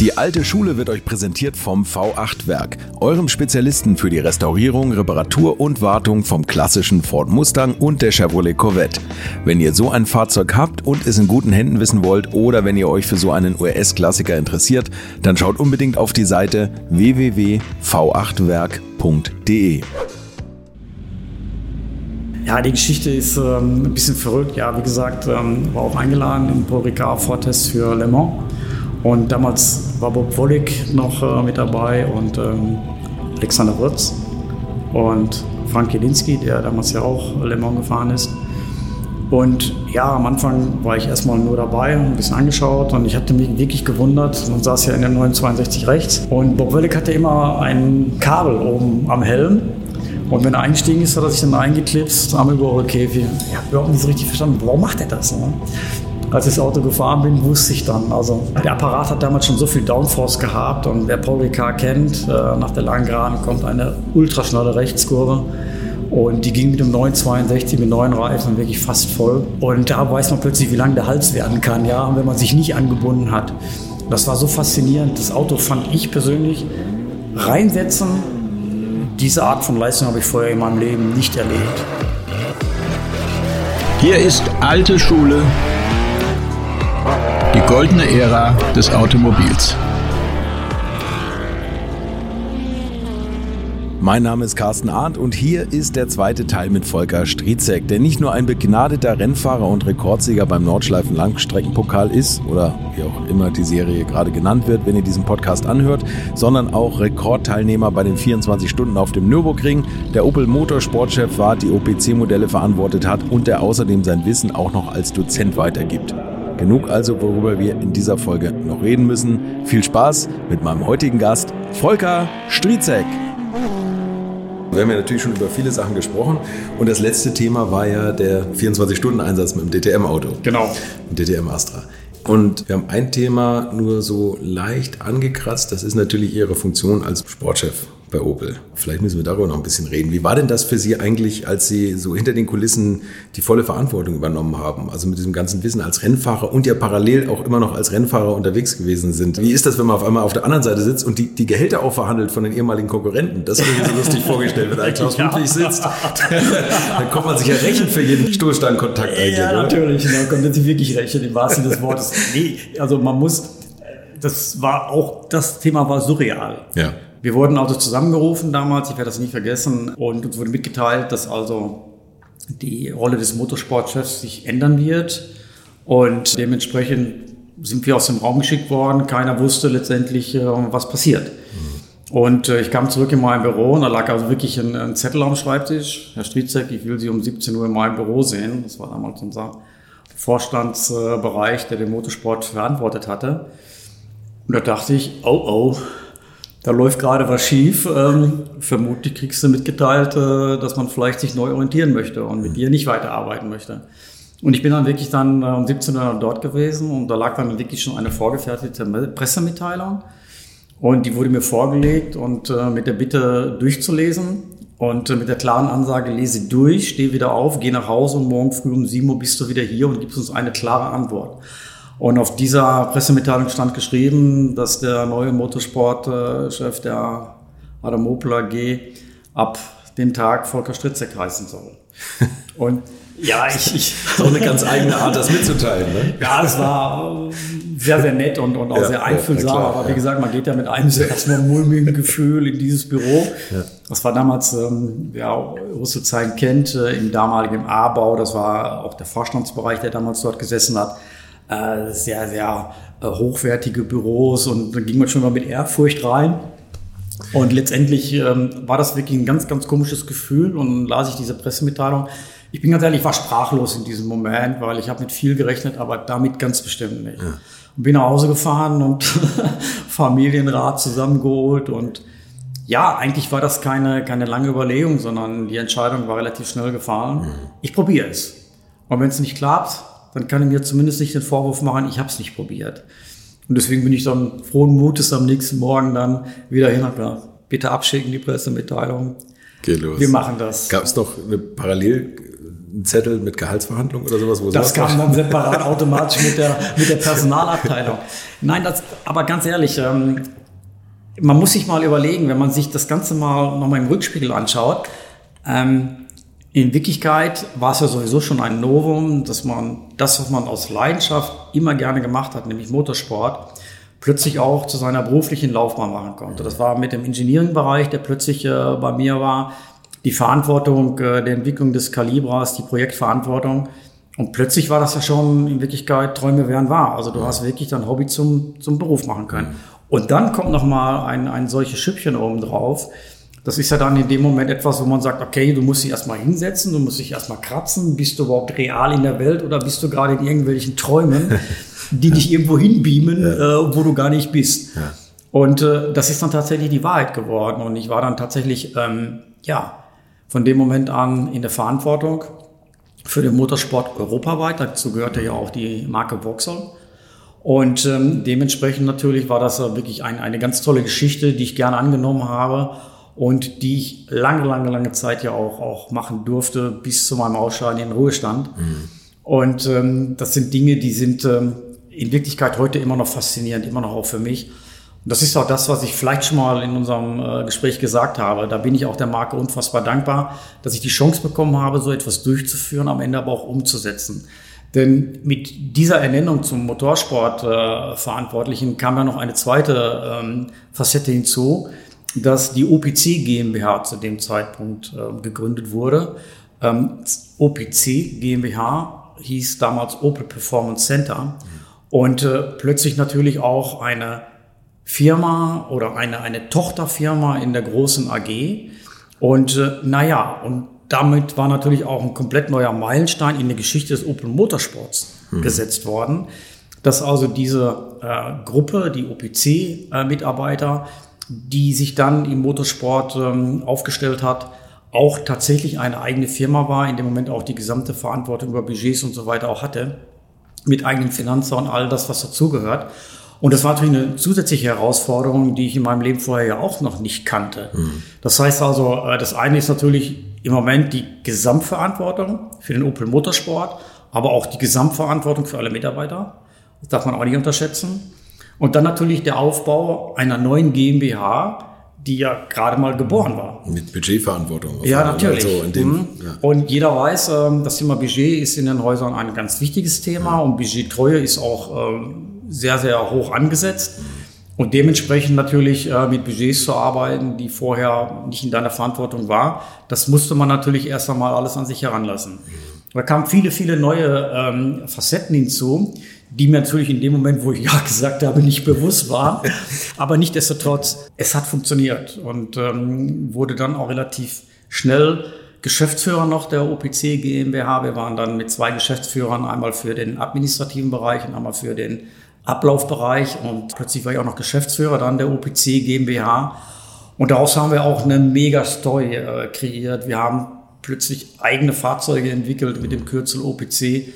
Die alte Schule wird euch präsentiert vom V8-Werk, eurem Spezialisten für die Restaurierung, Reparatur und Wartung vom klassischen Ford Mustang und der Chevrolet Corvette. Wenn ihr so ein Fahrzeug habt und es in guten Händen wissen wollt oder wenn ihr euch für so einen US-Klassiker interessiert, dann schaut unbedingt auf die Seite www.v8werk.de. Ja, die Geschichte ist ähm, ein bisschen verrückt. Ja, wie gesagt, ähm, war auch eingeladen im Paul Ricard Vortest für Le Mans. Und damals war Bob Wollig noch äh, mit dabei und ähm, Alexander Wurz und Frank Jelinski, der damals ja auch Le Mans gefahren ist. Und ja, am Anfang war ich erstmal nur dabei, ein bisschen angeschaut und ich hatte mich wirklich gewundert. Man saß ja in der 962 rechts und Bob Wöllig hatte immer ein Kabel oben am Helm. Und wenn er eingestiegen ist, hat er sich dann eingeklipst am Überrollkäfig. Ich habe überhaupt nicht so richtig verstanden, warum macht er das? Ne? Als ich das Auto gefahren bin, wusste ich dann. Also der Apparat hat damals schon so viel Downforce gehabt und wer Paul Ricard kennt, äh, nach der langen Geraden kommt eine ultraschnelle Rechtskurve. Und die ging mit dem 962 mit neuen Reifen wirklich fast voll. Und da weiß man plötzlich, wie lang der Hals werden kann, ja, wenn man sich nicht angebunden hat. Das war so faszinierend. Das Auto fand ich persönlich reinsetzen. Diese Art von Leistung habe ich vorher in meinem Leben nicht erlebt. Hier ist alte Schule die goldene Ära des Automobils. Mein Name ist Carsten Arndt und hier ist der zweite Teil mit Volker Striezek, der nicht nur ein begnadeter Rennfahrer und Rekordsieger beim Nordschleifen Langstreckenpokal ist oder wie auch immer die Serie gerade genannt wird, wenn ihr diesen Podcast anhört, sondern auch Rekordteilnehmer bei den 24 Stunden auf dem Nürburgring, der Opel Motorsportchef war, die OPC-Modelle verantwortet hat und der außerdem sein Wissen auch noch als Dozent weitergibt. Genug also, worüber wir in dieser Folge noch reden müssen. Viel Spaß mit meinem heutigen Gast, Volker Striezek. Wir haben ja natürlich schon über viele Sachen gesprochen und das letzte Thema war ja der 24-Stunden-Einsatz mit dem DTM-Auto. Genau. DTM Astra. Und wir haben ein Thema nur so leicht angekratzt, das ist natürlich Ihre Funktion als Sportchef bei Opel. Vielleicht müssen wir darüber noch ein bisschen reden. Wie war denn das für Sie eigentlich, als Sie so hinter den Kulissen die volle Verantwortung übernommen haben? Also mit diesem ganzen Wissen als Rennfahrer und ja parallel auch immer noch als Rennfahrer unterwegs gewesen sind. Wie ist das, wenn man auf einmal auf der anderen Seite sitzt und die, die Gehälter auch verhandelt von den ehemaligen Konkurrenten? Das habe ich mir so lustig vorgestellt, wenn da Klaus ja. Ludwig sitzt. dann kommt man sich ja rächen für jeden Stoßsteinkontakt eigentlich. Ja, natürlich. Da kommt man sich wirklich rächen, im wahrsten Sinne des Wortes. Nee, also man muss, das war auch, das Thema war surreal. Ja. Wir wurden also zusammengerufen damals, ich werde das nie vergessen, und uns wurde mitgeteilt, dass also die Rolle des Motorsportchefs sich ändern wird. Und dementsprechend sind wir aus dem Raum geschickt worden. Keiner wusste letztendlich, äh, was passiert. Und äh, ich kam zurück in mein Büro und da lag also wirklich ein, ein Zettel am Schreibtisch. Herr Striezek, ich will Sie um 17 Uhr in meinem Büro sehen. Das war damals unser Vorstandsbereich, der den Motorsport verantwortet hatte. Und da dachte ich, oh oh, da läuft gerade was schief. Ähm, vermutlich kriegst du mitgeteilt, äh, dass man vielleicht sich neu orientieren möchte und mit dir nicht weiterarbeiten möchte. Und ich bin dann wirklich dann äh, um 17 Uhr dort gewesen und da lag dann wirklich schon eine vorgefertigte Pressemitteilung. Und die wurde mir vorgelegt und äh, mit der Bitte durchzulesen und äh, mit der klaren Ansage, lese durch, steh wieder auf, geh nach Hause und morgen früh um 7 Uhr bist du wieder hier und gibst uns eine klare Antwort. Und auf dieser Pressemitteilung stand geschrieben, dass der neue Motorsportchef der Adam Opel AG ab dem Tag Volker Stritzek heißen soll. Und ja, ich, ich so eine ganz eigene Art, das mitzuteilen. Ne? Ja, es war sehr, sehr nett und, und auch ja, sehr einfühlsam. Ja, aber wie gesagt, man geht ja mit einem so erstmal mulmigen Gefühl in dieses Büro. Ja. Das war damals, ähm, ja, Russe Zeit kennt, äh, im damaligen A-Bau. Das war auch der Vorstandsbereich, der damals dort gesessen hat äh, sehr, sehr äh, hochwertige Büros und dann ging man schon mal mit Ehrfurcht rein. Und letztendlich ähm, war das wirklich ein ganz, ganz komisches Gefühl und las ich diese Pressemitteilung. Ich bin ganz ehrlich, ich war sprachlos in diesem Moment, weil ich habe mit viel gerechnet, aber damit ganz bestimmt nicht. Ja. Und bin nach Hause gefahren und Familienrat zusammengeholt und ja, eigentlich war das keine, keine lange Überlegung, sondern die Entscheidung war relativ schnell gefallen. Mhm. Ich probiere es. Und wenn es nicht klappt, dann kann ich mir zumindest nicht den Vorwurf machen, ich habe es nicht probiert. Und deswegen bin ich dann frohen Mutes am nächsten Morgen dann wieder hin und gesagt, bitte abschicken die Pressemitteilung. Geht los. Wir machen das. Gab es noch eine parallel einen Zettel mit Gehaltsverhandlung oder sowas? Wo das kam dann separat automatisch mit der, mit der Personalabteilung. Nein, das, aber ganz ehrlich, ähm, man muss sich mal überlegen, wenn man sich das Ganze mal nochmal im Rückspiegel anschaut, ähm, in Wirklichkeit war es ja sowieso schon ein Novum, dass man das, was man aus Leidenschaft immer gerne gemacht hat, nämlich Motorsport, plötzlich auch zu seiner beruflichen Laufbahn machen konnte. Das war mit dem Engineering-Bereich, der plötzlich äh, bei mir war, die Verantwortung äh, der Entwicklung des Kalibras, die Projektverantwortung. Und plötzlich war das ja schon in Wirklichkeit Träume wären wahr. Also du hast wirklich dein Hobby zum, zum Beruf machen können. Und dann kommt noch mal ein, ein solches Schüppchen oben drauf das ist ja dann in dem Moment etwas, wo man sagt, okay, du musst dich erstmal hinsetzen, du musst dich erstmal kratzen. Bist du überhaupt real in der Welt oder bist du gerade in irgendwelchen Träumen, die dich irgendwo hinbeamen, ja. äh, wo du gar nicht bist? Ja. Und äh, das ist dann tatsächlich die Wahrheit geworden. Und ich war dann tatsächlich, ähm, ja, von dem Moment an in der Verantwortung für den Motorsport europaweit. Dazu gehörte ja auch die Marke Vauxhall. Und ähm, dementsprechend natürlich war das äh, wirklich ein, eine ganz tolle Geschichte, die ich gerne angenommen habe und die ich lange, lange, lange Zeit ja auch, auch machen durfte, bis zu meinem Ausscheiden in den Ruhestand. Mhm. Und ähm, das sind Dinge, die sind ähm, in Wirklichkeit heute immer noch faszinierend, immer noch auch für mich. Und das ist auch das, was ich vielleicht schon mal in unserem äh, Gespräch gesagt habe. Da bin ich auch der Marke unfassbar dankbar, dass ich die Chance bekommen habe, so etwas durchzuführen, am Ende aber auch umzusetzen. Denn mit dieser Ernennung zum Motorsport-Verantwortlichen äh, kam ja noch eine zweite ähm, Facette hinzu, dass die OPC GmbH zu dem Zeitpunkt äh, gegründet wurde. Ähm, OPC GmbH hieß damals Opel Performance Center und äh, plötzlich natürlich auch eine Firma oder eine, eine Tochterfirma in der großen AG. Und äh, naja, und damit war natürlich auch ein komplett neuer Meilenstein in der Geschichte des Opel Motorsports mhm. gesetzt worden, dass also diese äh, Gruppe, die OPC-Mitarbeiter, äh, die sich dann im Motorsport ähm, aufgestellt hat, auch tatsächlich eine eigene Firma war, in dem Moment auch die gesamte Verantwortung über Budgets und so weiter auch hatte, mit eigenem Finanzer und all das, was dazugehört. Und das war natürlich eine zusätzliche Herausforderung, die ich in meinem Leben vorher ja auch noch nicht kannte. Mhm. Das heißt also, äh, das eine ist natürlich im Moment die Gesamtverantwortung für den Opel Motorsport, aber auch die Gesamtverantwortung für alle Mitarbeiter. Das darf man auch nicht unterschätzen. Und dann natürlich der Aufbau einer neuen GmbH, die ja gerade mal geboren war. Mit Budgetverantwortung. Ja, natürlich. Also dem, mhm. ja. Und jeder weiß, ähm, das Thema Budget ist in den Häusern ein ganz wichtiges Thema ja. und Budgettreue ist auch ähm, sehr, sehr hoch angesetzt. Und dementsprechend natürlich äh, mit Budgets zu arbeiten, die vorher nicht in deiner Verantwortung war, das musste man natürlich erst einmal alles an sich heranlassen. Da kamen viele, viele neue ähm, Facetten hinzu, die mir natürlich in dem Moment, wo ich ja gesagt habe, nicht bewusst war. Aber nichtdestotrotz, es hat funktioniert und ähm, wurde dann auch relativ schnell Geschäftsführer noch der OPC GmbH. Wir waren dann mit zwei Geschäftsführern, einmal für den administrativen Bereich und einmal für den Ablaufbereich. Und plötzlich war ich auch noch Geschäftsführer dann der OPC GmbH. Und daraus haben wir auch eine mega Story äh, kreiert. Wir haben plötzlich eigene Fahrzeuge entwickelt mit dem Kürzel OPC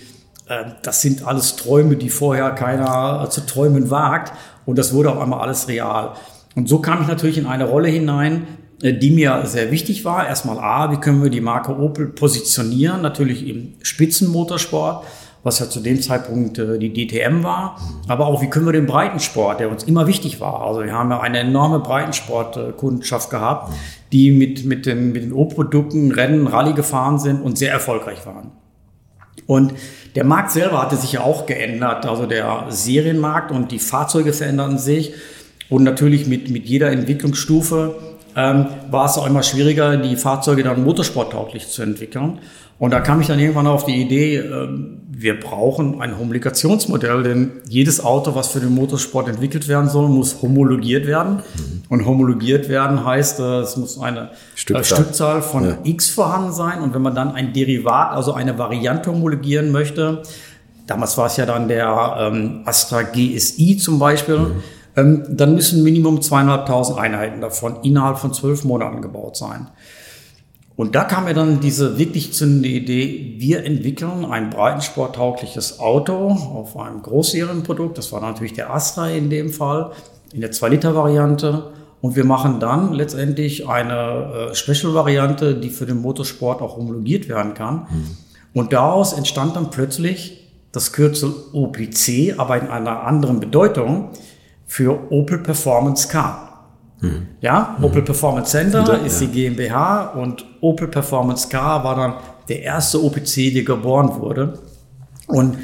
das sind alles Träume, die vorher keiner zu träumen wagt. Und das wurde auf einmal alles real. Und so kam ich natürlich in eine Rolle hinein, äh, die mir sehr wichtig war. Erstmal A, wie können wir die Marke Opel positionieren? Natürlich im Spitzenmotorsport, was ja zu dem Zeitpunkt äh, die DTM war. Aber auch, wie können wir den Breitensport, der uns immer wichtig war. Also wir haben ja eine enorme Breitensportkundschaft gehabt, die mit, mit den, mit den O-Produkten Rennen, Rallye gefahren sind und sehr erfolgreich waren. Und der Markt selber hatte sich ja auch geändert. Also der Serienmarkt und die Fahrzeuge veränderten sich. Und natürlich mit, mit jeder Entwicklungsstufe ähm, war es auch immer schwieriger, die Fahrzeuge dann motorsporttauglich zu entwickeln. Und da kam ich dann irgendwann auf die Idee, äh, wir brauchen ein Homologationsmodell, denn jedes Auto, was für den Motorsport entwickelt werden soll, muss homologiert werden. Mhm. Und homologiert werden heißt, äh, es muss eine äh, Stückzahl, Stückzahl von ja. X vorhanden sein. Und wenn man dann ein Derivat, also eine Variante homologieren möchte, damals war es ja dann der ähm, Astra GSI zum Beispiel, mhm. ähm, dann müssen Minimum zweieinhalbtausend Einheiten davon innerhalb von zwölf Monaten gebaut sein. Und da kam mir dann diese wirklich zündende Idee, wir entwickeln ein breitensporttaugliches Auto auf einem Großserienprodukt. Das war natürlich der Astra in dem Fall, in der 2-Liter-Variante. Und wir machen dann letztendlich eine äh, Special-Variante, die für den Motorsport auch homologiert werden kann. Mhm. Und daraus entstand dann plötzlich das Kürzel OPC, aber in einer anderen Bedeutung für Opel Performance Car. Mhm. Ja. Opel Performance Center ja, ist die GmbH und Opel Performance Car war dann der erste OPC, der geboren wurde. Und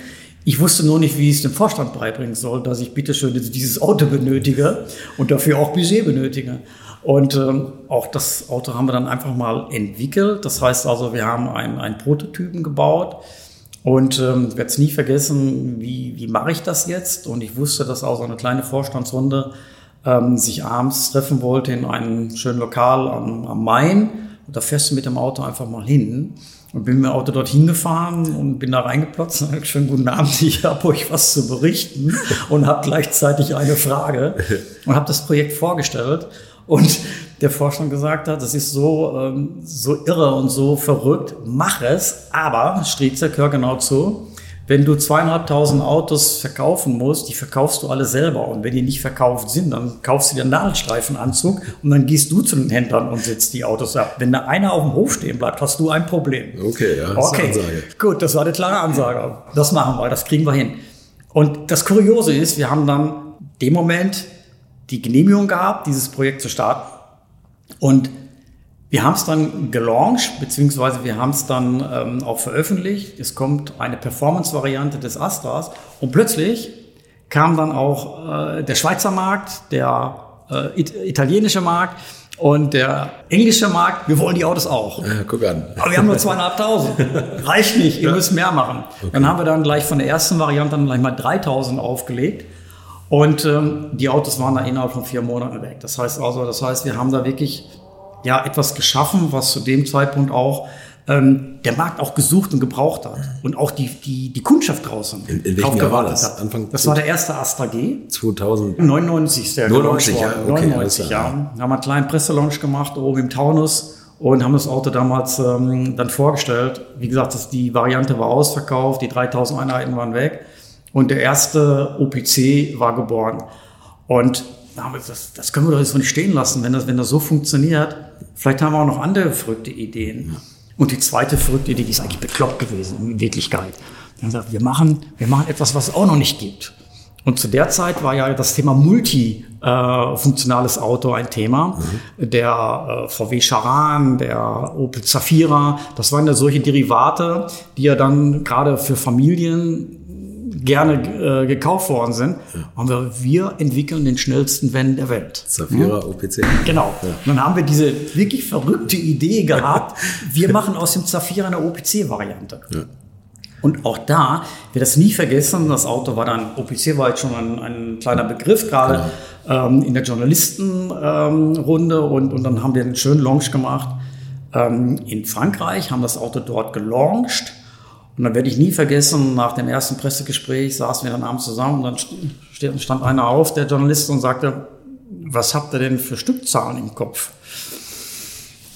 ich wusste nur nicht, wie ich es dem Vorstand beibringen soll, dass ich bitteschön dieses Auto benötige und dafür auch Budget benötige. Und ähm, auch das Auto haben wir dann einfach mal entwickelt. Das heißt also, wir haben einen, Prototypen gebaut und ähm, werde es nie vergessen, wie, wie mache ich das jetzt? Und ich wusste, dass auch so eine kleine Vorstandsrunde ähm, sich abends treffen wollte in einem schönen Lokal am, am Main. Und da fährst du mit dem Auto einfach mal hin. Und bin mit dem Auto dorthin gefahren und bin da reingeplotzt und schönen guten Abend, ich habe euch was zu berichten und habe gleichzeitig eine Frage und habe das Projekt vorgestellt. Und der Vorstand gesagt hat, das ist so, ähm, so irre und so verrückt, mach es, aber, Striezek, hör genau zu, wenn du zweieinhalbtausend Autos verkaufen musst, die verkaufst du alle selber. Und wenn die nicht verkauft sind, dann kaufst du dir einen Nadelstreifenanzug und dann gehst du zu den Händlern und setzt die Autos ab. Wenn da einer auf dem Hof stehen bleibt, hast du ein Problem. Okay, ja, das okay. ist eine Ansage. Gut, das war eine klare Ansage. Das machen wir, das kriegen wir hin. Und das Kuriose ist, wir haben dann dem Moment die Genehmigung gehabt, dieses Projekt zu starten. Und wir haben es dann gelauncht, beziehungsweise wir haben es dann ähm, auch veröffentlicht. Es kommt eine Performance-Variante des Astras und plötzlich kam dann auch äh, der Schweizer Markt, der äh, it italienische Markt und der englische Markt. Wir wollen die Autos auch. Ja, guck an. Aber wir haben nur zweieinhalbtausend. Reicht nicht, ihr ja. müsst mehr machen. Okay. Dann haben wir dann gleich von der ersten Variante dann gleich mal 3000 aufgelegt. Und ähm, die Autos waren da innerhalb von vier Monaten weg. Das heißt also, das heißt, wir haben da wirklich ja etwas geschaffen, was zu dem Zeitpunkt auch ähm, der Markt auch gesucht und gebraucht hat und auch die, die, die Kundschaft draußen in, in welchem Jahr war das? Hat. Anfang das war der erste Astra G. 2000. 99 ist der 99, ja, okay, 99, ja. ja. Haben wir einen kleinen Presselaunch gemacht oben im Taunus und haben das Auto damals ähm, dann vorgestellt. Wie gesagt, das, die Variante war ausverkauft, die 3000 Einheiten waren weg und der erste OPC war geboren. Und das, das können wir doch jetzt nicht stehen lassen, wenn das, wenn das so funktioniert. Vielleicht haben wir auch noch andere verrückte Ideen. Und die zweite verrückte Idee, die ist eigentlich bekloppt gewesen, in Wirklichkeit. Wir machen, wir machen etwas, was es auch noch nicht gibt. Und zu der Zeit war ja das Thema multifunktionales äh, Auto ein Thema. Mhm. Der äh, VW Charan, der Opel Zafira, das waren ja solche Derivate, die ja dann gerade für Familien gerne äh, gekauft worden sind, ja. haben wir, wir entwickeln den schnellsten Van der Welt. Zafira ja? OPC. Genau. Ja. Dann haben wir diese wirklich verrückte Idee gehabt, wir machen aus dem Zafira eine OPC-Variante. Ja. Und auch da wird das nie vergessen, das Auto war dann, OPC war jetzt schon ein, ein kleiner Begriff, gerade genau. ähm, in der Journalistenrunde ähm, und, und dann haben wir einen schönen Launch gemacht ähm, in Frankreich, haben das Auto dort gelauncht und dann werde ich nie vergessen, nach dem ersten Pressegespräch saßen wir dann abends zusammen und dann stand einer auf, der Journalist, und sagte, was habt ihr denn für Stückzahlen im Kopf?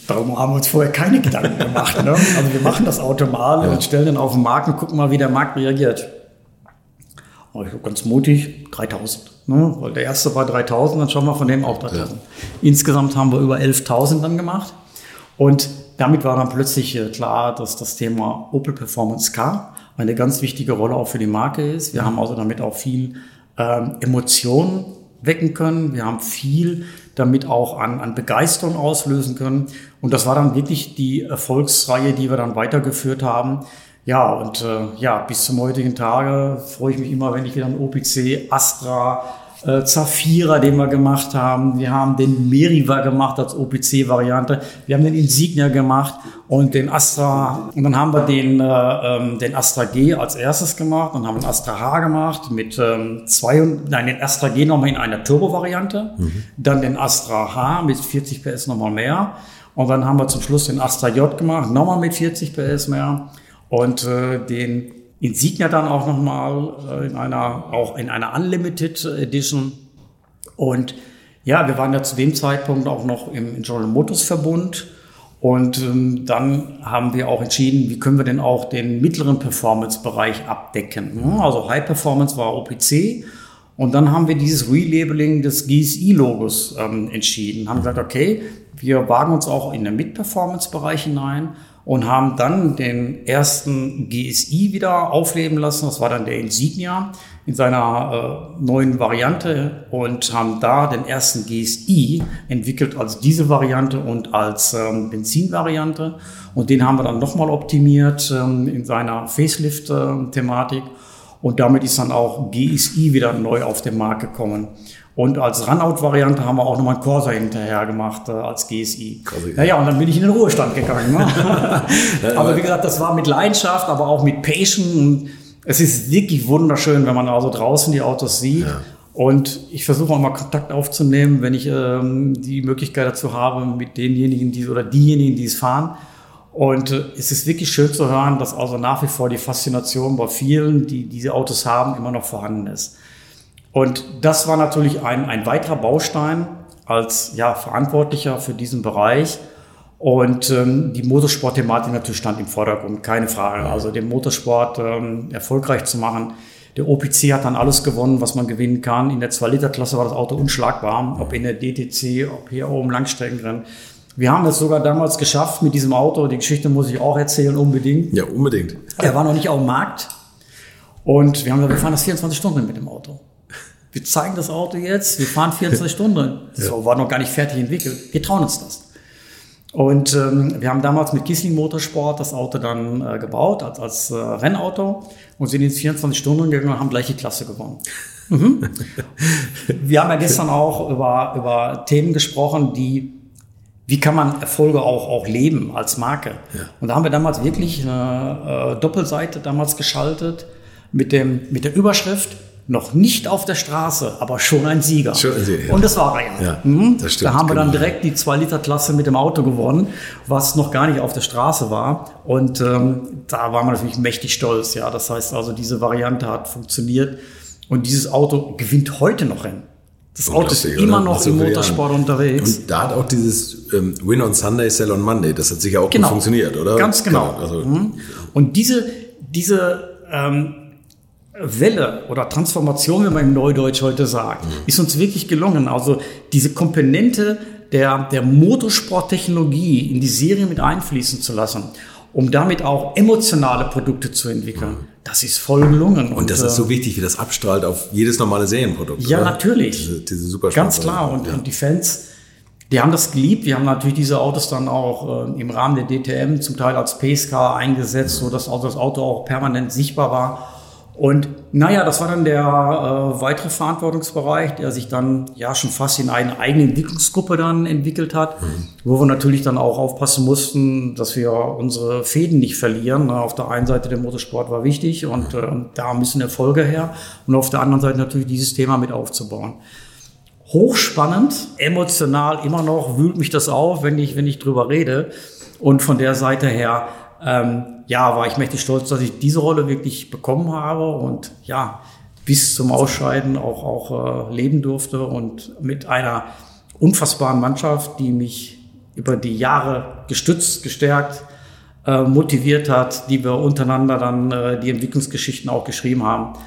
Darum haben wir uns vorher keine Gedanken gemacht. Ne? Also wir machen das Auto mal ja. und stellen den auf den Markt und gucken mal, wie der Markt reagiert. Und ich war ganz mutig, 3000. Ne? Weil der erste war 3000, dann schauen wir von dem auch 3000. Ja. Insgesamt haben wir über 11.000 dann gemacht. Und damit war dann plötzlich äh, klar, dass das Thema Opel Performance Car eine ganz wichtige Rolle auch für die Marke ist. Wir haben also damit auch viel ähm, Emotionen wecken können. Wir haben viel damit auch an, an Begeisterung auslösen können. Und das war dann wirklich die Erfolgsreihe, die wir dann weitergeführt haben. Ja, und äh, ja, bis zum heutigen Tage freue ich mich immer, wenn ich wieder ein OPC, Astra, äh, Zafira, den wir gemacht haben. Wir haben den Meriva gemacht als OPC-Variante. Wir haben den Insignia gemacht und den Astra. Und dann haben wir den, äh, ähm, den Astra G als erstes gemacht. Dann haben wir den Astra H gemacht mit ähm, zwei, nein, den Astra G nochmal in einer Turbo-Variante. Mhm. Dann den Astra H mit 40 PS nochmal mehr. Und dann haben wir zum Schluss den Astra J gemacht, nochmal mit 40 PS mehr. Und äh, den Insignia dann auch nochmal äh, in einer, auch in einer Unlimited Edition. Und ja, wir waren ja zu dem Zeitpunkt auch noch im General Motors Verbund. Und ähm, dann haben wir auch entschieden, wie können wir denn auch den mittleren Performance-Bereich abdecken. Also High Performance war OPC. Und dann haben wir dieses Relabeling des GSI-Logos ähm, entschieden. Haben gesagt, okay, wir wagen uns auch in den Mid-Performance-Bereich hinein und haben dann den ersten GSI wieder aufleben lassen. Das war dann der Insignia in seiner äh, neuen Variante und haben da den ersten GSI entwickelt als diese Variante und als ähm, Benzinvariante. Und den haben wir dann nochmal optimiert ähm, in seiner Facelift-Thematik. Und damit ist dann auch GSI wieder neu auf den Markt gekommen. Und als Runout-Variante haben wir auch nochmal einen Corsa hinterher gemacht äh, als GSI. Ja. Naja, und dann bin ich in den Ruhestand gegangen. Ne? aber wie gesagt, das war mit Leidenschaft, aber auch mit Passion. Und es ist wirklich wunderschön, wenn man also draußen die Autos sieht. Ja. Und ich versuche auch mal Kontakt aufzunehmen, wenn ich ähm, die Möglichkeit dazu habe, mit denjenigen, die oder diejenigen, die es fahren. Und äh, es ist wirklich schön zu hören, dass also nach wie vor die Faszination bei vielen, die diese Autos haben, immer noch vorhanden ist. Und das war natürlich ein, ein weiterer Baustein als ja, Verantwortlicher für diesen Bereich. Und ähm, die Motorsport-Thematik natürlich stand im Vordergrund, keine Frage. Also den Motorsport ähm, erfolgreich zu machen. Der OPC hat dann alles gewonnen, was man gewinnen kann. In der 2-Liter-Klasse war das Auto unschlagbar, ob in der DTC, ob hier oben Langstreckenrennen. Wir haben es sogar damals geschafft mit diesem Auto. Die Geschichte muss ich auch erzählen, unbedingt. Ja, unbedingt. Er war noch nicht auf dem Markt. Und wir haben gesagt, wir fahren das 24 Stunden mit dem Auto wir zeigen das Auto jetzt, wir fahren 24 Stunden. Das ja. war noch gar nicht fertig entwickelt. Wir trauen uns das. Und ähm, wir haben damals mit Kissling Motorsport das Auto dann äh, gebaut als, als äh, Rennauto und sind in 24 Stunden gegangen und haben gleiche Klasse gewonnen. Mhm. wir haben ja gestern auch über, über Themen gesprochen, die wie kann man Erfolge auch, auch leben als Marke? Ja. Und da haben wir damals wirklich eine äh, Doppelseite damals geschaltet mit, dem, mit der Überschrift noch nicht auf der Straße, aber schon ein Sieger. Schon ein Sieger ja. Und das war er ja. ja mhm. das stimmt, da haben wir dann genau. direkt die 2-Liter-Klasse mit dem Auto gewonnen, was noch gar nicht auf der Straße war. Und ähm, da waren wir natürlich mächtig stolz. Ja, Das heißt also, diese Variante hat funktioniert. Und dieses Auto gewinnt heute noch Rennen. Das Auto ist immer noch so im Motorsport Jahren. unterwegs. Und da hat auch dieses ähm, Win on Sunday, Sell on Monday, das hat sicher auch genau. gut funktioniert, oder? Ganz genau. genau. Also, mhm. Und diese, diese ähm, Welle oder Transformation, wie man im Neudeutsch heute sagt, mhm. ist uns wirklich gelungen. Also diese Komponente der, der Motorsporttechnologie in die Serie mit einfließen zu lassen, um damit auch emotionale Produkte zu entwickeln. Mhm. Das ist voll gelungen. Und, und das äh, ist so wichtig, wie das abstrahlt auf jedes normale Serienprodukt. Ja, oder? natürlich. Diese, diese super Ganz klar. Und, ja. und die Fans, die haben das geliebt. Wir haben natürlich diese Autos dann auch äh, im Rahmen der DTM zum Teil als Pace Car eingesetzt, mhm. so dass das Auto auch permanent sichtbar war. Und naja, das war dann der äh, weitere Verantwortungsbereich, der sich dann ja schon fast in eine eigene Entwicklungsgruppe dann entwickelt hat, mhm. wo wir natürlich dann auch aufpassen mussten, dass wir unsere Fäden nicht verlieren. Auf der einen Seite der Motorsport war wichtig und äh, da müssen Erfolge her und auf der anderen Seite natürlich dieses Thema mit aufzubauen. Hochspannend, emotional immer noch wühlt mich das auf, wenn ich, wenn ich drüber rede. Und von der Seite her ähm, ja, war ich mächtig stolz, dass ich diese Rolle wirklich bekommen habe und ja, bis zum Ausscheiden auch, auch äh, leben durfte und mit einer unfassbaren Mannschaft, die mich über die Jahre gestützt, gestärkt, äh, motiviert hat, die wir untereinander dann äh, die Entwicklungsgeschichten auch geschrieben haben,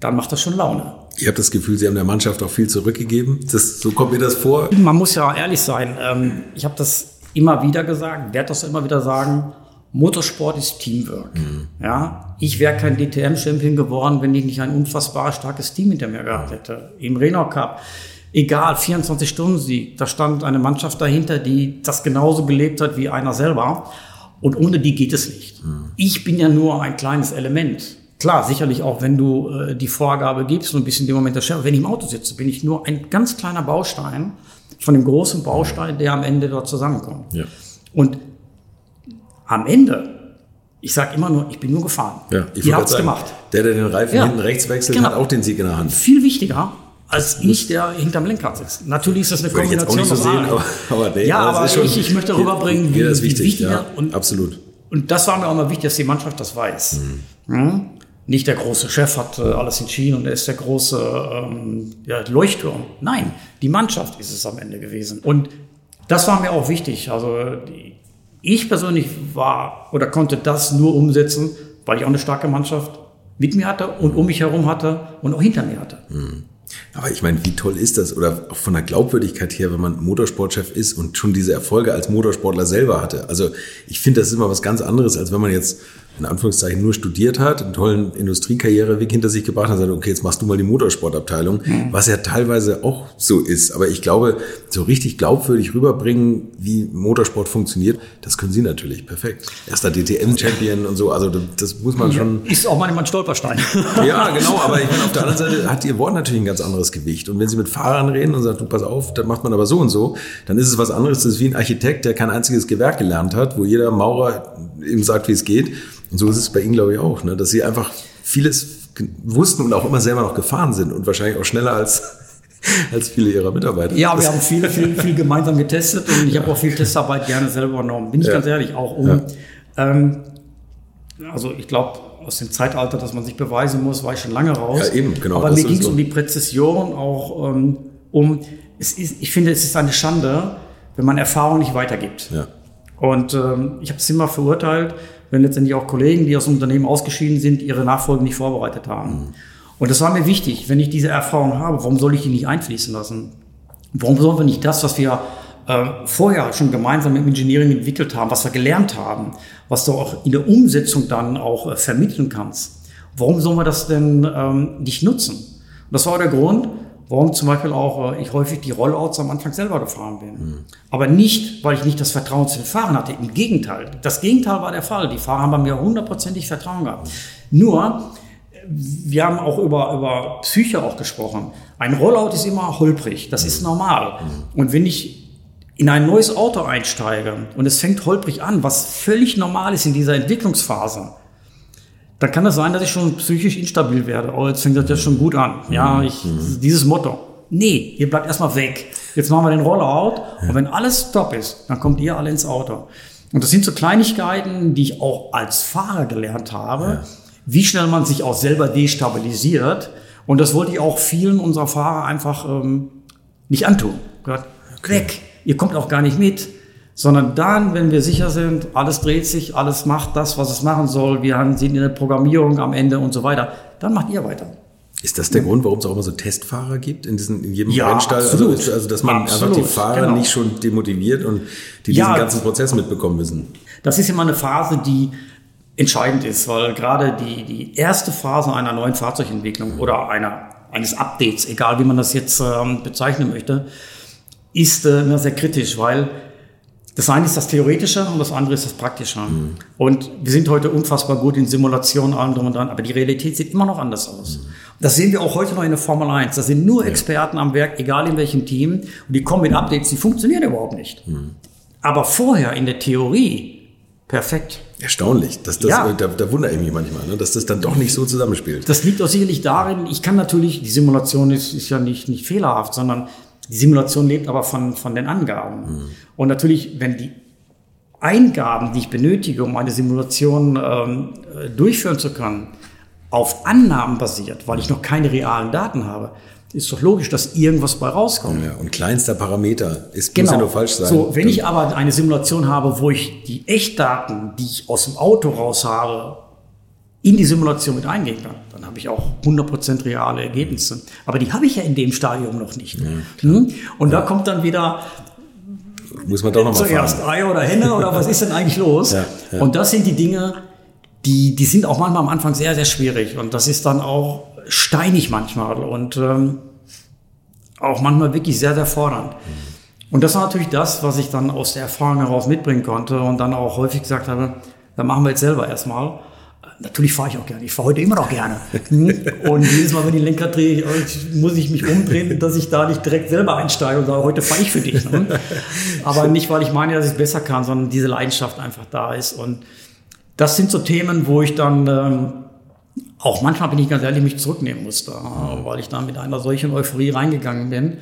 dann macht das schon Laune. Ihr habt das Gefühl, Sie haben der Mannschaft auch viel zurückgegeben. Das, so kommt mir das vor. Man muss ja ehrlich sein. Ähm, ich habe das immer wieder gesagt, werde das immer wieder sagen. Motorsport ist Teamwork. Mhm. Ja, ich wäre kein DTM-Champion geworden, wenn ich nicht ein unfassbar starkes Team hinter mir gehabt hätte. Im Renault Cup, egal, 24-Stunden-Sieg, da stand eine Mannschaft dahinter, die das genauso gelebt hat wie einer selber. Und ohne die geht es nicht. Mhm. Ich bin ja nur ein kleines Element. Klar, sicherlich auch, wenn du äh, die Vorgabe gibst und ein bisschen in dem Moment der Chef, wenn ich im Auto sitze, bin ich nur ein ganz kleiner Baustein von dem großen Baustein, der am Ende dort zusammenkommt. Ja. Und am Ende, ich sage immer nur, ich bin nur gefahren. Ja, ich Ihr habt es gemacht. Der, der den Reifen ja, hinten rechts wechselt, genau. hat auch den Sieg in der Hand. Viel wichtiger als ich, der hinterm Lenkrad sitzt. Natürlich ist das eine Kombination. Ich jetzt auch nicht so sehen, aber, aber nee, ja, aber schon, ich, ich möchte rüberbringen, wie, das wichtig, wichtiger ja, und absolut. Und das war mir auch mal wichtig, dass die Mannschaft das weiß. Mhm. Hm? Nicht der große Chef hat äh, alles entschieden und er ist der große ähm, ja, Leuchtturm. Nein, die Mannschaft ist es am Ende gewesen. Und das war mir auch wichtig. Also die, ich persönlich war oder konnte das nur umsetzen, weil ich auch eine starke Mannschaft mit mir hatte und um mich herum hatte und auch hinter mir hatte. Hm. Aber ich meine, wie toll ist das? Oder auch von der Glaubwürdigkeit her, wenn man Motorsportchef ist und schon diese Erfolge als Motorsportler selber hatte. Also ich finde, das ist immer was ganz anderes, als wenn man jetzt in Anführungszeichen nur studiert hat, einen tollen Industriekarriereweg hinter sich gebracht hat und sagt, okay, jetzt machst du mal die Motorsportabteilung, mhm. was ja teilweise auch so ist. Aber ich glaube, so richtig glaubwürdig rüberbringen, wie Motorsport funktioniert, das können Sie natürlich perfekt. Erster DTM-Champion und so, also das muss man schon. Ist auch manchmal ein Stolperstein. ja, genau, aber ich meine, auf der anderen Seite hat Ihr Wort natürlich ein ganz anderes Gewicht. Und wenn Sie mit Fahrern reden und sagen, du pass auf, das macht man aber so und so, dann ist es was anderes. Das ist wie ein Architekt, der kein einziges Gewerk gelernt hat, wo jeder Maurer ihm sagt, wie es geht. Und so ist es bei Ihnen, glaube ich, auch, ne? dass Sie einfach vieles wussten und auch immer selber noch gefahren sind und wahrscheinlich auch schneller als, als viele Ihrer Mitarbeiter. Ja, wir haben viel, viel, viel gemeinsam getestet und ich habe auch viel Testarbeit gerne selber übernommen. Bin ich ja. ganz ehrlich, auch um, ja. ähm, also ich glaube, aus dem Zeitalter, dass man sich beweisen muss, war ich schon lange raus. Ja, eben, genau. Aber mir ging es um die Präzision, auch ähm, um, es ist, ich finde, es ist eine Schande, wenn man Erfahrung nicht weitergibt. Ja. Und ähm, ich habe es immer verurteilt, wenn letztendlich auch Kollegen, die aus dem Unternehmen ausgeschieden sind, ihre Nachfolgen nicht vorbereitet haben. Mhm. Und das war mir wichtig, wenn ich diese Erfahrung habe, warum soll ich die nicht einfließen lassen? Warum sollen wir nicht das, was wir äh, vorher schon gemeinsam mit Engineering entwickelt haben, was wir gelernt haben, was du auch in der Umsetzung dann auch äh, vermitteln kannst, warum sollen wir das denn ähm, nicht nutzen? Und das war der Grund, warum zum Beispiel auch äh, ich häufig die Rollouts am Anfang selber gefahren bin. Mhm. Aber nicht, weil ich nicht das Vertrauen zu den Fahrern hatte. Im Gegenteil. Das Gegenteil war der Fall. Die Fahrer haben bei mir hundertprozentig Vertrauen gehabt. Nur, wir haben auch über, über Psyche auch gesprochen. Ein Rollout ist immer holprig. Das ist normal. Mhm. Und wenn ich in ein neues Auto einsteige und es fängt holprig an, was völlig normal ist in dieser Entwicklungsphase, dann kann es sein, dass ich schon psychisch instabil werde. Oh, jetzt fängt das ja schon gut an. Ja, mhm. ich, dieses Motto. Nee, ihr bleibt erstmal weg. Jetzt machen wir den Rollout. Und wenn alles top ist, dann kommt ihr alle ins Auto. Und das sind so Kleinigkeiten, die ich auch als Fahrer gelernt habe, ja. wie schnell man sich auch selber destabilisiert. Und das wollte ich auch vielen unserer Fahrer einfach ähm, nicht antun. Gehört, okay. weg. Ihr kommt auch gar nicht mit sondern dann, wenn wir sicher sind, alles dreht sich, alles macht das, was es machen soll, wir sind in der Programmierung am Ende und so weiter, dann macht ihr weiter. Ist das der ja. Grund, warum es auch immer so Testfahrer gibt in, diesen, in jedem ja, Rennstall? Also, also, dass man absolut. einfach die Fahrer genau. nicht schon demotiviert und die diesen ja, ganzen Prozess mitbekommen müssen. Das ist immer eine Phase, die entscheidend ist, weil gerade die, die erste Phase einer neuen Fahrzeugentwicklung oder einer, eines Updates, egal wie man das jetzt ähm, bezeichnen möchte, ist äh, sehr kritisch, weil das eine ist das Theoretische und das andere ist das Praktische. Mhm. Und wir sind heute unfassbar gut in Simulationen, allem drum und dran, aber die Realität sieht immer noch anders aus. Mhm. Das sehen wir auch heute noch in der Formel 1. Da sind nur Experten am Werk, egal in welchem Team, und die kommen mit Updates, die funktionieren überhaupt nicht. Mhm. Aber vorher in der Theorie perfekt. Erstaunlich. Das, das, ja. da, da wundere ich mich manchmal, ne, dass das dann doch nicht so zusammenspielt. Das liegt auch sicherlich darin, ich kann natürlich, die Simulation ist, ist ja nicht, nicht fehlerhaft, sondern die Simulation lebt aber von, von den Angaben. Mhm. Und natürlich, wenn die Eingaben, die ich benötige, um eine Simulation ähm, durchführen zu können, auf Annahmen basiert, weil ich noch keine realen Daten habe, ist doch logisch, dass irgendwas bei rauskommt. Ja, und kleinster Parameter ist genau. muss ja nur falsch sein. So, wenn ich aber eine Simulation habe, wo ich die Echtdaten, die ich aus dem Auto raus habe, in die Simulation mit eingehen kann, dann habe ich auch 100% reale Ergebnisse. Aber die habe ich ja in dem Stadium noch nicht. Ja, hm? Und da kommt dann wieder muss man doch noch mal zuerst. Ei oder Henne oder was ist denn eigentlich los? Ja, ja. Und das sind die Dinge, die, die sind auch manchmal am Anfang sehr, sehr schwierig. Und das ist dann auch steinig manchmal und ähm, auch manchmal wirklich sehr, sehr fordernd. Und das war natürlich das, was ich dann aus der Erfahrung heraus mitbringen konnte und dann auch häufig gesagt habe, dann machen wir jetzt selber erstmal. Natürlich fahre ich auch gerne. Ich fahre heute immer noch gerne. Und jedes Mal, wenn ich Lenker drehe, muss ich mich umdrehen, dass ich da nicht direkt selber einsteige und sage, heute fahre ich für dich. Ne? Aber nicht, weil ich meine, dass ich es besser kann, sondern diese Leidenschaft einfach da ist. Und das sind so Themen, wo ich dann ähm, auch manchmal, bin ich ganz ehrlich, mich zurücknehmen musste, weil ich da mit einer solchen Euphorie reingegangen bin.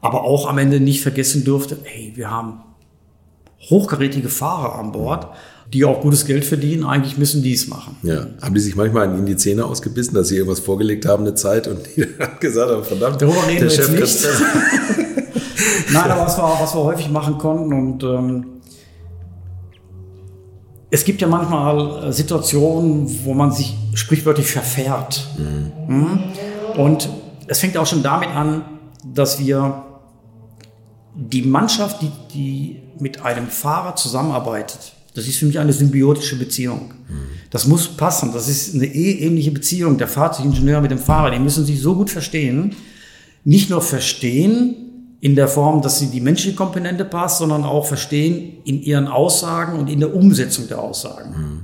Aber auch am Ende nicht vergessen durfte, hey, wir haben hochkarätige Fahrer an Bord die auch gutes Geld verdienen, eigentlich müssen die es machen. Ja. Haben die sich manchmal in die Zähne ausgebissen, dass sie irgendwas vorgelegt haben eine Zeit und die haben gesagt haben, verdammt, darüber reden der wir Chef jetzt nicht. Nein, aber was wir, was wir häufig machen konnten und ähm, es gibt ja manchmal äh, Situationen, wo man sich sprichwörtlich verfährt. Mhm. mhm. Und es fängt auch schon damit an, dass wir die Mannschaft, die, die mit einem Fahrer zusammenarbeitet, das ist für mich eine symbiotische Beziehung. Das muss passen. Das ist eine ähnliche Beziehung. Der Fahrzeugingenieur mit dem Fahrer, die müssen sich so gut verstehen. Nicht nur verstehen in der Form, dass sie die menschliche Komponente passt, sondern auch verstehen in ihren Aussagen und in der Umsetzung der Aussagen. Mhm.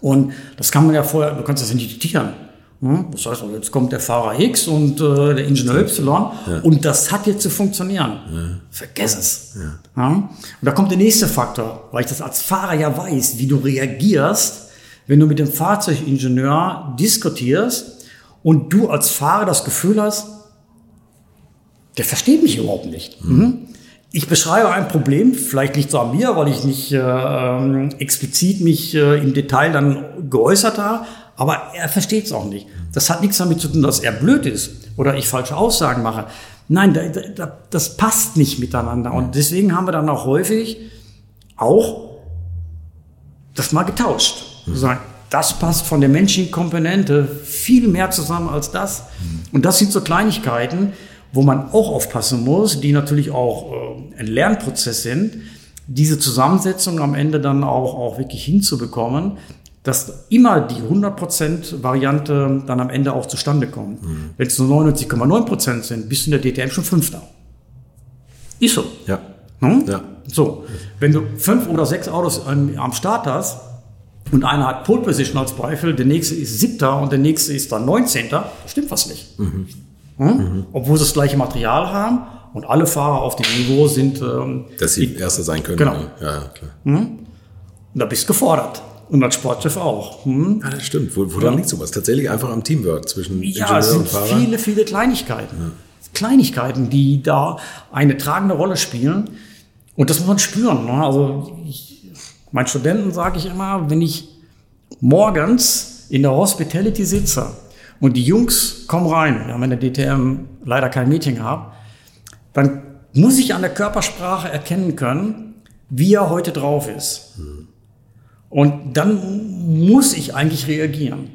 Und das kann man ja vorher, du kannst das ja nicht diktieren. Hm? Das heißt, jetzt kommt der Fahrer X und äh, der Ingenieur Y ja. und das hat jetzt zu funktionieren. Ja. Vergiss es. Ja. Und da kommt der nächste Faktor, weil ich das als Fahrer ja weiß, wie du reagierst, wenn du mit dem Fahrzeugingenieur diskutierst und du als Fahrer das Gefühl hast, der versteht mich überhaupt nicht. Mhm. Ich beschreibe ein Problem, vielleicht nicht so an mir, weil ich nicht äh, ähm, explizit mich äh, im Detail dann geäußert habe, aber er versteht es auch nicht. Das hat nichts damit zu tun, dass er blöd ist oder ich falsche Aussagen mache. Nein, da, da, das passt nicht miteinander. Und deswegen haben wir dann auch häufig auch das mal getauscht. Sagen, das passt von der menschlichen Komponente viel mehr zusammen als das. Und das sind so Kleinigkeiten, wo man auch aufpassen muss, die natürlich auch äh, ein Lernprozess sind, diese Zusammensetzung am Ende dann auch, auch wirklich hinzubekommen, dass immer die 100% Variante dann am Ende auch zustande kommt. Mhm. Wenn es nur 99,9% sind, bist du in der DTM schon Fünfter. Ist so. Ja. Hm? ja. So. Wenn du fünf oder sechs Autos am Start hast und einer hat Pole Position als Beispiel, der nächste ist Siebter und der nächste ist dann 19. Da stimmt was nicht. Mhm. Hm? Mhm. Obwohl sie das gleiche Material haben und alle Fahrer auf dem Niveau sind. Ähm, Dass sie Erster sein können. Genau. Ja, klar. Hm? Und da bist du gefordert. Und als Sportchef auch. Hm? Ja, das stimmt. Wo, woran ja. liegt sowas? Tatsächlich einfach am Teamwork zwischen Ingenieur ja, es sind und Fahrer? viele, viele Kleinigkeiten. Ja. Kleinigkeiten, die da eine tragende Rolle spielen. Und das muss man spüren. Ne? Also ich, meinen Studenten sage ich immer, wenn ich morgens in der Hospitality sitze und die Jungs kommen rein, wir haben in der DTM leider kein Meeting gehabt, dann muss ich an der Körpersprache erkennen können, wie er heute drauf ist. Hm. Und dann muss ich eigentlich reagieren.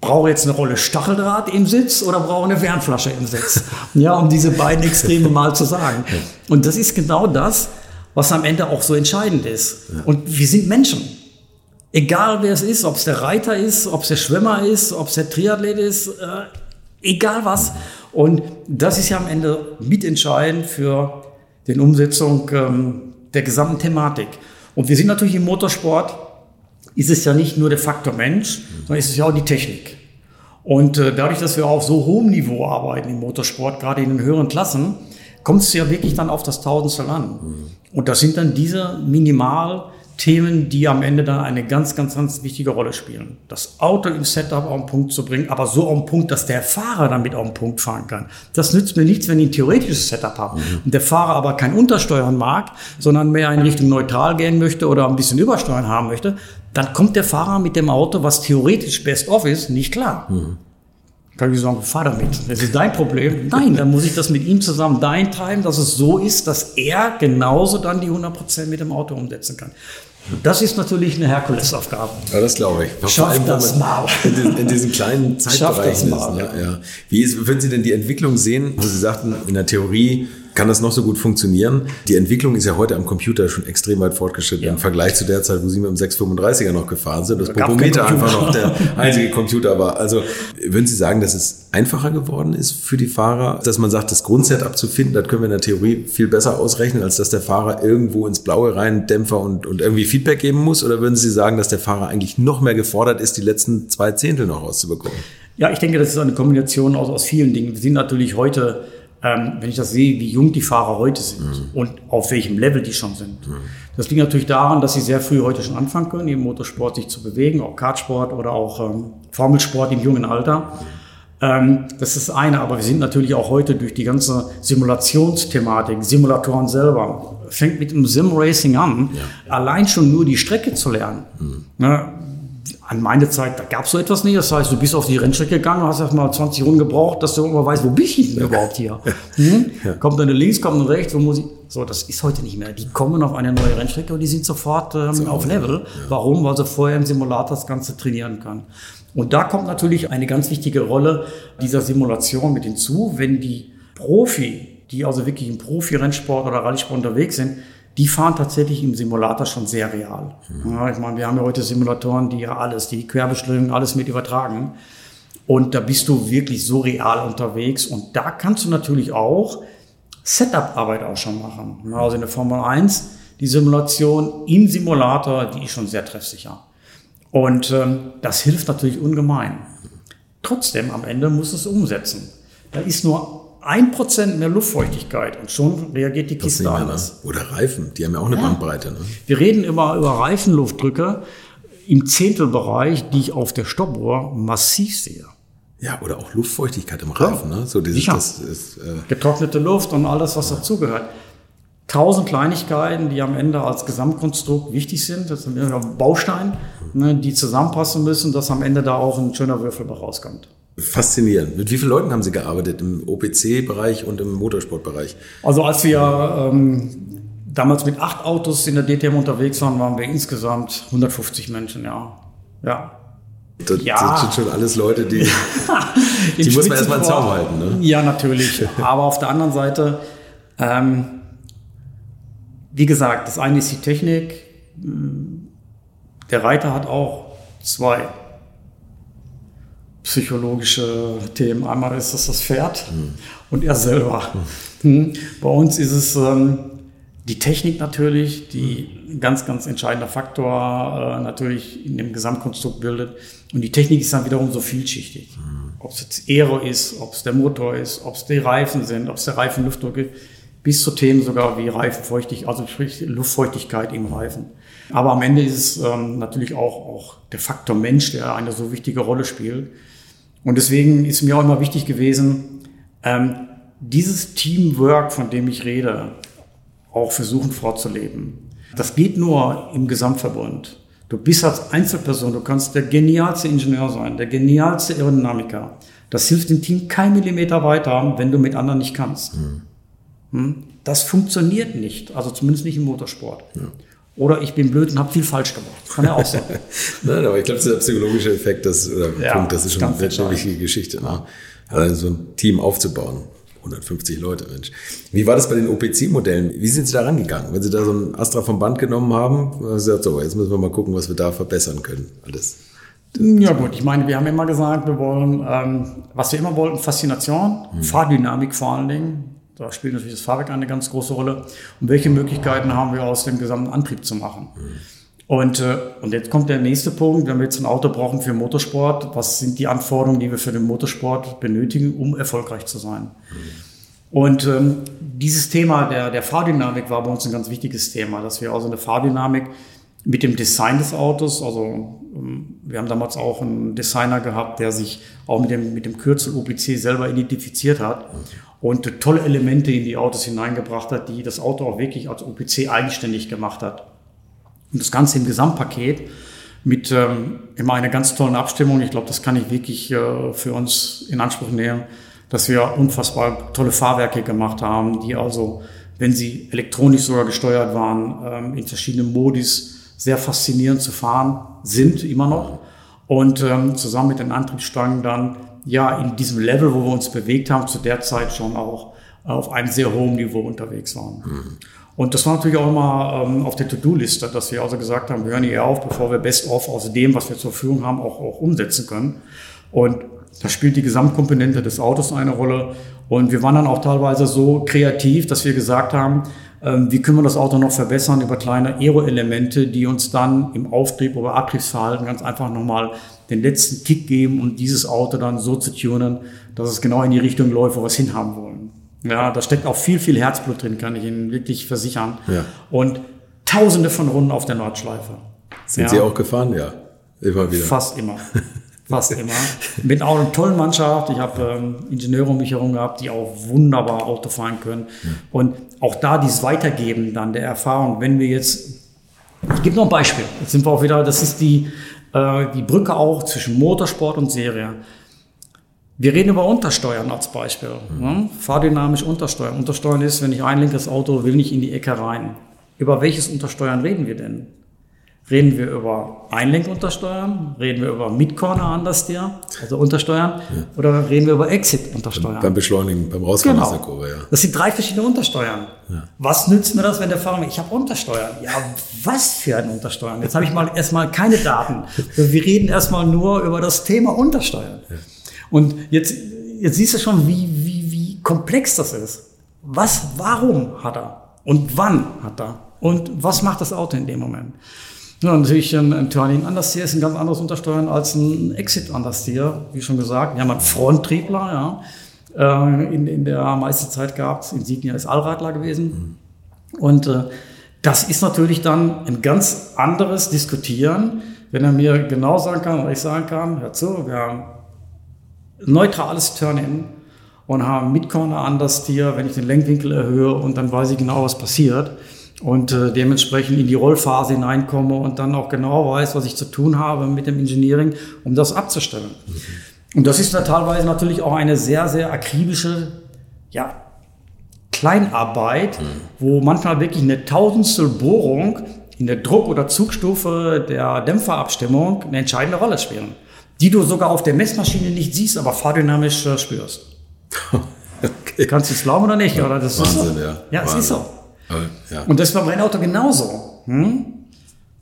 Brauche jetzt eine Rolle Stacheldraht im Sitz oder brauche eine Wärmflasche im Sitz? ja, um diese beiden Extreme mal zu sagen. Und das ist genau das, was am Ende auch so entscheidend ist. Und wir sind Menschen. Egal wer es ist, ob es der Reiter ist, ob es der Schwimmer ist, ob es der Triathlet ist, äh, egal was. Und das ist ja am Ende mitentscheidend für die Umsetzung ähm, der gesamten Thematik. Und wir sind natürlich im Motorsport, ist es ja nicht nur der Faktor Mensch, sondern ist es ja auch die Technik. Und äh, dadurch, dass wir auf so hohem Niveau arbeiten im Motorsport, gerade in den höheren Klassen, kommt es ja wirklich dann auf das Tausendstel an. Und das sind dann diese minimal Themen, die am Ende dann eine ganz, ganz, ganz wichtige Rolle spielen. Das Auto im Setup auf den Punkt zu bringen, aber so auf den Punkt, dass der Fahrer damit auf den Punkt fahren kann. Das nützt mir nichts, wenn ich ein theoretisches Setup habe mhm. und der Fahrer aber kein Untersteuern mag, sondern mehr in Richtung neutral gehen möchte oder ein bisschen Übersteuern haben möchte, dann kommt der Fahrer mit dem Auto, was theoretisch best of ist, nicht klar. Mhm. Kann ich sagen, fahr damit. Das ist dein Problem. Nein, dann muss ich das mit ihm zusammen dahin treiben, dass es so ist, dass er genauso dann die 100% mit dem Auto umsetzen kann. Das ist natürlich eine Herkulesaufgabe. Ja, das glaube ich. Schafft das mal. In, diesen, in diesen kleinen Zeitbereichen ist. Ne? Ja. Wie ist, würden Sie denn die Entwicklung sehen, wo Sie sagten, in der Theorie kann das noch so gut funktionieren. Die Entwicklung ist ja heute am Computer schon extrem weit fortgeschritten ja. im Vergleich zu der Zeit, wo Sie mit dem 635er noch gefahren sind. Das Popometer einfach noch der einzige Computer war. Also würden Sie sagen, dass es einfacher geworden ist für die Fahrer, dass man sagt, das Grundsetup zu finden, das können wir in der Theorie viel besser ausrechnen, als dass der Fahrer irgendwo ins Blaue rein Dämpfer und, und irgendwie Feedback geben muss? Oder würden Sie sagen, dass der Fahrer eigentlich noch mehr gefordert ist, die letzten zwei Zehntel noch rauszubekommen? Ja, ich denke, das ist eine Kombination aus, aus vielen Dingen. Wir sind natürlich heute ähm, wenn ich das sehe, wie jung die Fahrer heute sind mhm. und auf welchem Level die schon sind. Mhm. Das liegt natürlich daran, dass sie sehr früh heute schon anfangen können, im Motorsport sich zu bewegen, auch Kartsport oder auch ähm, Formelsport im jungen Alter. Ähm, das ist eine, aber wir sind natürlich auch heute durch die ganze Simulationsthematik, Simulatoren selber, fängt mit dem Sim-Racing an, ja. allein schon nur die Strecke zu lernen. Mhm. Ne? An meine Zeit, da gab es so etwas nicht. Das heißt, du bist auf die Rennstrecke gegangen, hast erst mal 20 Runden gebraucht, dass du immer weißt, wo bin ich denn überhaupt hier? Hm? Ja. Kommt eine links, kommt eine rechts, wo muss ich? So, das ist heute nicht mehr. Die kommen auf eine neue Rennstrecke und die sind sofort ähm, auf Level. Ja. Warum? Weil sie vorher im Simulator das Ganze trainieren kann. Und da kommt natürlich eine ganz wichtige Rolle dieser Simulation mit hinzu, wenn die Profi, die also wirklich im Profi-Rennsport oder Rallye-Sport unterwegs sind, die fahren tatsächlich im Simulator schon sehr real. Mhm. Ja, ich meine, wir haben ja heute Simulatoren, die ja alles, die Querbeschleunigung, alles mit übertragen. Und da bist du wirklich so real unterwegs. Und da kannst du natürlich auch Setup-Arbeit auch schon machen. Also in der Formel 1, die Simulation im Simulator, die ist schon sehr treffsicher. Und ähm, das hilft natürlich ungemein. Trotzdem, am Ende muss es umsetzen. Da ist nur ein Prozent mehr Luftfeuchtigkeit und schon reagiert die Kiste anders. Ne? Oder Reifen, die haben ja auch eine ja. Bandbreite. Ne? Wir reden immer über Reifenluftdrücke im Zehntelbereich, die ich auf der Stoppuhr massiv sehe. Ja, oder auch Luftfeuchtigkeit im Reifen. Ja. Ne? So dieses, Sicher. Das ist, äh Getrocknete Luft und alles, was ja. dazugehört. Tausend Kleinigkeiten, die am Ende als Gesamtkonstrukt wichtig sind. Das sind Bausteine, ne, die zusammenpassen müssen, dass am Ende da auch ein schöner Würfel rauskommt. Faszinierend. Mit wie vielen Leuten haben Sie gearbeitet im OPC-Bereich und im Motorsportbereich? Also als wir ähm, damals mit acht Autos in der DTM unterwegs waren, waren wir insgesamt 150 Menschen, ja. Ja. Das, ja. das sind schon alles Leute, die, die muss man erstmal in Zaum halten. Ne? Ja, natürlich. Aber auf der anderen Seite, ähm, wie gesagt, das eine ist die Technik. Der Reiter hat auch zwei psychologische Themen. Einmal ist es das Pferd mhm. und er selber. Mhm. Bei uns ist es ähm, die Technik natürlich, die ein ganz, ganz entscheidender Faktor äh, natürlich in dem Gesamtkonstrukt bildet. Und die Technik ist dann wiederum so vielschichtig. Mhm. Ob es jetzt Aero ist, ob es der Motor ist, ob es die Reifen sind, ob es der Reifenluftdruck ist, bis zu Themen sogar wie Reifenfeuchtigkeit, also sprich Luftfeuchtigkeit im Reifen. Aber am Ende ist es ähm, natürlich auch, auch der Faktor Mensch, der eine so wichtige Rolle spielt. Und deswegen ist mir auch immer wichtig gewesen, ähm, dieses Teamwork, von dem ich rede, auch versuchen vorzuleben. Das geht nur im Gesamtverbund. Du bist als Einzelperson, du kannst der genialste Ingenieur sein, der genialste Aerodynamiker. Das hilft dem Team kein Millimeter weiter, wenn du mit anderen nicht kannst. Mhm. Das funktioniert nicht, also zumindest nicht im Motorsport. Ja. Oder ich bin blöd und habe viel falsch gemacht. Kann ja auch sein. Nein, aber ich glaube, der psychologische Effekt, das, oder ja, Punkt, das ist schon eine wichtige Geschichte. Ne? Also so ein Team aufzubauen. 150 Leute, Mensch. Wie war das bei den OPC-Modellen? Wie sind Sie da rangegangen? Wenn Sie da so ein Astra vom Band genommen haben, haben Sie gesagt, so, jetzt müssen wir mal gucken, was wir da verbessern können. Alles. Ja gut, ich meine, wir haben immer gesagt, wir wollen, ähm, was wir immer wollten, Faszination, hm. Fahrdynamik vor allen Dingen. Da spielt natürlich das Fahrwerk eine ganz große Rolle. Und welche Möglichkeiten haben wir aus dem gesamten Antrieb zu machen? Mhm. Und, äh, und jetzt kommt der nächste Punkt, wenn wir jetzt ein Auto brauchen für Motorsport, was sind die Anforderungen, die wir für den Motorsport benötigen, um erfolgreich zu sein? Mhm. Und ähm, dieses Thema der, der Fahrdynamik war bei uns ein ganz wichtiges Thema, dass wir also eine Fahrdynamik mit dem Design des Autos, also ähm, wir haben damals auch einen Designer gehabt, der sich auch mit dem, mit dem Kürzel OPC selber identifiziert hat und tolle Elemente in die Autos hineingebracht hat, die das Auto auch wirklich als OPC eigenständig gemacht hat. Und das Ganze im Gesamtpaket mit ähm, immer einer ganz tollen Abstimmung. Ich glaube, das kann ich wirklich äh, für uns in Anspruch nehmen, dass wir unfassbar tolle Fahrwerke gemacht haben, die also, wenn sie elektronisch sogar gesteuert waren, ähm, in verschiedenen Modis sehr faszinierend zu fahren sind, immer noch. Und ähm, zusammen mit den Antriebsstangen dann ja in diesem Level, wo wir uns bewegt haben, zu der Zeit schon auch auf einem sehr hohen Niveau unterwegs waren. Mhm. Und das war natürlich auch immer ähm, auf der To-Do-Liste, dass wir also gesagt haben, wir hören hier auf, bevor wir Best-of aus dem, was wir zur Verfügung haben, auch, auch umsetzen können. Und da spielt die Gesamtkomponente des Autos eine Rolle. Und wir waren dann auch teilweise so kreativ, dass wir gesagt haben, ähm, wie können wir das Auto noch verbessern über kleine Aero-Elemente, die uns dann im Auftrieb oder Abtriebsverhalten ganz einfach nochmal den letzten Kick geben und dieses Auto dann so zu tunen, dass es genau in die Richtung läuft, wo wir es hinhaben wollen. Ja, da steckt auch viel, viel Herzblut drin, kann ich Ihnen wirklich versichern. Ja. Und tausende von Runden auf der Nordschleife. Sind ja. Sie auch gefahren? Ja, immer wieder. Fast immer. Fast immer. Mit auch einer tollen Mannschaft. Ich habe ähm, Ingenieure um mich herum gehabt, die auch wunderbar Auto fahren können. Ja. Und auch da dieses Weitergeben dann der Erfahrung, wenn wir jetzt, ich gebe noch ein Beispiel, jetzt sind wir auch wieder, das ist die äh, die Brücke auch zwischen Motorsport und Serie. Wir reden über Untersteuern als Beispiel. Mhm. Ne? Fahrdynamisch Untersteuern. Untersteuern ist, wenn ich einlenke, das Auto will nicht in die Ecke rein. Über welches Untersteuern reden wir denn? Reden wir über Einlenkuntersteuern? Reden wir über Mid-Corner Understeer, also Untersteuern? Ja. Oder reden wir über Exit-Untersteuern? Beim Beschleunigen, beim Rauskommen genau. aus der Kurve, ja. Das sind drei verschiedene Untersteuern. Ja. Was nützt mir das, wenn der Fahrer ich habe Untersteuern? Ja, was für ein Untersteuern? Jetzt habe ich mal erstmal keine Daten. Wir reden erstmal nur über das Thema Untersteuern. Ja. Und jetzt, jetzt siehst du schon, wie, wie, wie komplex das ist. Was, warum hat er? Und wann hat er? Und was macht das Auto in dem Moment? Ja, natürlich ein, ein Turning Understeer ist ein ganz anderes Untersteuern als ein Exit Understeer, wie schon gesagt. Wir haben einen Fronttriebler, ja. Äh, in, in der meisten Zeit gab es, Insignia ist Allradler gewesen. Und äh, das ist natürlich dann ein ganz anderes Diskutieren, wenn er mir genau sagen kann, oder ich sagen kann, hör zu, wir haben neutrales Turn-In und haben mit Corner Understeer, wenn ich den Lenkwinkel erhöhe und dann weiß ich genau, was passiert und äh, dementsprechend in die Rollphase hineinkomme und dann auch genau weiß, was ich zu tun habe mit dem Engineering, um das abzustellen. Mhm. Und das ist da teilweise natürlich auch eine sehr, sehr akribische, ja, Kleinarbeit, mhm. wo manchmal wirklich eine tausendstel Bohrung in der Druck- oder Zugstufe der Dämpferabstimmung eine entscheidende Rolle spielen, die du sogar auf der Messmaschine nicht siehst, aber fahrdynamisch äh, spürst. okay. Kannst du es glauben oder nicht? Oder das Wahnsinn, ist so. ja. Ja, es ist so. Ja. Und das ist beim Rennauto genauso. Hm?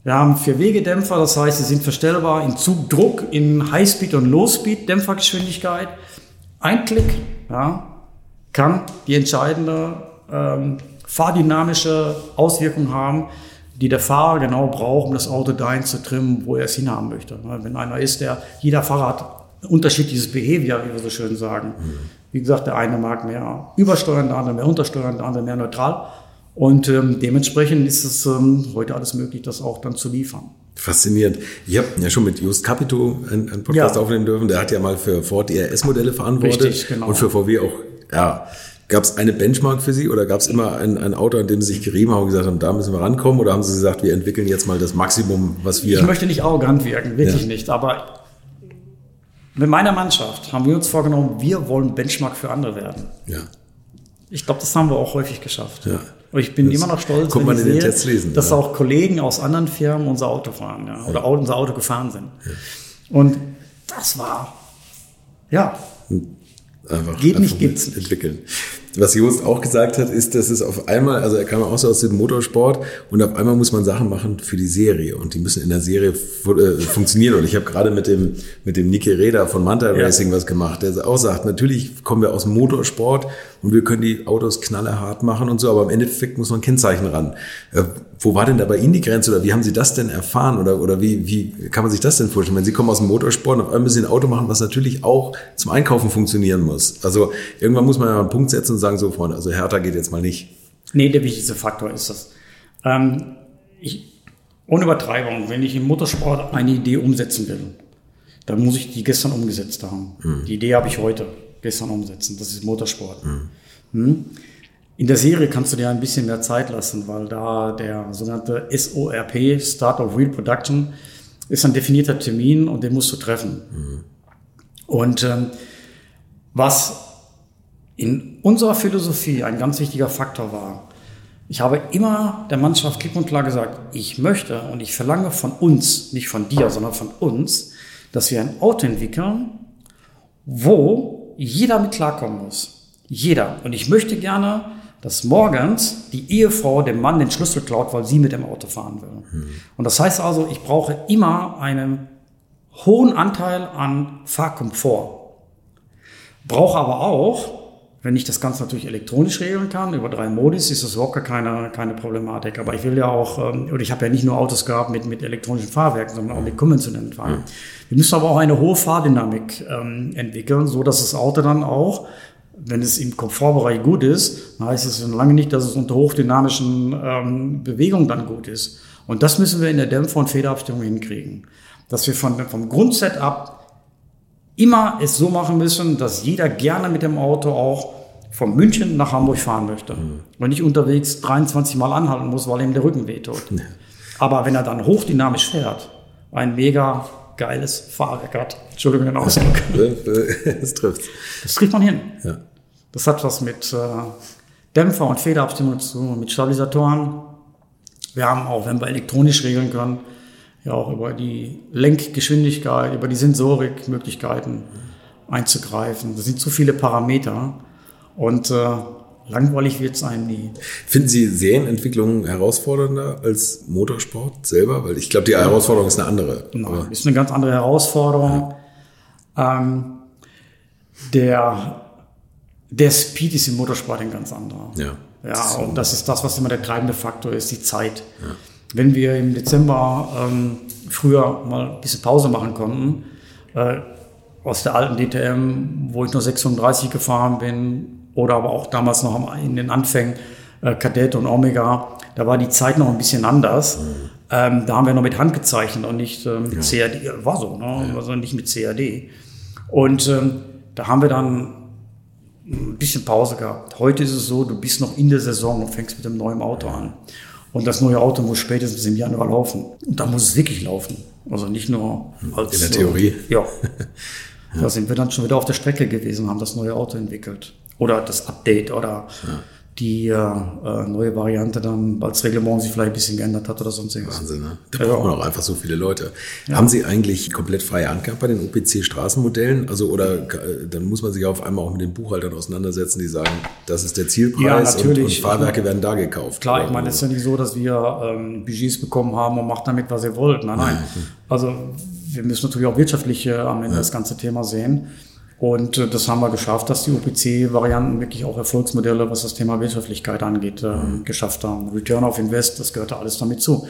Wir haben vier Wegedämpfer, das heißt, sie sind verstellbar in Zugdruck, in Highspeed und Lowspeed Dämpfergeschwindigkeit. Ein Klick ja, kann die entscheidende ähm, fahrdynamische Auswirkung haben, die der Fahrer genau braucht, um das Auto dahin zu trimmen, wo er es hinhaben möchte. Wenn einer ist, der jeder Fahrer hat unterschiedliches Behavior, wie wir so schön sagen. Mhm. Wie gesagt, der eine mag mehr übersteuern, der andere mehr untersteuern, der andere mehr neutral. Und ähm, dementsprechend ist es ähm, heute alles möglich, das auch dann zu liefern. Faszinierend. Ich habe ja schon mit Just Capito einen, einen Podcast ja. aufnehmen dürfen. Der hat ja mal für Ford ERS-Modelle verantwortet Richtig, genau. und für VW auch. Ja, gab es eine Benchmark für Sie oder gab es immer ein, ein Auto, an dem Sie sich gerieben haben und gesagt haben, da müssen wir rankommen? Oder haben Sie gesagt, wir entwickeln jetzt mal das Maximum, was wir. Ich möchte nicht arrogant wirken, wirklich ja. nicht. Aber mit meiner Mannschaft haben wir uns vorgenommen, wir wollen Benchmark für andere werden. Ja. Ich glaube, das haben wir auch häufig geschafft. Ja. Und ich bin das immer noch stolz, wenn ich sehe, lesen, dass ja. auch Kollegen aus anderen Firmen unser Auto fahren ja, oder ja. unser Auto gefahren sind. Und das war, ja, einfach, geht nicht, gibt's nicht. entwickeln. Was Jost auch gesagt hat, ist, dass es auf einmal, also er kam auch so aus dem Motorsport und auf einmal muss man Sachen machen für die Serie und die müssen in der Serie äh, funktionieren. Und ich habe gerade mit dem mit dem Niki Reda von Manta ja. Racing was gemacht, der auch sagt, natürlich kommen wir aus dem Motorsport und wir können die Autos knallerhart machen und so, aber im Endeffekt muss man Kennzeichen ran. Äh, wo war denn da bei Ihnen die Grenze oder wie haben Sie das denn erfahren oder, oder wie, wie kann man sich das denn vorstellen? Wenn Sie kommen aus dem Motorsport und auf einmal müssen Sie ein Auto machen, was natürlich auch zum Einkaufen funktionieren muss. Also irgendwann muss man ja einen Punkt setzen und sagen, so Freunde, also härter geht jetzt mal nicht. Nee, der wichtigste Faktor ist das. Ähm, ich, ohne Übertreibung, wenn ich im Motorsport eine Idee umsetzen will, dann muss ich die gestern umgesetzt haben. Mhm. Die Idee habe ich heute gestern umsetzen. Das ist Motorsport. Mhm. Mhm. In der Serie kannst du dir ein bisschen mehr Zeit lassen, weil da der sogenannte SORP, Start of Real Production, ist ein definierter Termin und den musst du treffen. Mhm. Und ähm, was in unserer Philosophie ein ganz wichtiger Faktor war, ich habe immer der Mannschaft klipp und klar gesagt, ich möchte und ich verlange von uns, nicht von dir, sondern von uns, dass wir ein Auto entwickeln, wo jeder mit klarkommen muss. Jeder. Und ich möchte gerne, dass morgens die Ehefrau dem Mann den Schlüssel klaut, weil sie mit dem Auto fahren will. Mhm. Und das heißt also, ich brauche immer einen hohen Anteil an Fahrkomfort. Brauche aber auch, wenn ich das Ganze natürlich elektronisch regeln kann, über drei Modis, ist das überhaupt keine, keine Problematik. Aber ich will ja auch, ähm, oder ich habe ja nicht nur Autos gehabt mit, mit elektronischen Fahrwerken, sondern auch mit konventionellen Fahrwerken. Mhm. Wir müssen aber auch eine hohe Fahrdynamik ähm, entwickeln, so dass das Auto dann auch wenn es im Komfortbereich gut ist, heißt es lange nicht, dass es unter hochdynamischen ähm, Bewegungen dann gut ist. Und das müssen wir in der Dämpfer- und Federabstimmung hinkriegen. Dass wir von, vom Grundsetup immer es so machen müssen, dass jeder gerne mit dem Auto auch von München nach Hamburg fahren möchte. Mhm. Und nicht unterwegs 23 Mal anhalten muss, weil ihm der Rücken wehtut. Ja. Aber wenn er dann hochdynamisch fährt, ein mega geiles Fahrrad. Entschuldigung den Ausdruck. das trifft. Das kriegt man hin. Ja. Das hat was mit äh, Dämpfer und Federabstimmung zu mit Stabilisatoren. Wir haben auch, wenn wir elektronisch regeln können, ja auch über die Lenkgeschwindigkeit, über die Sensorik Möglichkeiten einzugreifen. Das sind zu viele Parameter und äh, langweilig wird es einem nie. Finden Sie Serienentwicklung herausfordernder als Motorsport selber? Weil ich glaube, die Herausforderung ist eine andere. Nein, ist eine ganz andere Herausforderung. Ähm, der, der Speed ist im Motorsport ein ganz anderer. Ja. Ja, und das ist das, was immer der treibende Faktor ist, die Zeit. Ja. Wenn wir im Dezember ähm, früher mal ein bisschen Pause machen konnten, äh, aus der alten DTM, wo ich nur 36 gefahren bin, oder aber auch damals noch in den Anfängen äh, Kadett und Omega, da war die Zeit noch ein bisschen anders. Mhm. Ähm, da haben wir noch mit Hand gezeichnet und nicht ähm, ja. CAD. War so, ne? Ja. Also nicht mit CAD. Und ähm, da haben wir dann ein bisschen Pause gehabt. Heute ist es so, du bist noch in der Saison und fängst mit dem neuen Auto an. Und das neue Auto muss spätestens im Januar laufen. Und da muss es wirklich laufen. Also nicht nur als. In der Theorie. Äh, ja. ja. Da sind wir dann schon wieder auf der Strecke gewesen, haben das neue Auto entwickelt. Oder das Update oder ja die äh, neue Variante dann, das Reglement sich vielleicht ein bisschen geändert hat oder sonst irgendwas. Wahnsinn, ne? Da braucht man auch einfach so viele Leute. Ja. Haben Sie eigentlich komplett freie Hand gehabt bei den OPC-Straßenmodellen? Also, oder äh, dann muss man sich auf einmal auch mit den Buchhaltern auseinandersetzen, die sagen, das ist der Zielpreis ja, natürlich. Und, und Fahrwerke werden da gekauft. Klar, ich meine, es ist ja nicht so, dass wir ähm, Budgets bekommen haben und macht damit, was ihr wollt. Nein, nein. Also, wir müssen natürlich auch wirtschaftlich äh, am Ende ja. das ganze Thema sehen. Und äh, das haben wir geschafft, dass die OPC-Varianten wirklich auch Erfolgsmodelle, was das Thema Wirtschaftlichkeit angeht, äh, mhm. geschafft haben. Return of Invest, das gehörte alles damit zu.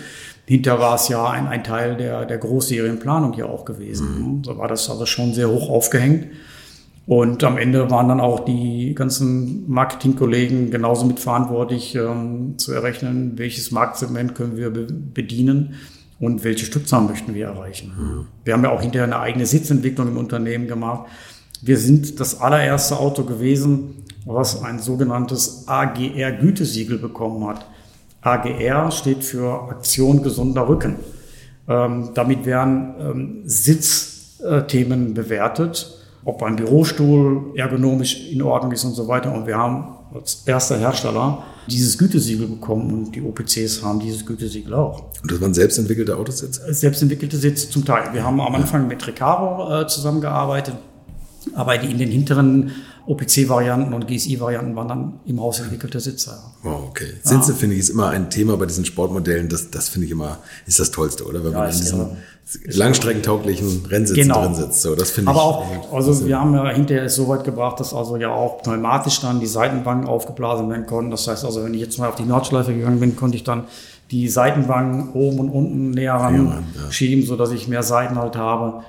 Hinter war es ja ein, ein Teil der, der Großserienplanung hier auch gewesen. Mhm. So war das also schon sehr hoch aufgehängt. Und am Ende waren dann auch die ganzen Marketingkollegen genauso mitverantwortlich ähm, zu errechnen, welches Marktsegment können wir be bedienen und welche Stückzahlen möchten wir erreichen. Mhm. Wir haben ja auch hinterher eine eigene Sitzentwicklung im Unternehmen gemacht wir sind das allererste Auto gewesen, was ein sogenanntes AGR-Gütesiegel bekommen hat. AGR steht für Aktion gesunder Rücken. Ähm, damit werden ähm, Sitzthemen bewertet, ob ein Bürostuhl ergonomisch in Ordnung ist und so weiter. Und wir haben als erster Hersteller dieses Gütesiegel bekommen und die OPCs haben dieses Gütesiegel auch. Und das waren selbstentwickelte Autositze? Selbstentwickelte Sitze zum Teil. Wir haben am Anfang mit Recaro äh, zusammengearbeitet. Aber die in den hinteren OPC-Varianten und GSI-Varianten waren dann im Haus entwickelte Sitze. Wow, okay. Sitze ja. finde ich ist immer ein Thema bei diesen Sportmodellen. Das, das finde ich immer, ist das Tollste, oder? Wenn ja, man in diesen langstreckentauglichen Rennsitzen genau. drin sitzt. So, das finde ich. Aber auch, also wir haben ja hinterher es so weit gebracht, dass also ja auch pneumatisch dann die Seitenwangen aufgeblasen werden konnten. Das heißt also, wenn ich jetzt mal auf die Nordschleife gegangen bin, konnte ich dann die Seitenwangen oben und unten näher ran ja, schieben, sodass ich mehr Seiten halt habe.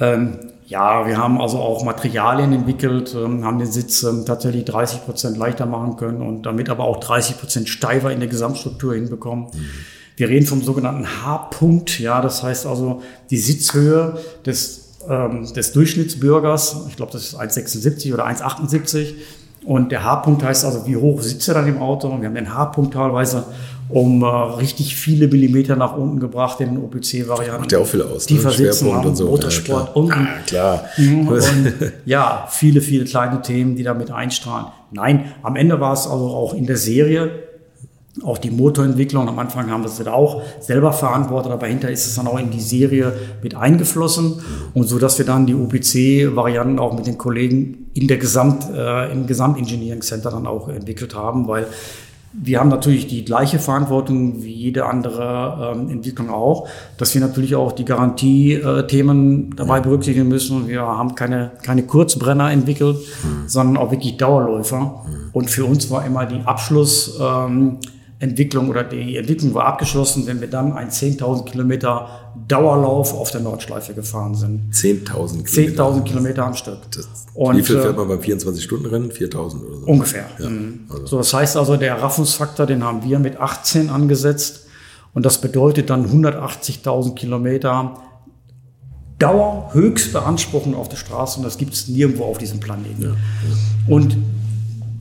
Ähm, ja, wir haben also auch Materialien entwickelt, ähm, haben den Sitz ähm, tatsächlich 30 Prozent leichter machen können und damit aber auch 30 Prozent steifer in der Gesamtstruktur hinbekommen. Mhm. Wir reden vom sogenannten H-Punkt, ja, das heißt also die Sitzhöhe des, ähm, des Durchschnittsbürgers, ich glaube, das ist 1,76 oder 1,78 und der H-Punkt heißt also, wie hoch sitzt er dann im Auto und wir haben den H-Punkt teilweise um äh, richtig viele Millimeter nach unten gebracht in den OPC-Varianten. Macht ja auch viel aus. Die ne? Schwerpunkt und so. Motorsport ja, unten. Ah, klar. Mhm, und, ja, viele, viele kleine Themen, die damit einstrahlen. Nein, am Ende war es also auch in der Serie auch die Motorentwicklung. Am Anfang haben wir es auch selber verantwortet, aber hinter ist es dann auch in die Serie mit eingeflossen und so, dass wir dann die UPC-Varianten auch mit den Kollegen in der Gesamt, äh, im Gesamtengineering Center dann auch entwickelt haben, weil wir haben natürlich die gleiche Verantwortung wie jede andere ähm, Entwicklung auch, dass wir natürlich auch die Garantiethemen äh, dabei berücksichtigen müssen. Wir haben keine, keine Kurzbrenner entwickelt, mhm. sondern auch wirklich Dauerläufer. Mhm. Und für uns war immer die Abschlussentwicklung ähm, oder die Entwicklung war abgeschlossen, wenn wir dann ein 10.000 Kilometer Dauerlauf auf der Nordschleife gefahren sind. 10.000 Kilometer? 10.000 Kilometer am Stück. Das und, Wie viel fährt äh, man beim 24-Stunden-Rennen? 4000 oder so? Ungefähr. Ja, mhm. also. So, das heißt also, der Raffungsfaktor, den haben wir mit 18 angesetzt. Und das bedeutet dann 180.000 Kilometer Dauer, Höchstbeanspruchung auf der Straße. Und das gibt es nirgendwo auf diesem Planeten. Ja, ja. Und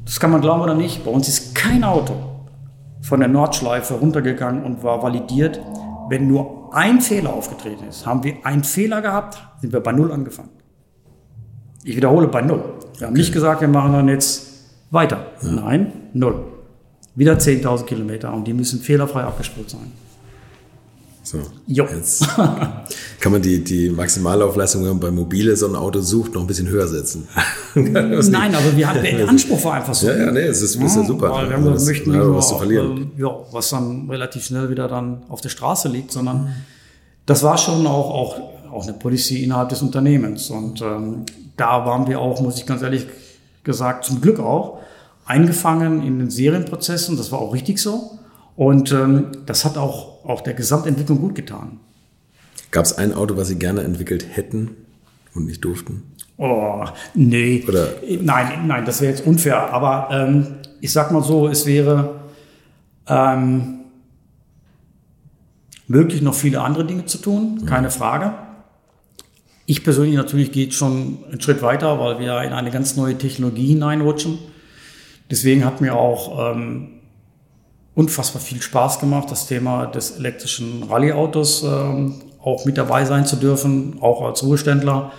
das kann man glauben oder nicht. Bei uns ist kein Auto von der Nordschleife runtergegangen und war validiert, wenn nur ein Fehler aufgetreten ist, haben wir einen Fehler gehabt, sind wir bei Null angefangen. Ich wiederhole bei Null. Wir haben nicht gesagt, wir machen dann jetzt weiter. Ja. Nein, Null. Wieder 10.000 Kilometer und die müssen fehlerfrei abgespult sein. So, jo. Jetzt kann man die, die Maximallaufleistung, wenn man bei mobile so ein Auto sucht, noch ein bisschen höher setzen. Nein, aber wir haben, der Anspruch war einfach so. Ja, ja, nee, es ist, ist ja super. Weil wir also möchten ja, was zu verlieren. Auch, ja, was dann relativ schnell wieder dann auf der Straße liegt, sondern das war schon auch, auch, auch eine Policy innerhalb des Unternehmens. Und ähm, da waren wir auch, muss ich ganz ehrlich gesagt, zum Glück auch, eingefangen in den Serienprozessen. Das war auch richtig so. Und ähm, das hat auch, auch der Gesamtentwicklung gut getan. Gab es ein Auto, was Sie gerne entwickelt hätten und nicht durften? Oh, nee. Oder? Nein, nein, das wäre jetzt unfair. Aber ähm, ich sag mal so, es wäre ähm, möglich, noch viele andere Dinge zu tun, keine mhm. Frage. Ich persönlich natürlich geht schon einen Schritt weiter, weil wir in eine ganz neue Technologie hineinrutschen. Deswegen hat mir auch ähm, unfassbar viel Spaß gemacht, das Thema des elektrischen Rallye-Autos ähm, auch mit dabei sein zu dürfen, auch als Ruheständler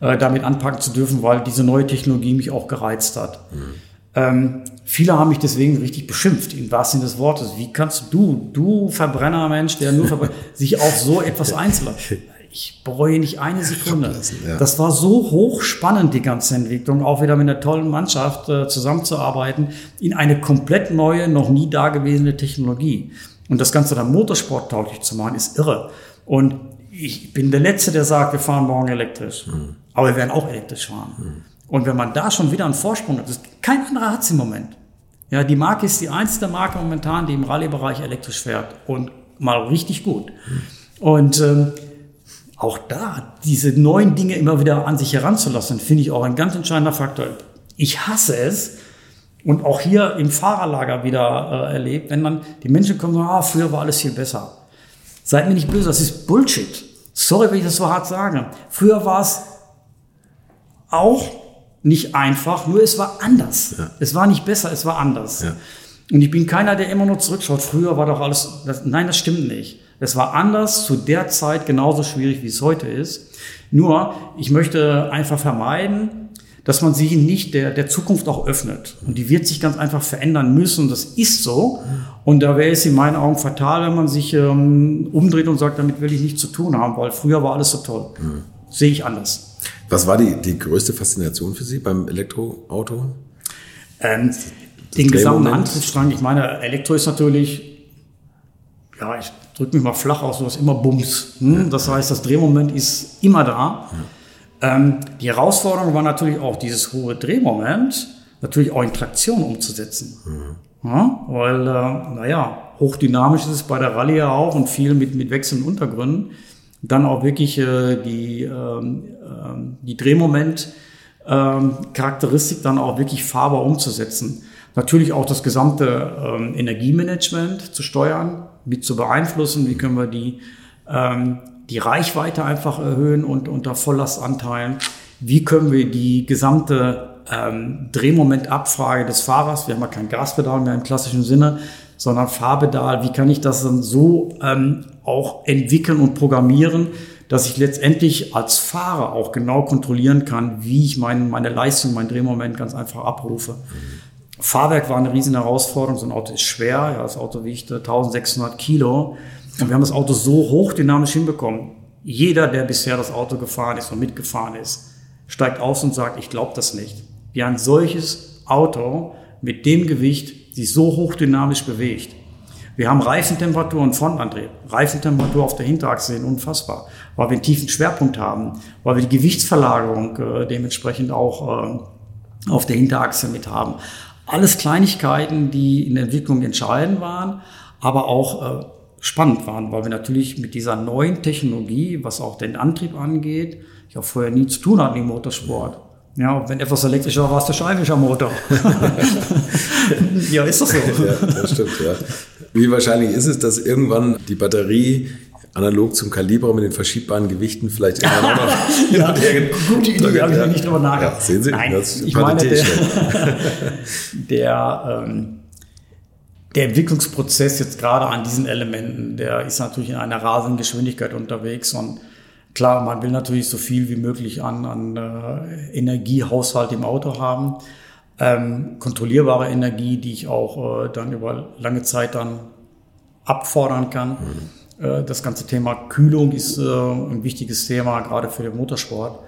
äh, damit anpacken zu dürfen, weil diese neue Technologie mich auch gereizt hat. Mhm. Ähm, viele haben mich deswegen richtig beschimpft, im wahrsten Sinne des Wortes. Wie kannst du, du Verbrennermensch, der nur verbrennt, sich auf so etwas einzulassen? Ich bereue nicht eine Sekunde. Ja. Das war so hochspannend, die ganze Entwicklung, auch wieder mit einer tollen Mannschaft äh, zusammenzuarbeiten, in eine komplett neue, noch nie dagewesene Technologie. Und das Ganze dann motorsporttauglich zu machen, ist irre. Und ich bin der Letzte, der sagt, wir fahren morgen elektrisch. Mhm. Aber wir werden auch elektrisch fahren. Mhm. Und wenn man da schon wieder einen Vorsprung hat, kein anderer hat es im Moment. Ja, die Marke ist die einzige Marke momentan, die im Rallye-Bereich elektrisch fährt und mal richtig gut. Mhm. Und ähm, auch da diese neuen Dinge immer wieder an sich heranzulassen, finde ich auch ein ganz entscheidender Faktor. Ich hasse es und auch hier im Fahrerlager wieder äh, erlebt, wenn dann die Menschen kommen, ah, früher war alles viel besser. Seid mir nicht böse, das ist Bullshit. Sorry, wenn ich das so hart sage. Früher war es auch nicht einfach, nur es war anders. Ja. Es war nicht besser, es war anders. Ja. Und ich bin keiner, der immer nur zurückschaut. Früher war doch alles, das, nein, das stimmt nicht. Es war anders zu der Zeit genauso schwierig, wie es heute ist. Nur, ich möchte einfach vermeiden, dass man sich nicht der, der Zukunft auch öffnet. Und die wird sich ganz einfach verändern müssen. Das ist so. Und da wäre es in meinen Augen fatal, wenn man sich ähm, umdreht und sagt, damit will ich nichts zu tun haben, weil früher war alles so toll. Mhm. Sehe ich anders. Was war die, die größte Faszination für Sie beim Elektroauto? Ähm, den gesamten Antriebsstrang. Ich meine, Elektro ist natürlich, ja, ich drücke mich mal flach aus, du hast immer Bums. Hm? Das heißt, das Drehmoment ist immer da. Ähm, die Herausforderung war natürlich auch, dieses hohe Drehmoment natürlich auch in Traktion umzusetzen. Mhm. Ja, weil, äh, naja, hochdynamisch ist es bei der Rallye ja auch und viel mit, mit wechselnden Untergründen. Dann auch wirklich äh, die, ähm, äh, die Drehmoment-Charakteristik ähm, dann auch wirklich fahrbar umzusetzen. Natürlich auch das gesamte ähm, Energiemanagement zu steuern, zu beeinflussen. Wie können wir die, ähm, die Reichweite einfach erhöhen und unter Volllast anteilen? Wie können wir die gesamte ähm, Drehmomentabfrage des Fahrers, wir haben ja kein Gaspedal mehr im klassischen Sinne, sondern Fahrpedal, wie kann ich das dann so ähm, auch entwickeln und programmieren, dass ich letztendlich als Fahrer auch genau kontrollieren kann, wie ich mein, meine Leistung, mein Drehmoment ganz einfach abrufe. Fahrwerk war eine riesen Herausforderung. So ein Auto ist schwer. Ja, das Auto wiegt 1600 Kilo. Und wir haben das Auto so hochdynamisch hinbekommen. Jeder, der bisher das Auto gefahren ist und mitgefahren ist, steigt aus und sagt, ich glaube das nicht. Wie ein solches Auto mit dem Gewicht sich so hochdynamisch bewegt. Wir haben Reifentemperatur und Frontantrieb. Reifentemperatur auf der Hinterachse sind unfassbar, weil wir einen tiefen Schwerpunkt haben, weil wir die Gewichtsverlagerung äh, dementsprechend auch äh, auf der Hinterachse mit haben. Alles Kleinigkeiten, die in der Entwicklung entscheidend waren, aber auch äh, spannend waren, weil wir natürlich mit dieser neuen Technologie, was auch den Antrieb angeht, ich auch vorher nie zu tun hatten im Motorsport. Ja, wenn etwas elektrisch war, war es der Scheinwischer Motor. ja, ist doch so. ja, das stimmt, ja. Wie wahrscheinlich ist es, dass irgendwann die Batterie analog zum Kaliber mit den verschiebbaren Gewichten vielleicht immer noch. ja, gute Idee, habe ich noch nicht drüber nachgedacht. Ja, sehen Sie, Nein, das ich meine, der, der ähm, der Entwicklungsprozess jetzt gerade an diesen Elementen, der ist natürlich in einer rasenden Geschwindigkeit unterwegs und klar, man will natürlich so viel wie möglich an, an äh, Energiehaushalt im Auto haben. Ähm, kontrollierbare Energie, die ich auch äh, dann über lange Zeit dann abfordern kann. Mhm. Äh, das ganze Thema Kühlung ist äh, ein wichtiges Thema, gerade für den Motorsport.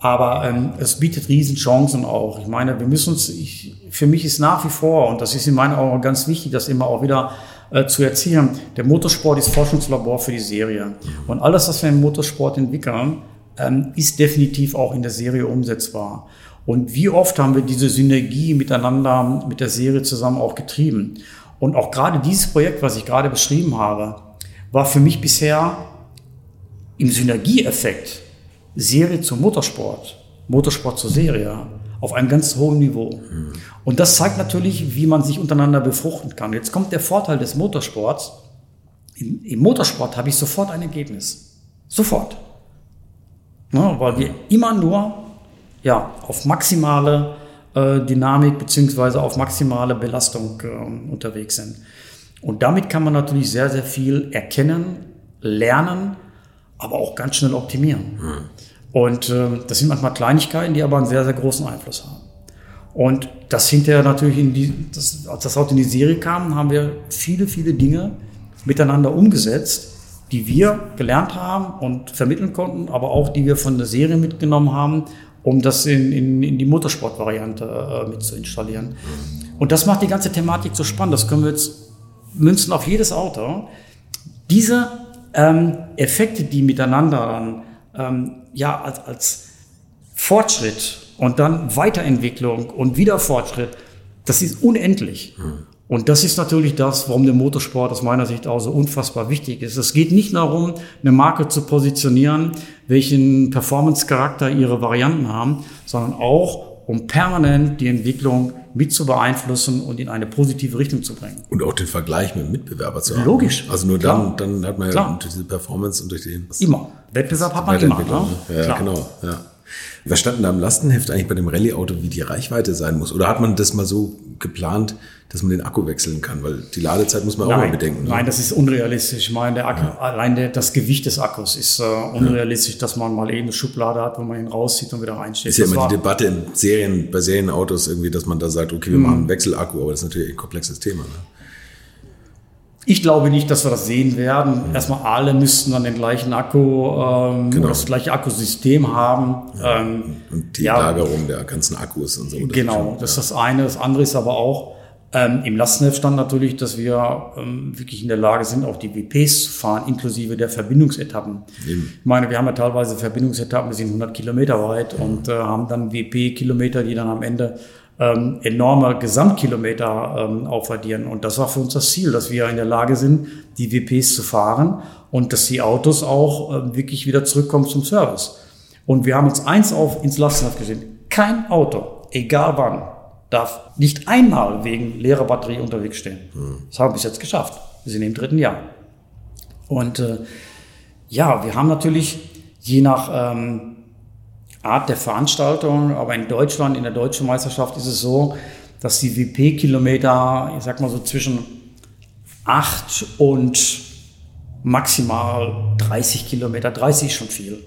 Aber ähm, es bietet Riesenchancen auch. Ich meine, wir müssen uns, ich, für mich ist nach wie vor, und das ist in meinen Augen ganz wichtig, das immer auch wieder äh, zu erzählen, der Motorsport ist Forschungslabor für die Serie. Und alles, was wir im Motorsport entwickeln, ähm, ist definitiv auch in der Serie umsetzbar. Und wie oft haben wir diese Synergie miteinander mit der Serie zusammen auch getrieben. Und auch gerade dieses Projekt, was ich gerade beschrieben habe, war für mich bisher im Synergieeffekt Serie zum Motorsport, Motorsport zur Serie auf einem ganz hohen Niveau. Und das zeigt natürlich, wie man sich untereinander befruchten kann. Jetzt kommt der Vorteil des Motorsports. Im, im Motorsport habe ich sofort ein Ergebnis. Sofort. Ja, weil wir immer nur ja, auf maximale äh, Dynamik beziehungsweise auf maximale Belastung äh, unterwegs sind. Und damit kann man natürlich sehr, sehr viel erkennen, lernen, aber auch ganz schnell optimieren. Mhm. Und äh, das sind manchmal Kleinigkeiten, die aber einen sehr, sehr großen Einfluss haben. Und das hinterher natürlich in die, das, als das Auto in die Serie kam, haben wir viele, viele Dinge miteinander umgesetzt, die wir gelernt haben und vermitteln konnten, aber auch die wir von der Serie mitgenommen haben, um das in, in, in die Motorsport-Variante äh, mit zu installieren. Und das macht die ganze Thematik so spannend. Das können wir jetzt münzen auf jedes Auto. Diese ähm, Effekte, die miteinander dann ähm, ja als, als Fortschritt und dann Weiterentwicklung und wieder Fortschritt, das ist unendlich. Hm. Und das ist natürlich das, warum der Motorsport aus meiner Sicht auch so unfassbar wichtig ist. Es geht nicht darum, eine Marke zu positionieren, welchen Performance-Charakter ihre Varianten haben, sondern auch um permanent die Entwicklung mit zu beeinflussen und in eine positive Richtung zu bringen. Und auch den Vergleich mit dem Mitbewerber zu haben. Logisch. Also nur dann, dann hat man ja durch diese Performance und durch den... Immer. Wettbewerb hat man immer. Ne? Ja, Klar. genau. Ja. Was stand da im Lastenheft eigentlich bei dem Rallye-Auto, wie die Reichweite sein muss? Oder hat man das mal so geplant, dass man den Akku wechseln kann? Weil die Ladezeit muss man nein, auch mal bedenken. Ne? Nein, das ist unrealistisch. Ich meine, der Akku, ja. allein der, das Gewicht des Akkus ist äh, unrealistisch, ja. dass man mal eben eine Schublade hat, wo man ihn rauszieht und wieder reinsteht. Ist ja immer die Debatte in Serien, bei Serienautos irgendwie, dass man da sagt, okay, wir mhm. machen einen Wechselakku, aber das ist natürlich ein komplexes Thema. Ne? Ich glaube nicht, dass wir das sehen werden. Erstmal alle müssten dann den gleichen Akku, ähm, genau. das gleiche Akkusystem haben. Ja. Ähm, und die ja, Lagerung der ganzen Akkus und so. Das genau, das ist das eine. Das andere ist aber auch, ähm, im Lastenheft stand natürlich, dass wir ähm, wirklich in der Lage sind, auch die WPs zu fahren, inklusive der Verbindungsetappen. Eben. Ich meine, wir haben ja teilweise Verbindungsetappen, die sind 100 Kilometer weit mhm. und äh, haben dann WP-Kilometer, die dann am Ende ähm, enorme Gesamtkilometer ähm, aufaddieren. Und das war für uns das Ziel, dass wir in der Lage sind, die WPs zu fahren und dass die Autos auch äh, wirklich wieder zurückkommen zum Service. Und wir haben uns eins auf ins Lastenheft gesehen. Kein Auto, egal wann, darf nicht einmal wegen leerer Batterie unterwegs stehen. Hm. Das haben wir bis jetzt geschafft. Wir sind im dritten Jahr. Und äh, ja, wir haben natürlich je nach ähm, Art der Veranstaltung, aber in Deutschland, in der deutschen Meisterschaft ist es so, dass die WP-Kilometer, ich sag mal so zwischen 8 und maximal 30 Kilometer, 30 ist schon viel.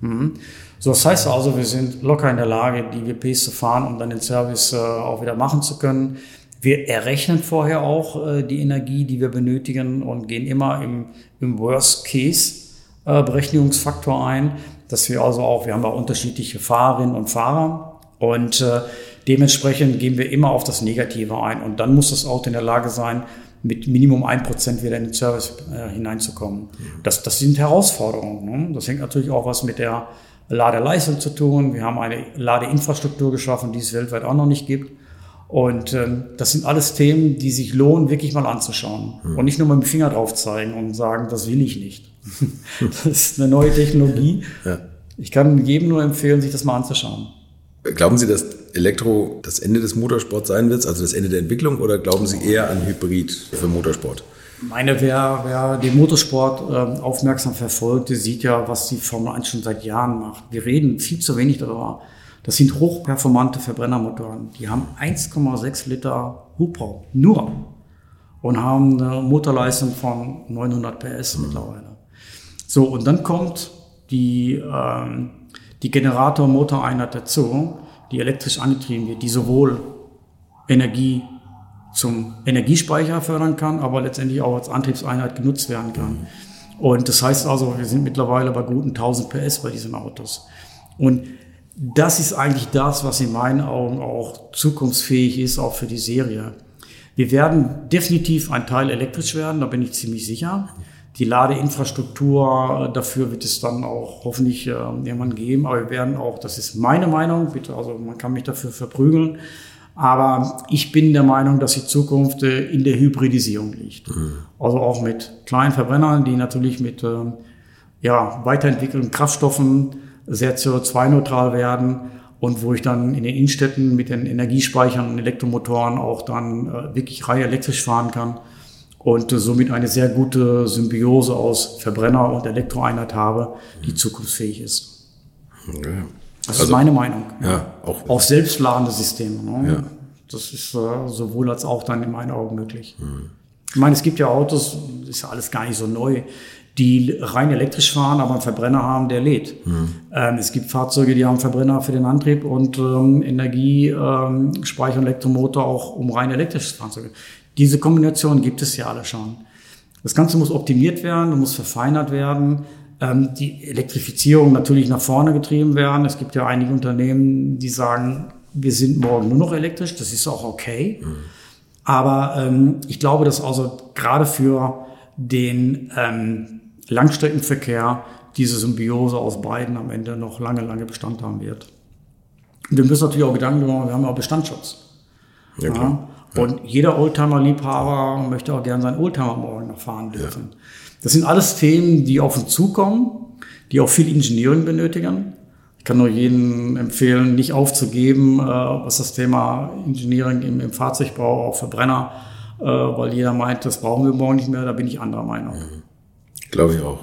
Mhm. So, das heißt also, wir sind locker in der Lage, die WPs zu fahren, um dann den Service äh, auch wieder machen zu können. Wir errechnen vorher auch äh, die Energie, die wir benötigen und gehen immer im, im Worst Case äh, ein dass wir also auch, wir haben auch unterschiedliche Fahrerinnen und Fahrer und äh, dementsprechend gehen wir immer auf das Negative ein und dann muss das Auto in der Lage sein, mit Minimum ein Prozent wieder in den Service äh, hineinzukommen. Das, das sind Herausforderungen. Ne? Das hängt natürlich auch was mit der Ladeleistung zu tun. Wir haben eine Ladeinfrastruktur geschaffen, die es weltweit auch noch nicht gibt. Und ähm, das sind alles Themen, die sich lohnen, wirklich mal anzuschauen. Mhm. Und nicht nur mit dem Finger drauf zeigen und sagen, das will ich nicht. das ist eine neue Technologie. Ja. Ich kann jedem nur empfehlen, sich das mal anzuschauen. Glauben Sie, dass Elektro das Ende des Motorsports sein wird, also das Ende der Entwicklung, oder glauben Sie eher an Hybrid für Motorsport? Meine, wer, wer den Motorsport äh, aufmerksam verfolgt, der sieht ja, was die Formel 1 schon seit Jahren macht. Wir reden viel zu wenig darüber. Das sind hochperformante Verbrennermotoren. Die haben 1,6 Liter Hubraum. Nur. und haben eine Motorleistung von 900 PS mhm. mittlerweile. So, und dann kommt die, ähm, die Generator-Motoreinheit dazu, die elektrisch angetrieben wird, die sowohl Energie zum Energiespeicher fördern kann, aber letztendlich auch als Antriebseinheit genutzt werden kann. Und das heißt also, wir sind mittlerweile bei guten 1000 PS bei diesen Autos. Und das ist eigentlich das, was in meinen Augen auch zukunftsfähig ist, auch für die Serie. Wir werden definitiv ein Teil elektrisch werden, da bin ich ziemlich sicher. Die Ladeinfrastruktur dafür wird es dann auch hoffentlich äh, irgendwann geben. Aber wir werden auch, das ist meine Meinung, bitte, also man kann mich dafür verprügeln. Aber ich bin der Meinung, dass die Zukunft äh, in der Hybridisierung liegt. Mhm. Also auch mit kleinen Verbrennern, die natürlich mit äh, ja, weiterentwickelten Kraftstoffen sehr CO2-neutral werden und wo ich dann in den Innenstädten mit den Energiespeichern und Elektromotoren auch dann äh, wirklich rein elektrisch fahren kann und somit eine sehr gute Symbiose aus Verbrenner und Elektroeinheit habe, die zukunftsfähig ist. Okay. Das also, ist meine Meinung. Ja, auch, auch selbstladende Systeme. Ne? Ja. Das ist äh, sowohl als auch dann in meinen Augen möglich. Mhm. Ich meine, es gibt ja Autos, ist ja alles gar nicht so neu, die rein elektrisch fahren, aber einen Verbrenner haben, der lädt. Mhm. Ähm, es gibt Fahrzeuge, die haben Verbrenner für den Antrieb und ähm, Energiespeicher ähm, und Elektromotor auch, um rein elektrisches fahren zu können. Diese Kombination gibt es ja alle schon. Das Ganze muss optimiert werden, muss verfeinert werden. Ähm, die Elektrifizierung natürlich nach vorne getrieben werden. Es gibt ja einige Unternehmen, die sagen, wir sind morgen nur noch elektrisch. Das ist auch okay. Mhm. Aber ähm, ich glaube, dass also gerade für den ähm, Langstreckenverkehr diese Symbiose aus beiden am Ende noch lange, lange Bestand haben wird. wir müssen natürlich auch Gedanken machen, wir haben ja auch Bestandsschutz. Ja. Ja. Und jeder Oldtimer-Liebhaber möchte auch gerne seinen Oldtimer morgen noch fahren dürfen. Ja. Das sind alles Themen, die auf uns zukommen, die auch viel Engineering benötigen. Ich kann nur jedem empfehlen, nicht aufzugeben, äh, was das Thema Engineering im, im Fahrzeugbau, auch Verbrenner, äh, weil jeder meint, das brauchen wir morgen nicht mehr, da bin ich anderer Meinung. Mhm. Glaube ich auch.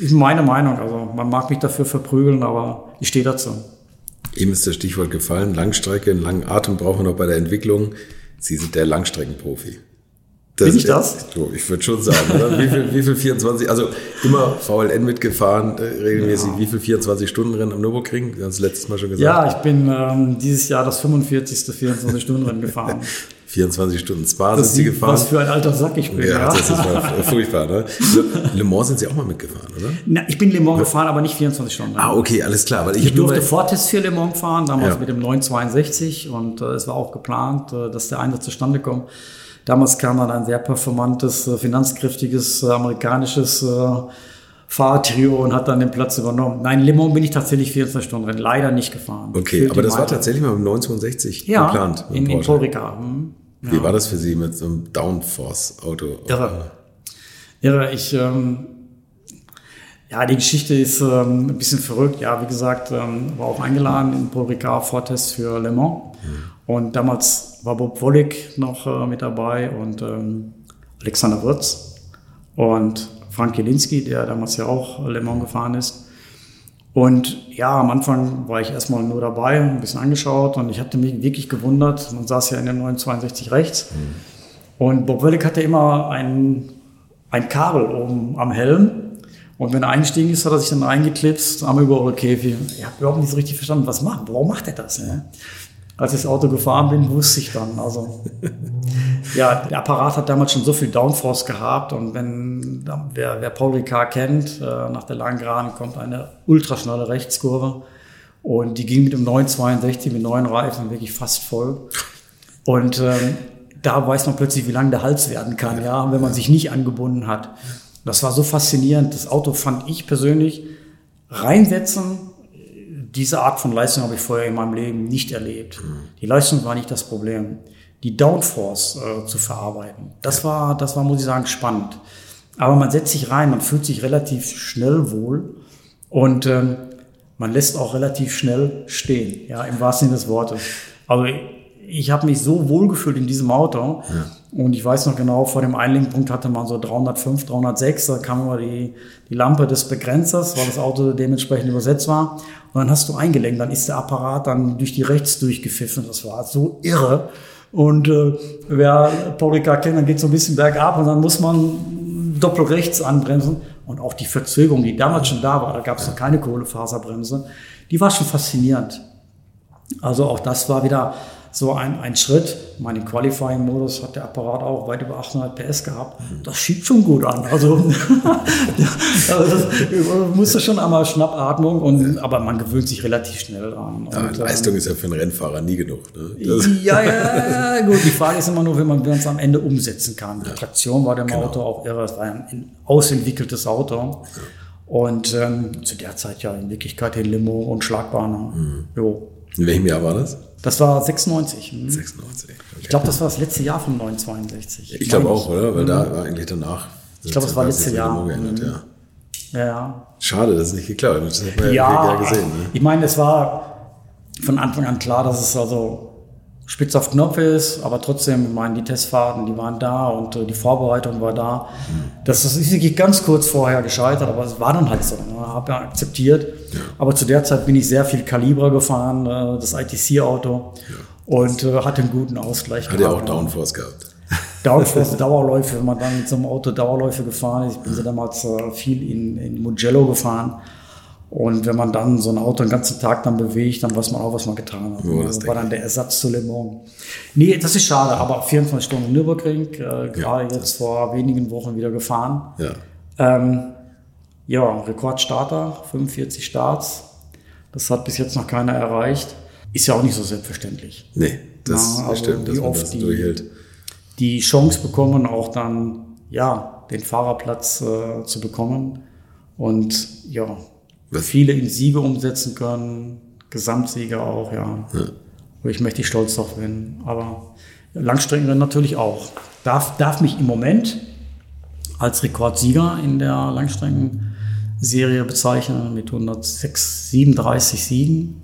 Ist meine Meinung. Also man mag mich dafür verprügeln, aber ich stehe dazu. Eben ist das Stichwort gefallen. Langstrecke, einen langen Atem brauchen wir noch bei der Entwicklung. Sie sind der Langstreckenprofi. Bin ich das? Ich würde schon sagen, oder? Wie viel, wie viel 24, also immer VLN mitgefahren, äh, regelmäßig, ja. wie viel 24 Stunden Rennen am Nürburgring? Wir haben es letztes Mal schon gesagt. Ja, ich bin ähm, dieses Jahr das 45. 24 Stunden Rennen gefahren. 24 Stunden Spa das sind Sie gefahren. Was für ein alter Sack ich bin. Ja, ja. das ist furchtbar. Ne? Le Mans sind Sie auch mal mitgefahren, oder? Na, ich bin Le Mans gefahren, aber nicht 24 Stunden. Ah, okay, alles klar. Weil ich, ich durfte Vortest für Le Mans fahren, damals ja. mit dem 962 und äh, es war auch geplant, äh, dass der Einsatz zustande kommt. Damals kam dann ein sehr performantes, äh, finanzkräftiges, äh, amerikanisches äh, Fahrtrio und hat dann den Platz übernommen. Nein, Le Mans bin ich tatsächlich 24 Stunden Rennen, leider nicht gefahren. Okay, aber das war tatsächlich mal mit 962 ja, geplant. in, in Paul Ricard. Hm. Wie ja. war das für Sie mit so einem Downforce-Auto? Irre. Irre. Ich, ähm, ja, die Geschichte ist ähm, ein bisschen verrückt. Ja, wie gesagt, ähm, war auch eingeladen in Paul Ricard Vortest für Le Mans. Mhm. Und damals war Bob Wollig noch äh, mit dabei und ähm, Alexander Wirz und Frank Jelinski, der damals ja auch Le Mans gefahren ist. Und ja, am Anfang war ich erstmal nur dabei, ein bisschen angeschaut und ich hatte mich wirklich gewundert. Man saß ja in der 962 rechts. Mhm. Und Bob Wöllig hatte immer ein, ein Kabel oben am Helm. Und wenn er eingestiegen ist, hat er sich dann eingeklipst am Überrollkäfig. Ich habe überhaupt nicht so richtig verstanden, was macht, warum macht er das? Ne? Als ich das Auto gefahren bin, wusste ich dann. Also ja, der Apparat hat damals schon so viel Downforce gehabt und wenn wer, wer Paul Ricard kennt, äh, nach der langen Geraden kommt eine ultraschnelle Rechtskurve und die ging mit dem 962 mit neuen Reifen wirklich fast voll. Und ähm, da weiß man plötzlich, wie lang der Hals werden kann, ja, wenn man sich nicht angebunden hat. Das war so faszinierend. Das Auto fand ich persönlich reinsetzen, diese Art von Leistung habe ich vorher in meinem Leben nicht erlebt. Die Leistung war nicht das Problem. Die Downforce äh, zu verarbeiten, das war, das war, muss ich sagen, spannend. Aber man setzt sich rein, man fühlt sich relativ schnell wohl und ähm, man lässt auch relativ schnell stehen, ja, im wahrsten Sinne des Wortes. Also ich habe mich so wohl gefühlt in diesem Auto. Ja. Und ich weiß noch genau, vor dem Einlenkpunkt hatte man so 305, 306, da kam immer die, die Lampe des Begrenzers, weil das Auto dementsprechend übersetzt war. Und dann hast du eingelenkt, dann ist der Apparat dann durch die rechts durchgepfiffen. Das war so irre. Und äh, wer Ricard kennt, dann geht so ein bisschen bergab und dann muss man doppelrechts anbremsen. Und auch die Verzögerung, die damals schon da war, da gab es noch keine Kohlefaserbremse, die war schon faszinierend. Also auch das war wieder so ein, ein Schritt. Mein Qualifying-Modus hat der Apparat auch weit über 800 PS gehabt. Das schiebt schon gut an. Also, also musste schon einmal Schnappatmung, und, aber man gewöhnt sich relativ schnell an. Ja, Und, Leistung ähm, ist ja für einen Rennfahrer nie genug. Ne? Ja, ja, ja, gut. Die Frage ist immer nur, wenn man es am Ende umsetzen kann. Die Traktion war dem Genau. Auto auch irre. Es war ein ausentwickeltes Auto. Und ähm, zu der Zeit ja in Wirklichkeit den Limo und Schlagbahn. Mhm. Jo. In welchem Jahr war das? Das war 96. hm. 96. Ich glaube, das war das letzte Jahr von 962. Ich glaube auch, oder? Weil da war eigentlich danach. Ich glaube, das war letztes Jahr. Geändert, ja. Ja, ja. Schade, dass es nicht geklappt hat. Das hat man ja, Ja, ja gesehen. Ne? ich meine, es war von Anfang an klar, dass es also spitz auf Knopf ist, aber trotzdem, ich meine, die Testfahrten, die waren da und äh, die Vorbereitung war da. Das, das ist wirklich ganz kurz vorher gescheitert, aber es war dann halt so. Ne? Habe ja akzeptiert. Aber zu der Zeit bin ich sehr viel Kalibra gefahren, äh, das ITC-Auto, und äh, hatte einen guten Ausgleich. Hat ja auch gehabt. Downforce gehabt. Downforce, Dauerläufe, wenn man dann mit so einem Auto Dauerläufe gefahren ist. Ich bin so damals äh, viel in, in Mugello gefahren. Und wenn man dann so ein Auto den ganzen Tag dann bewegt, dann weiß man auch, was man getan hat. Ja, das war dann der Ersatz zu Le Mans. Nee, das ist schade, aber 24 Stunden Nürburgring, äh, gerade jetzt vor wenigen Wochen wieder gefahren. Ja. Ähm, ja, Rekordstarter, 45 Starts. Das hat bis jetzt noch keiner erreicht. Ist ja auch nicht so selbstverständlich. Nee, das Ja, also stimmt, dass wie oft das die- die Chance bekommen, auch dann ja den Fahrerplatz äh, zu bekommen und ja Was- viele in Siege umsetzen können, Gesamtsiege auch, ja. Wo ich mächtig stolz drauf bin. Aber Langstreckenrennen natürlich auch. Darf, darf mich im Moment als Rekordsieger in der Langstreckenserie bezeichnen mit 106, 37 Siegen.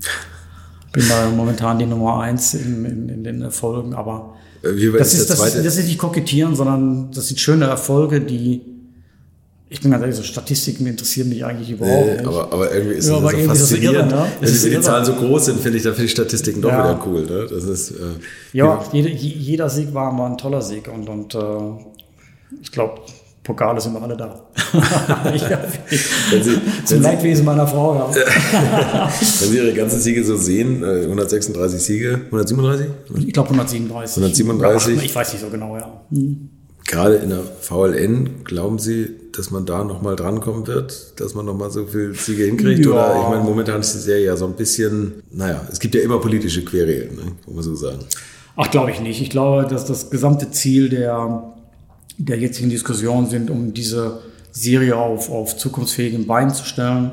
Bin da momentan die Nummer eins in, in, in den Erfolgen, aber Äh, das ist das, das ist nicht kokettieren, sondern das sind schöne Erfolge, die, ich bin ganz ehrlich, so Statistiken interessieren mich eigentlich überhaupt Nee, nicht. aber, aber irgendwie ist Ja, aber so faszinierend. irre, ne? Wenn die, irre. Zahlen so groß sind, finde ich, da finde ich Statistiken doch Ja. wieder cool. Ne? Das ist, äh, ja, jede, jeder Sieg war mal ein toller Sieg und, und äh, ich glaube, Pokale sind wir alle da. Sie- zum Leidwesen meiner Frau, ja. Wenn Sie Ihre ganzen Siege so sehen, äh, 136 Siege, 137? Ich glaube 137. 137. Ach, Ich weiß nicht so genau, ja. Gerade in der VLN, glauben Sie, dass man da nochmal drankommen wird, dass man nochmal so viel Siege hinkriegt? Ja. Oder ich meine, momentan ist die Serie ja so ein bisschen, naja, es gibt ja immer politische Querelen, ne? muss man so sagen. Ach, glaube ich nicht. Ich glaube, dass das gesamte Ziel der, der jetzigen Diskussion sind, um diese Serie auf, auf zukunftsfähigen Beinen zu stellen.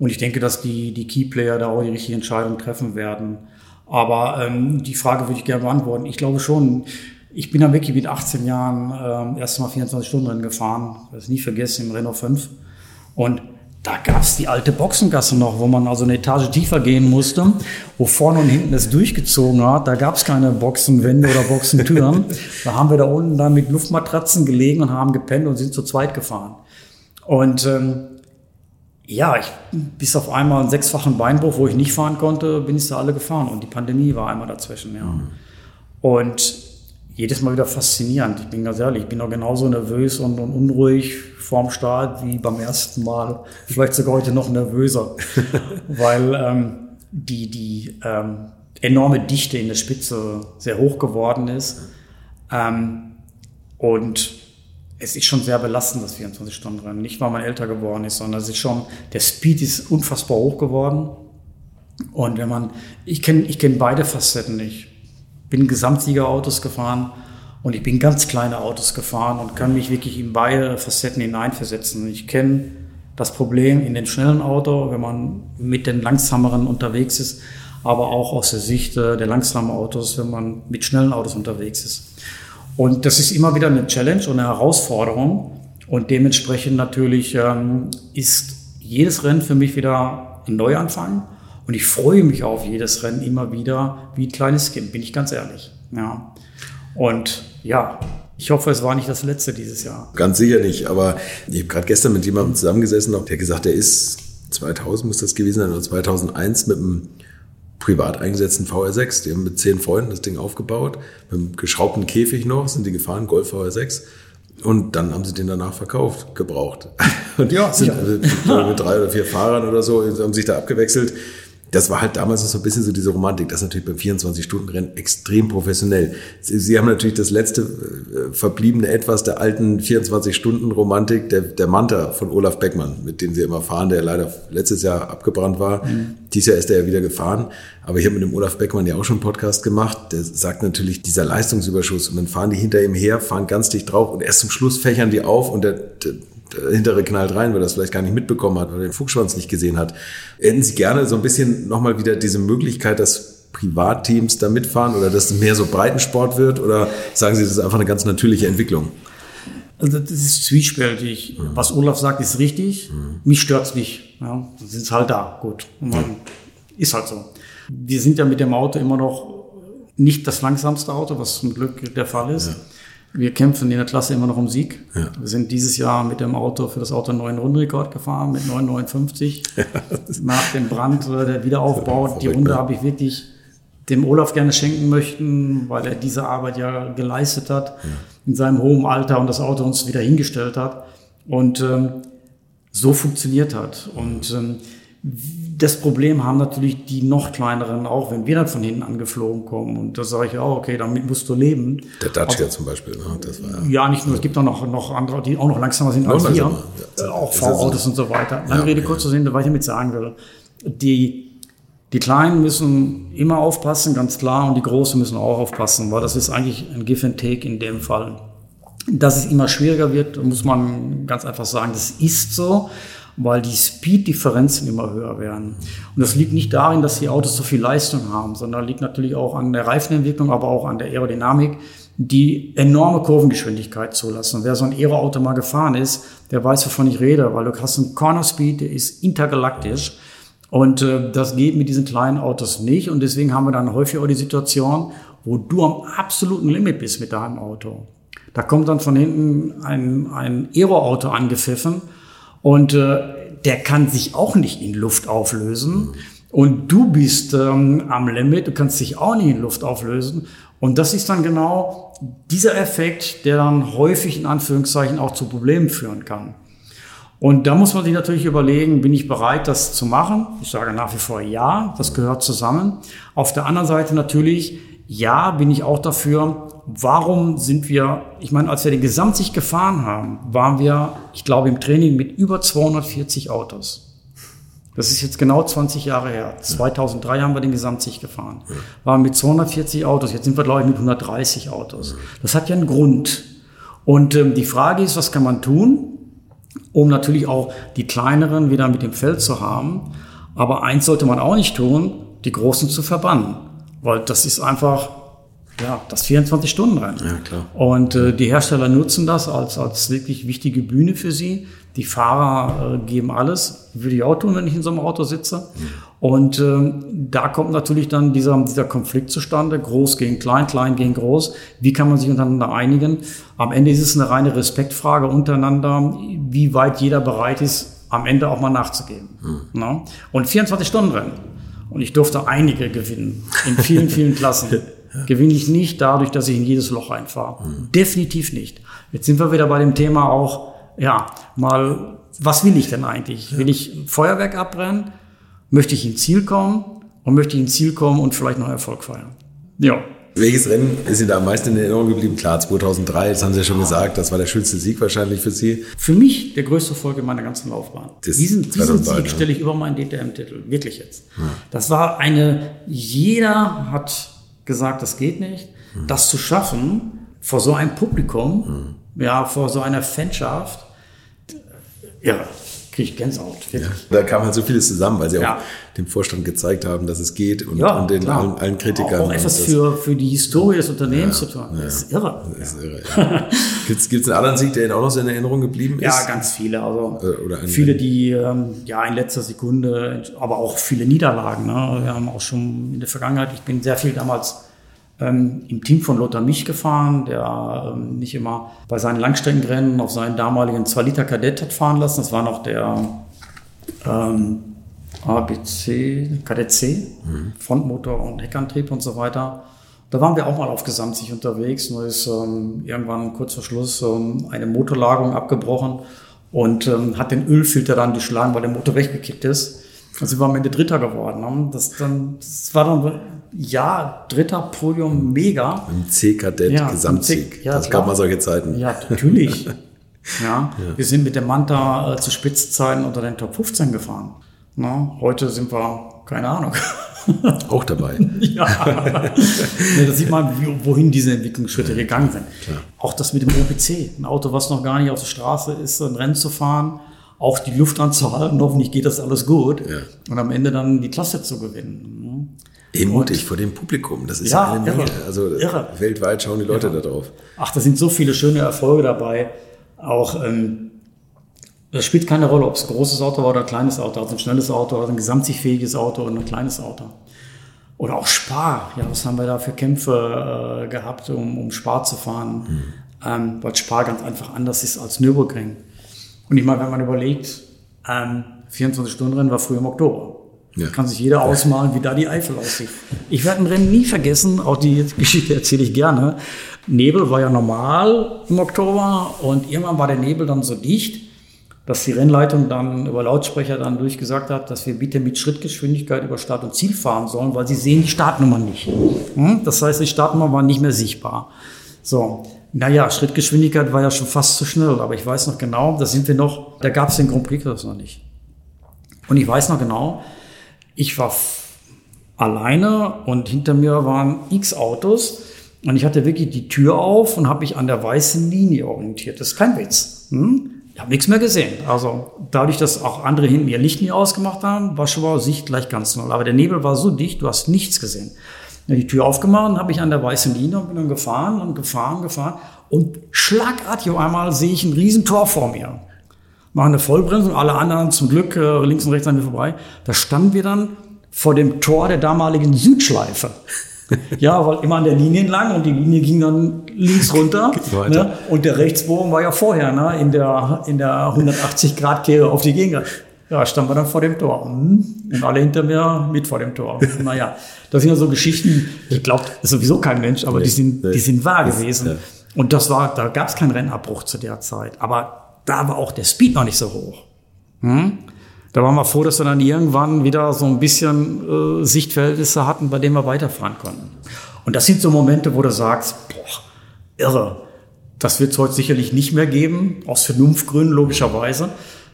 Und ich denke, dass die, die Keyplayer da auch die richtige Entscheidung treffen werden. Aber ähm, die Frage würde ich gerne beantworten. Ich glaube schon, ich bin da wirklich mit 18 Jahren ähm, erst mal 24 Stunden Rennen gefahren. Das nie vergessen, im Renault 5. Und da gab's die alte Boxengasse noch, wo man also eine Etage tiefer gehen musste, wo vorne und hinten es durchgezogen hat. Da gab's keine Boxenwände oder Boxentüren. da haben wir da unten dann mit Luftmatratzen gelegen und haben gepennt und sind zu zweit gefahren. Und ähm, ja, ich, bis auf einmal einen sechsfachen Beinbruch, wo ich nicht fahren konnte, bin ich da alle gefahren. Und die Pandemie war einmal dazwischen, ja. Und jedes Mal wieder faszinierend. Ich bin ganz ehrlich, ich bin auch genauso nervös und, und unruhig vorm Start wie beim ersten Mal. Vielleicht sogar heute noch nervöser, weil ähm, die, die ähm, enorme Dichte in der Spitze sehr hoch geworden ist. Ähm, und es ist schon sehr belastend, das 24-Stunden-Rennen. Nicht, weil man älter geworden ist, sondern es ist schon, der Speed ist unfassbar hoch geworden. Und wenn man, ich kenne ich kenn beide Facetten. Ich bin Gesamtsiegerautos gefahren und ich bin ganz kleine Autos gefahren und kann mich wirklich in beide Facetten hineinversetzen. Ich kenne das Problem in den schnellen Auto, wenn man mit den langsameren unterwegs ist, aber auch aus der Sicht äh, der langsamen Autos, wenn man mit schnellen Autos unterwegs ist. Und das ist immer wieder eine Challenge und eine Herausforderung. Und dementsprechend natürlich ähm, ist jedes Rennen für mich wieder ein Neuanfang. Und ich freue mich auf jedes Rennen immer wieder wie ein kleines Kind, bin ich ganz ehrlich. Ja. Und ja, ich hoffe, es war nicht das letzte dieses Jahr. Ganz sicher nicht, aber ich habe gerade gestern mit jemandem zusammengesessen, der hat gesagt, der ist 2000 muss das gewesen sein, oder 2001 mit einem privat eingesetzten VR6. Die haben mit zehn Freunden das Ding aufgebaut, mit einem geschraubten Käfig noch, sind die gefahren, Golf VR6. Und dann haben sie den danach verkauft, gebraucht. Und ja, sind ja. mit drei oder vier Fahrern oder so, haben sich da abgewechselt das war halt damals so ein bisschen so diese Romantik. Das ist natürlich beim 24-Stunden-Rennen extrem professionell. Sie, Sie, haben natürlich das letzte äh, verbliebene Etwas der alten 24-Stunden-Romantik, der, der Manta von Olaf Beckmann, mit dem Sie immer fahren, der leider letztes Jahr abgebrannt war. Mhm. Dieses Jahr ist er ja wieder gefahren. Aber ich habe mit dem Olaf Beckmann ja auch schon einen Podcast gemacht. Der sagt natürlich, dieser Leistungsüberschuss. Und dann fahren die hinter ihm her, fahren ganz dicht drauf und erst zum Schluss fächern die auf und der, der der hintere knallt rein, weil er das vielleicht gar nicht mitbekommen hat, weil er den Fuchsschwanz nicht gesehen hat. Hätten Sie gerne so ein bisschen nochmal wieder diese Möglichkeit, dass Privatteams da mitfahren oder dass es mehr so Breitensport wird? Oder sagen Sie, das ist einfach eine ganz natürliche Entwicklung? Also das ist zwiespältig. Mhm. Was Olaf sagt, ist richtig. Mhm. Mich stört's nicht. Ja, sind es halt da. Gut. Mhm. Ist halt so. Wir sind ja mit dem Auto immer noch nicht das langsamste Auto, was zum Glück der Fall ist. Ja. Wir kämpfen in der Klasse immer noch um Sieg. Ja. Wir sind dieses Jahr mit dem Auto für das Auto einen neuen Rundenrekord gefahren mit 9,59. Ja, Nach dem Brand, oder der Wiederaufbau. Die Runde ne? habe ich wirklich dem Olaf gerne schenken möchten, weil er diese Arbeit ja geleistet hat ja. in seinem hohen Alter und das Auto uns wieder hingestellt hat und ähm, so funktioniert hat. Und ähm, das Problem haben natürlich die noch kleineren auch, wenn wir dann von hinten angeflogen kommen. Und da sage ich auch, okay, damit musst du leben. Der Dacia zum Beispiel. Ne? Das war, ja, nicht nur, es gibt auch noch, noch andere, die auch noch langsamer sind als wir. Ja, auch V-Autos und so weiter. Lange ja, Rede, kurzer Sinn, was ich damit sagen will. Die, die Kleinen müssen immer aufpassen, ganz klar, und die Großen müssen auch aufpassen, weil das ist eigentlich ein Give and Take in dem Fall. Dass es immer schwieriger wird, muss man ganz einfach sagen, das ist so weil die Speed-Differenzen immer höher werden. Und das liegt nicht darin, dass die Autos so viel Leistung haben, sondern liegt natürlich auch an der Reifenentwicklung, aber auch an der Aerodynamik, die enorme Kurvengeschwindigkeit zulassen. Und wer so ein Aero-Auto mal gefahren ist, der weiß, wovon ich rede, weil du hast einen Corner Speed, der ist intergalaktisch. Und äh, das geht mit diesen kleinen Autos nicht. Und deswegen haben wir dann häufig auch die Situation, wo du am absoluten Limit bist mit deinem Auto. Da kommt dann von hinten ein, ein Aero-Auto angepfiffen und äh, der kann sich auch nicht in Luft auflösen. Und du bist ähm, am Limit, du kannst dich auch nicht in Luft auflösen. Und das ist dann genau dieser Effekt, der dann häufig in Anführungszeichen auch zu Problemen führen kann. Und da muss man sich natürlich überlegen, bin ich bereit, das zu machen? Ich sage nach wie vor ja, das gehört zusammen. Auf der anderen Seite natürlich, ja, bin ich auch dafür, warum sind wir, ich meine, als wir den Gesamtsicht gefahren haben, waren wir, ich glaube, im Training mit über 240 Autos. Das ist jetzt genau 20 Jahre her. 2003 haben wir den Gesamtsicht gefahren. Waren mit 240 Autos. Jetzt sind wir, glaube ich, mit 130 Autos. Das hat ja einen Grund. Und ähm, die Frage ist, was kann man tun, um natürlich auch die kleineren wieder mit dem Feld zu haben. Aber eins sollte man auch nicht tun, die großen zu verbannen. Weil das ist einfach ja, das 24-Stunden-Rennen. Ja, klar. Und äh, die Hersteller nutzen das als, als wirklich wichtige Bühne für sie. Die Fahrer äh, geben alles. Würde ich auch tun, wenn ich in so einem Auto sitze. Mhm. Und äh, da kommt natürlich dann dieser, dieser Konflikt zustande. Groß gegen klein, klein gegen groß. Wie kann man sich untereinander einigen? Am Ende ist es eine reine Respektfrage untereinander, wie weit jeder bereit ist, am Ende auch mal nachzugeben. Mhm. No? Und 24-Stunden-Rennen. Und ich durfte einige gewinnen. In vielen, vielen Klassen. Ja. Gewinne ich nicht dadurch, dass ich in jedes Loch reinfahre. Mhm. Definitiv nicht. Jetzt sind wir wieder bei dem Thema auch, ja, mal, was will ich denn eigentlich? Ja. Will ich Feuerwerk abbrennen? Möchte ich ins Ziel kommen? Und möchte ich ins Ziel kommen und vielleicht noch Erfolg feiern? Ja. Welches Rennen ist Ihnen da am meisten in Erinnerung geblieben? Klar, 2003, das haben Sie ja schon gesagt, das war der schönste Sieg wahrscheinlich für Sie. Für mich der größte Erfolg in meiner ganzen Laufbahn. Das diesen, diesen Sieg stelle ich über meinen DTM-Titel, wirklich jetzt. Ja. Das war eine, jeder hat gesagt, das geht nicht. Mhm. Das zu schaffen vor so einem Publikum, mhm. ja, vor so einer Fanschaft, ja, kriege ich Gänsehaut. Ja, da kam halt so vieles zusammen, weil sie ja. auch dem Vorstand gezeigt haben, dass es geht und, ja, und den allen, allen, Kritikern. Auch, etwas für, für die Historie des Unternehmens zu tun. Das ist irre. Das ist irre Gibt es einen anderen Sieg, der Ihnen auch noch so in Erinnerung geblieben ist? Ja, ganz viele. Also äh, Oder viele, die ähm, ja in letzter Sekunde, aber auch viele Niederlagen. Ne? Wir haben auch schon in der Vergangenheit, ich bin sehr viel damals ähm, im Team von Lothar Mich gefahren, der ähm, mich immer bei seinen Langstreckenrennen auf seinen damaligen 2-Liter Kadett hat fahren lassen. Das war noch der, ähm, ABC, KDC, mhm. Frontmotor und Heckantrieb und so weiter. Da waren wir auch mal auf Gesamtsicht unterwegs. Nur ist ähm, irgendwann kurz vor Schluss ähm, eine Motorlagerung abgebrochen und ähm, hat den Ölfilter dann geschlagen, weil der Motor weggekippt ist. Also wir waren am Ende Dritter geworden. Ne? Das, dann, das war dann, ja, dritter Podium, mega. Im C-Kadett ja, Gesamtsieg. Ja, das klar. gab mal solche Zeiten. Ja, natürlich. ja, ja, wir sind mit dem Manta äh, zu Spitzzeiten unter den Top 15 gefahren. Na, heute sind wir, keine Ahnung. Auch dabei. ja. ja. Da sieht man, wohin diese Entwicklungsschritte gegangen sind. Klar. Auch das mit dem OPC, ein Auto, was noch gar nicht auf der Straße ist, ein Rennen zu fahren, auch die Luft anzuhalten, hoffentlich geht das alles gut ja. und am Ende dann die Klasse zu gewinnen. Emutig vor dem Publikum, das ist ja, eine Menge. Irre, also irre. weltweit schauen die Leute irre. da drauf. Ach, da sind so viele schöne Erfolge dabei. Auch ähm, das spielt keine Rolle, ob es ein großes Auto war oder ein kleines Auto, also ein schnelles Auto, also ein gesamtsichtfähiges Auto oder ein kleines Auto. Oder auch Spar. Ja, was haben wir da für Kämpfe äh, gehabt, um, um Spar zu fahren? Mhm. Ähm, weil Spar ganz einfach anders ist als Nürburgring. Und ich meine, wenn man überlegt, ähm, 24-Stunden-Rennen war früher im Oktober. Ja. Kann sich jeder ausmalen, wie da die Eifel aussieht. Ich werde ein Rennen nie vergessen, auch die Geschichte erzähle ich gerne. Nebel war ja normal im Oktober und irgendwann war der Nebel dann so dicht, dass die Rennleitung dann über Lautsprecher dann durchgesagt hat, dass wir bitte mit Schrittgeschwindigkeit über Start und Ziel fahren sollen, weil sie sehen die Startnummer nicht. Hm? Das heißt, die Startnummer war nicht mehr sichtbar. So, naja, Schrittgeschwindigkeit war ja schon fast zu schnell, aber ich weiß noch genau, da sind wir noch, da gab es den Grand Prix noch nicht. Und ich weiß noch genau, ich war alleine und hinter mir waren x Autos und ich hatte wirklich die Tür auf und habe mich an der weißen Linie orientiert. Das ist kein Witz. Hm? Ich habe nichts mehr gesehen. Also dadurch, dass auch andere hinten ihr Licht nie ausgemacht haben, war schon mal Sicht gleich ganz null. Aber der Nebel war so dicht, du hast nichts gesehen. Dann die Tür aufgemacht und habe ich an der weißen Linie und bin dann gefahren und gefahren, gefahren. Und schlagartig auf einmal sehe ich ein Riesentor vor mir. Mache eine Vollbremsung, alle anderen zum Glück äh, links und rechts an mir vorbei. Da standen wir dann vor dem Tor der damaligen Südschleife. ja, weil immer an der Linie entlang und die Linie ging dann links runter. ne? Und der Rechtsbogen war ja vorher ne? in der, in der 180 Grad Kehre auf die Gegend. Ja, standen wir dann vor dem Tor. Und alle hinter mir mit vor dem Tor. Naja, das sind ja so Geschichten, ich glaube, sowieso kein Mensch, aber nee, die sind, nee. die sind wahr gewesen. Ja. Und das war, da gab es keinen Rennabbruch zu der Zeit. Aber da war auch der Speed noch nicht so hoch. Hm? Da waren wir froh, dass wir dann irgendwann wieder so ein bisschen äh, Sichtverhältnisse hatten, bei denen wir weiterfahren konnten. Und das sind so Momente, wo du sagst, boah, irre. Das wird es heute sicherlich nicht mehr geben, aus Vernunftgründen logischerweise.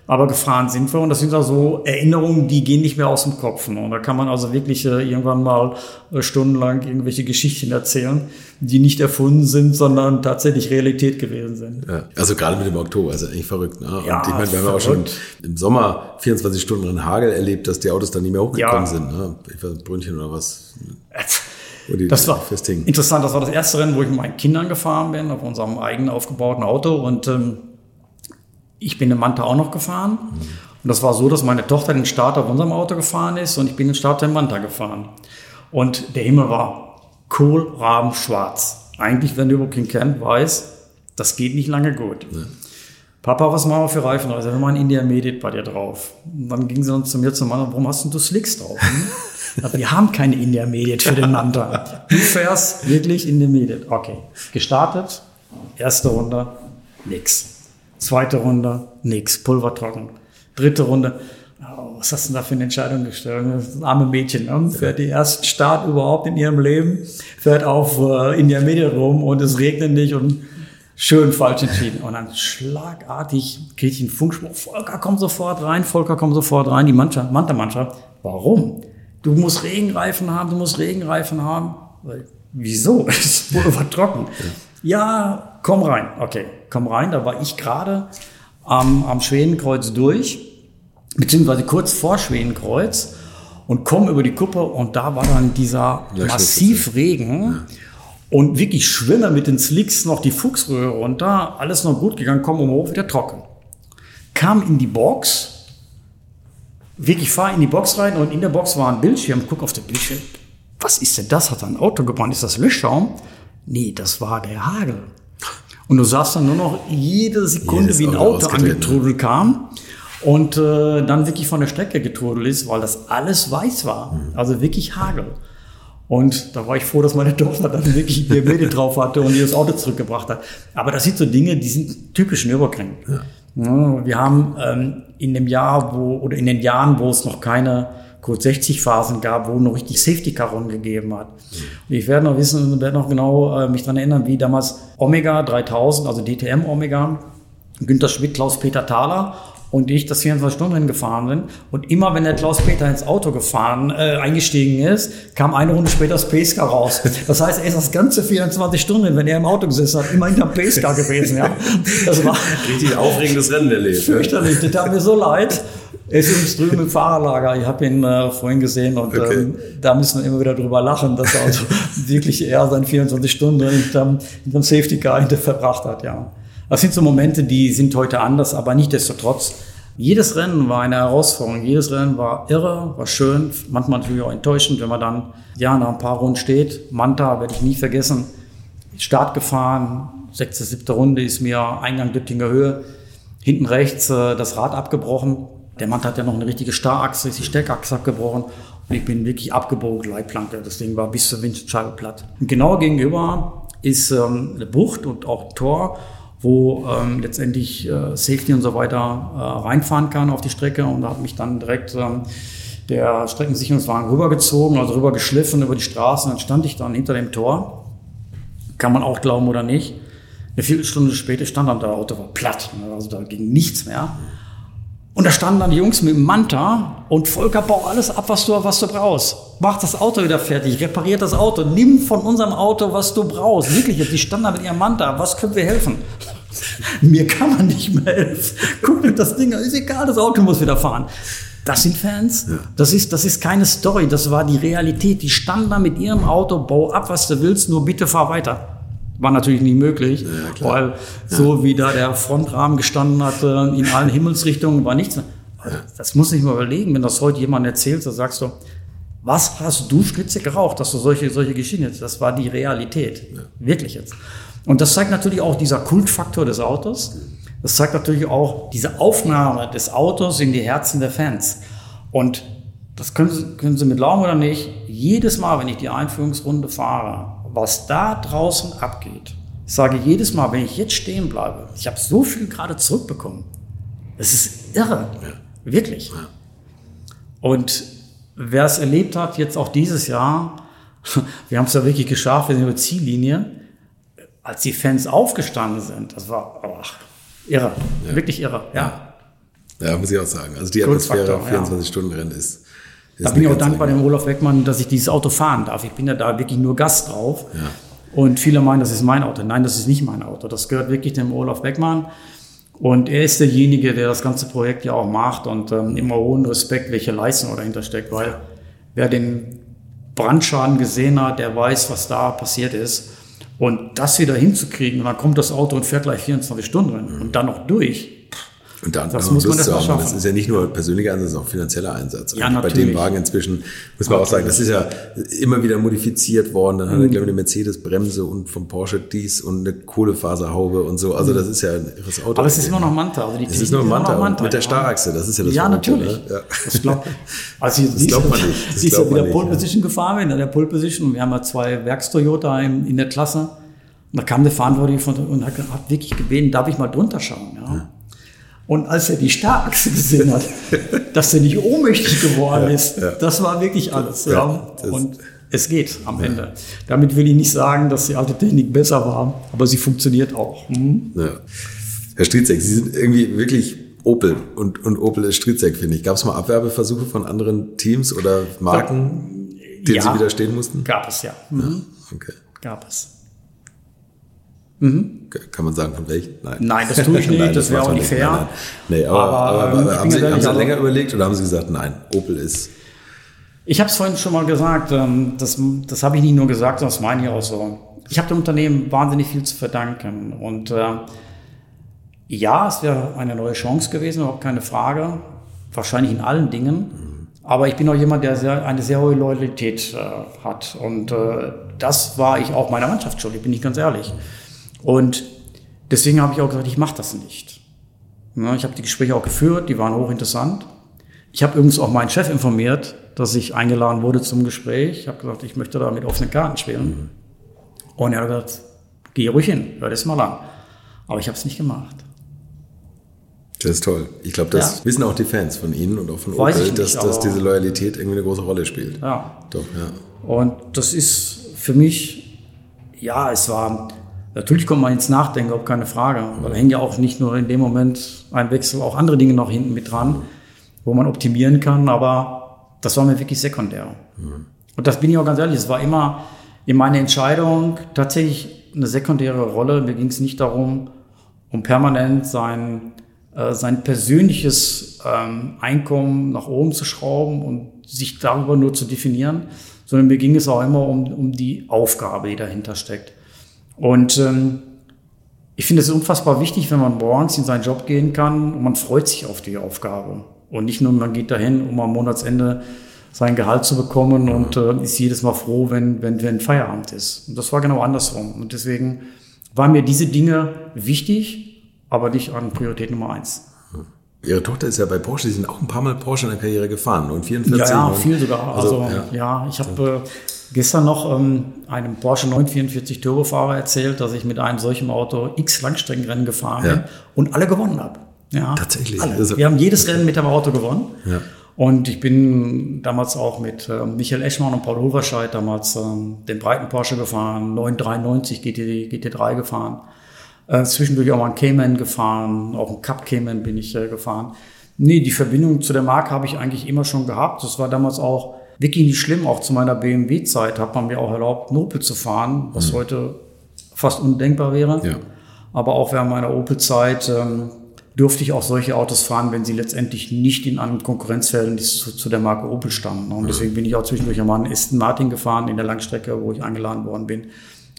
Aber gefahren sind wir und das sind also Erinnerungen, die gehen nicht mehr aus dem Kopf. Ne? Und da kann man also wirklich äh, irgendwann mal äh, stundenlang irgendwelche Geschichten erzählen, die nicht erfunden sind, sondern tatsächlich Realität gewesen sind. Ja, also gerade mit dem Oktober, also eigentlich verrückt. Ne? Und ja, ich meine, wir haben auch schon im Sommer 24 Stunden in Hagel erlebt, dass die Autos dann nicht mehr hochgekommen ja. sind. Ne? Ich weiß, Brötchen oder was. das war interessant. Das war das erste Rennen, wo ich mit meinen Kindern gefahren bin, auf unserem eigenen aufgebauten Auto. Und ähm, ich bin in Manta auch noch gefahren. Und das war so, dass meine Tochter den Start auf unserem Auto gefahren ist und ich bin den Start in Manta gefahren. Und der Himmel war kohlrabenschwarz. Eigentlich, wenn du Nürburgring kennt, weiß, das geht nicht lange gut. Ja. Papa, was machen wir für Reifen? Also wir machen Intermediate bei dir drauf. Und dann ging sie dann zu mir zum Mann, warum hast du Slicks drauf? Hm? wir haben keine Intermediate für den Manta. Du fährst wirklich Intermediate. Okay. Gestartet, erste Runde, nix. Zweite Runde, nix, pulvertrocken. Dritte Runde, oh, was hast du denn da für eine Entscheidung gestellt? Das ist ein arme Mädchen, ne? fährt die ersten Start überhaupt in ihrem Leben, fährt auf äh, in der Mitte rum und es regnet nicht und schön falsch entschieden. Und dann schlagartig kriege ich einen Funkspruch, Volker, komm sofort rein, Volker, komm sofort rein, die Mannschaft, Manta-Mannschaft. Warum? Du musst Regenreifen haben, du musst Regenreifen haben. Wieso? Es ist wohl trocken. Ja, komm rein. Okay, komm rein. Da war ich gerade am, am Schwedenkreuz durch, beziehungsweise kurz vor Schwedenkreuz und komme über die Kuppe und da war dann dieser Massivregen. Ja. Und wirklich schwimme mit den Slicks noch die Fuchsröhre runter, alles noch gut gegangen, komm um hoch, wieder trocken. Kam in die Box, wirklich fahr in die Box rein und in der Box war ein Bildschirm, guck auf den Bildschirm, was ist denn das? Hat ein Auto gebrannt? Ist das Löschschaum? Nee, das war der Hagel. Und du sahst dann nur noch jede Sekunde, Jedes wie ein Auto angetrudelt kam. und äh, dann wirklich von der Strecke getrudelt ist, weil das alles weiß war. Mhm. Also wirklich Hagel. Und da war ich froh, dass meine Tochter dann wirklich ihr Medien drauf hatte und ihr das Auto zurückgebracht hat. Aber das sind so Dinge, die sind typisch Nürburgring. Ja. Wir haben ähm, in dem Jahr, wo, oder in den Jahren, wo es noch keine Code 60 Phasen gab, wo noch richtig Safety Car Runden gegeben hat. Und ich werde noch wissen, werde noch genau äh, mich daran erinnern, wie damals Omega 3000, also DTM Omega, Günter Schmidt, Klaus-Peter Thaler und ich das 24 Stunden hingefahren sind. Und immer wenn der Klaus-Peter ins Auto gefahren, äh, eingestiegen ist, kam eine Runde später das Pacecar raus. Das heißt, er ist das ganze 24 Stunden, wenn er im Auto gesessen hat, immer hinterm Pacecar gewesen. Ja. Das war richtig aufregendes Rennen erlebt. Fürchterlich, das tat mir so leid. Er ist drüben im Fahrerlager. Ich habe ihn äh, vorhin gesehen und okay. ähm, da müssen wir immer wieder drüber lachen, dass er also wirklich eher seine 24 Stunden hinterm, hinterm Safety Car hinter verbracht hat. Ja. Das sind so Momente, die sind heute anders, aber nichtdestotrotz. Jedes Rennen war eine Herausforderung. Jedes Rennen war irre, war schön, manchmal natürlich auch enttäuschend, wenn man dann ja nach ein paar Runden steht. Manta werde ich nie vergessen. Start gefahren, sechste, siebte Runde ist mir Eingang Düttinger Höhe. Hinten rechts äh, das Rad abgebrochen der Mann hat ja noch eine richtige Starrachse, ist die Steckachse abgebrochen und ich bin wirklich abgebogen, Leitplanke. Das Ding war bis zur Windschutzscheibe platt. Und genau gegenüber ist ähm, eine Bucht und auch ein Tor, wo ähm, letztendlich äh, Safety und so weiter äh, reinfahren kann auf die Strecke. Und da hat mich dann direkt ähm, der Streckensicherungswagen rübergezogen, also rübergeschliffen über die Straße. Und dann stand ich dann hinter dem Tor. Kann man auch glauben oder nicht. Eine Viertelstunde später stand dann der Auto war platt. Also da ging nichts mehr. Und da standen dann die Jungs mit dem Manta und Volker, bau alles ab, was du, was du brauchst. Mach das Auto wieder fertig, repariert das Auto, nimm von unserem Auto, was du brauchst. Wirklich, die standen da mit ihrem Manta, was können wir helfen? Mir kann man nicht mehr helfen. Guck dir das Ding an, ist egal, das Auto muss wieder fahren. Das sind Fans. Ja. Das, ist, das ist keine Story, das war die Realität. Die standen da mit ihrem Auto, bau ab, was du willst, nur bitte fahr weiter. War natürlich nicht möglich, ja, weil so wie da der Frontrahmen gestanden hatte, in allen Himmelsrichtungen war nichts mehr. Das muss ich mal überlegen, wenn das heute jemand erzählt, so sagst du, was hast du Schnitze geraucht, dass du solche, solche Geschichten jetzt, das war die Realität. Ja. Wirklich jetzt. Und das zeigt natürlich auch dieser Kultfaktor des Autos. Das zeigt natürlich auch diese Aufnahme des Autos in die Herzen der Fans. Und das können Sie, können Sie mit glauben oder nicht, jedes Mal, wenn ich die Einführungsrunde fahre, was da draußen abgeht. Ich sage jedes Mal, wenn ich jetzt stehen bleibe, ich habe so viel gerade zurückbekommen. Das ist irre. Ja. Wirklich. Ja. Und wer es erlebt hat, jetzt auch dieses Jahr, wir haben es ja wirklich geschafft, wir sind über Ziellinie, als die Fans aufgestanden sind, das war ach, irre. Ja. Wirklich irre. Ja. ja. muss ich auch sagen. Also die Atmosphäre auf 24-Stunden-Rennen ist da bin ich auch dankbar dem Olaf Beckmann, dass ich dieses Auto fahren darf. Ich bin ja da wirklich nur Gast drauf. Ja. Und viele meinen, das ist mein Auto. Nein, das ist nicht mein Auto. Das gehört wirklich dem Olaf Beckmann. Und er ist derjenige, der das ganze Projekt ja auch macht und ähm, immer hohen Respekt, welche Leistung dahinter steckt, weil wer den Brandschaden gesehen hat, der weiß, was da passiert ist. Und das wieder hinzukriegen, und dann kommt das Auto und fährt gleich 24 Stunden drin und dann noch durch. Und dann das muss man das auch schaffen. Das ist ja nicht nur persönlicher Einsatz, sondern auch finanzieller Einsatz. Ja, natürlich. Bei dem Wagen inzwischen muss man natürlich. auch sagen, das ist ja immer wieder modifiziert worden. Dann hat er, mhm. glaube ich, eine Mercedes-Bremse und vom Porsche dies und eine Kohlefaserhaube und so. Also das ist ja ein irres Auto. Aber es ist immer noch Manta. Also die es ist nur Manta, Manta mit der Starachse. Das ist ja das Ja, natürlich. Ne? Ja. Das, glaub, also das glaubt man nicht. Das sie ist ja wieder Pole Position ja. gefahren, in der Pole Position. Wir haben ja zwei Werks-Toyota in, in der Klasse. Und da kam der Verantwortliche von, und hat, hat wirklich gebeten, darf ich mal drunter schauen. Ja. ja. Und als er die Starachse gesehen hat, dass er nicht ohnmächtig geworden ist, ja, ja. das war wirklich alles. Ja, und es geht am Ende. Damit will ich nicht sagen, dass die alte Technik besser war, aber sie funktioniert auch. Mhm. Herr Stritzek, Sie sind irgendwie wirklich Opel und, und Opel ist Stritzek, finde ich. Gab es mal Abwerbeversuche von anderen Teams oder Marken, denen Sie widerstehen mussten? Gab es, ja. Mhm. Okay. Gab es. Mhm. Kann man sagen, von welchen? Nein. Nein, das tue ich nicht, nein, das, das wäre auch nicht fair. Nein, nein. Nee, aber, aber, aber, aber haben, Sie, haben Sie länger überlegt oder haben Sie gesagt, nein, Opel ist. Ich habe es vorhin schon mal gesagt, ähm, das, das habe ich nicht nur gesagt, sondern das meine ich auch so. Ich habe dem Unternehmen wahnsinnig viel zu verdanken. Und äh, ja, es wäre eine neue Chance gewesen, überhaupt keine Frage. Wahrscheinlich in allen Dingen. Aber ich bin auch jemand, der sehr, eine sehr hohe Loyalität äh, hat. Und äh, das war ich auch meiner Mannschaft schuldig, bin ich ganz ehrlich. Und deswegen habe ich auch gesagt, ich mache das nicht. Ich habe die Gespräche auch geführt, die waren hochinteressant. Ich habe übrigens auch meinen Chef informiert, dass ich eingeladen wurde zum Gespräch. Ich habe gesagt, ich möchte da mit offenen Karten spielen. Und er hat gesagt, geh ruhig hin, hör das mal an. Aber ich habe es nicht gemacht. Das ist toll. Ich glaube, das ja. wissen auch die Fans von Ihnen und auch von Weiß Opel, dass, dass diese Loyalität irgendwie eine große Rolle spielt. Ja. Doch, ja. Und das ist für mich, ja, es war, natürlich kommt man ins Nachdenken, auch keine Frage. Weil da hängen ja auch nicht nur in dem Moment ein Wechsel, auch andere Dinge noch hinten mit dran, wo man optimieren kann. Aber das war mir wirklich sekundär. Und das bin ich auch ganz ehrlich, es war immer in meiner Entscheidung tatsächlich eine sekundäre Rolle. Mir ging es nicht darum, um permanent sein äh, sein persönliches ähm, Einkommen nach oben zu schrauben und sich darüber nur zu definieren, sondern mir ging es auch immer um, um die Aufgabe, die dahinter steckt. Und ähm, ich finde es unfassbar wichtig, wenn man morgens in seinen Job gehen kann und man freut sich auf die Aufgabe. Und nicht nur, man geht dahin, um am Monatsende sein Gehalt zu bekommen und äh, ist jedes Mal froh, wenn, wenn, wenn Feierabend ist. Und das war genau andersrum. Und deswegen waren mir diese Dinge wichtig aber nicht an Priorität Nummer eins. Ihre Tochter ist ja bei Porsche, Sie sind auch ein paar Mal Porsche in der Karriere gefahren und 44. Ja, ja viel sogar. Also, also ja. ja. ich habe äh, gestern noch ähm, einem Porsche 944 Turbofahrer erzählt, dass ich mit einem solchen Auto x Langstreckenrennen gefahren ja. bin und alle gewonnen habe. Ja, Tatsächlich. Alle. Also, Wir haben jedes Rennen mit dem Auto gewonnen. Ja. Und ich bin damals auch mit äh, Michael Eschmann und Paul Hoverscheid damals ähm, den breiten Porsche gefahren, 993 GT, GT3 gefahren. Äh, zwischendurch auch mal einen Cayman gefahren, auch einen Cup Cayman bin ich äh, gefahren. Nee, die Verbindung zu der Marke habe ich eigentlich immer schon gehabt. Das war damals auch wirklich nicht schlimm. Auch zu meiner BMW-Zeit hat man mir auch erlaubt, einen Opel zu fahren, was mhm. heute fast undenkbar wäre. Ja. Aber auch während meiner Opel-Zeit ähm, durfte ich auch solche Autos fahren, wenn sie letztendlich nicht in einem Konkurrenzverhältnis zu, zu der Marke Opel standen. Und deswegen bin ich auch zwischendurch einmal einen Aston Martin gefahren in der Langstrecke, wo ich eingeladen worden bin.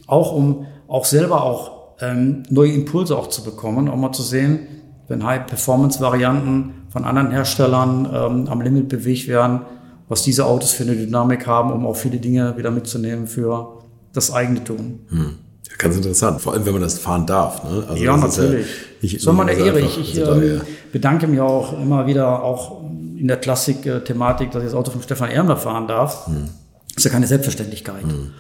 Auch um auch selber auch ähm, neue Impulse auch zu bekommen, um mal zu sehen, wenn High-Performance-Varianten von anderen Herstellern ähm, am Limit bewegt werden, was diese Autos für eine Dynamik haben, um auch viele Dinge wieder mitzunehmen für das eigene Tun. Hm. Ganz interessant, vor allem wenn man das fahren darf. Ne? Also ja, natürlich. Ja Soll man Ehre. Ich, ich also ähm, bedanke mich auch immer wieder, auch in der Klassik-Thematik, dass ich das Auto von Stefan Ermler fahren darf. Hm. ist ja keine Selbstverständlichkeit. Hm.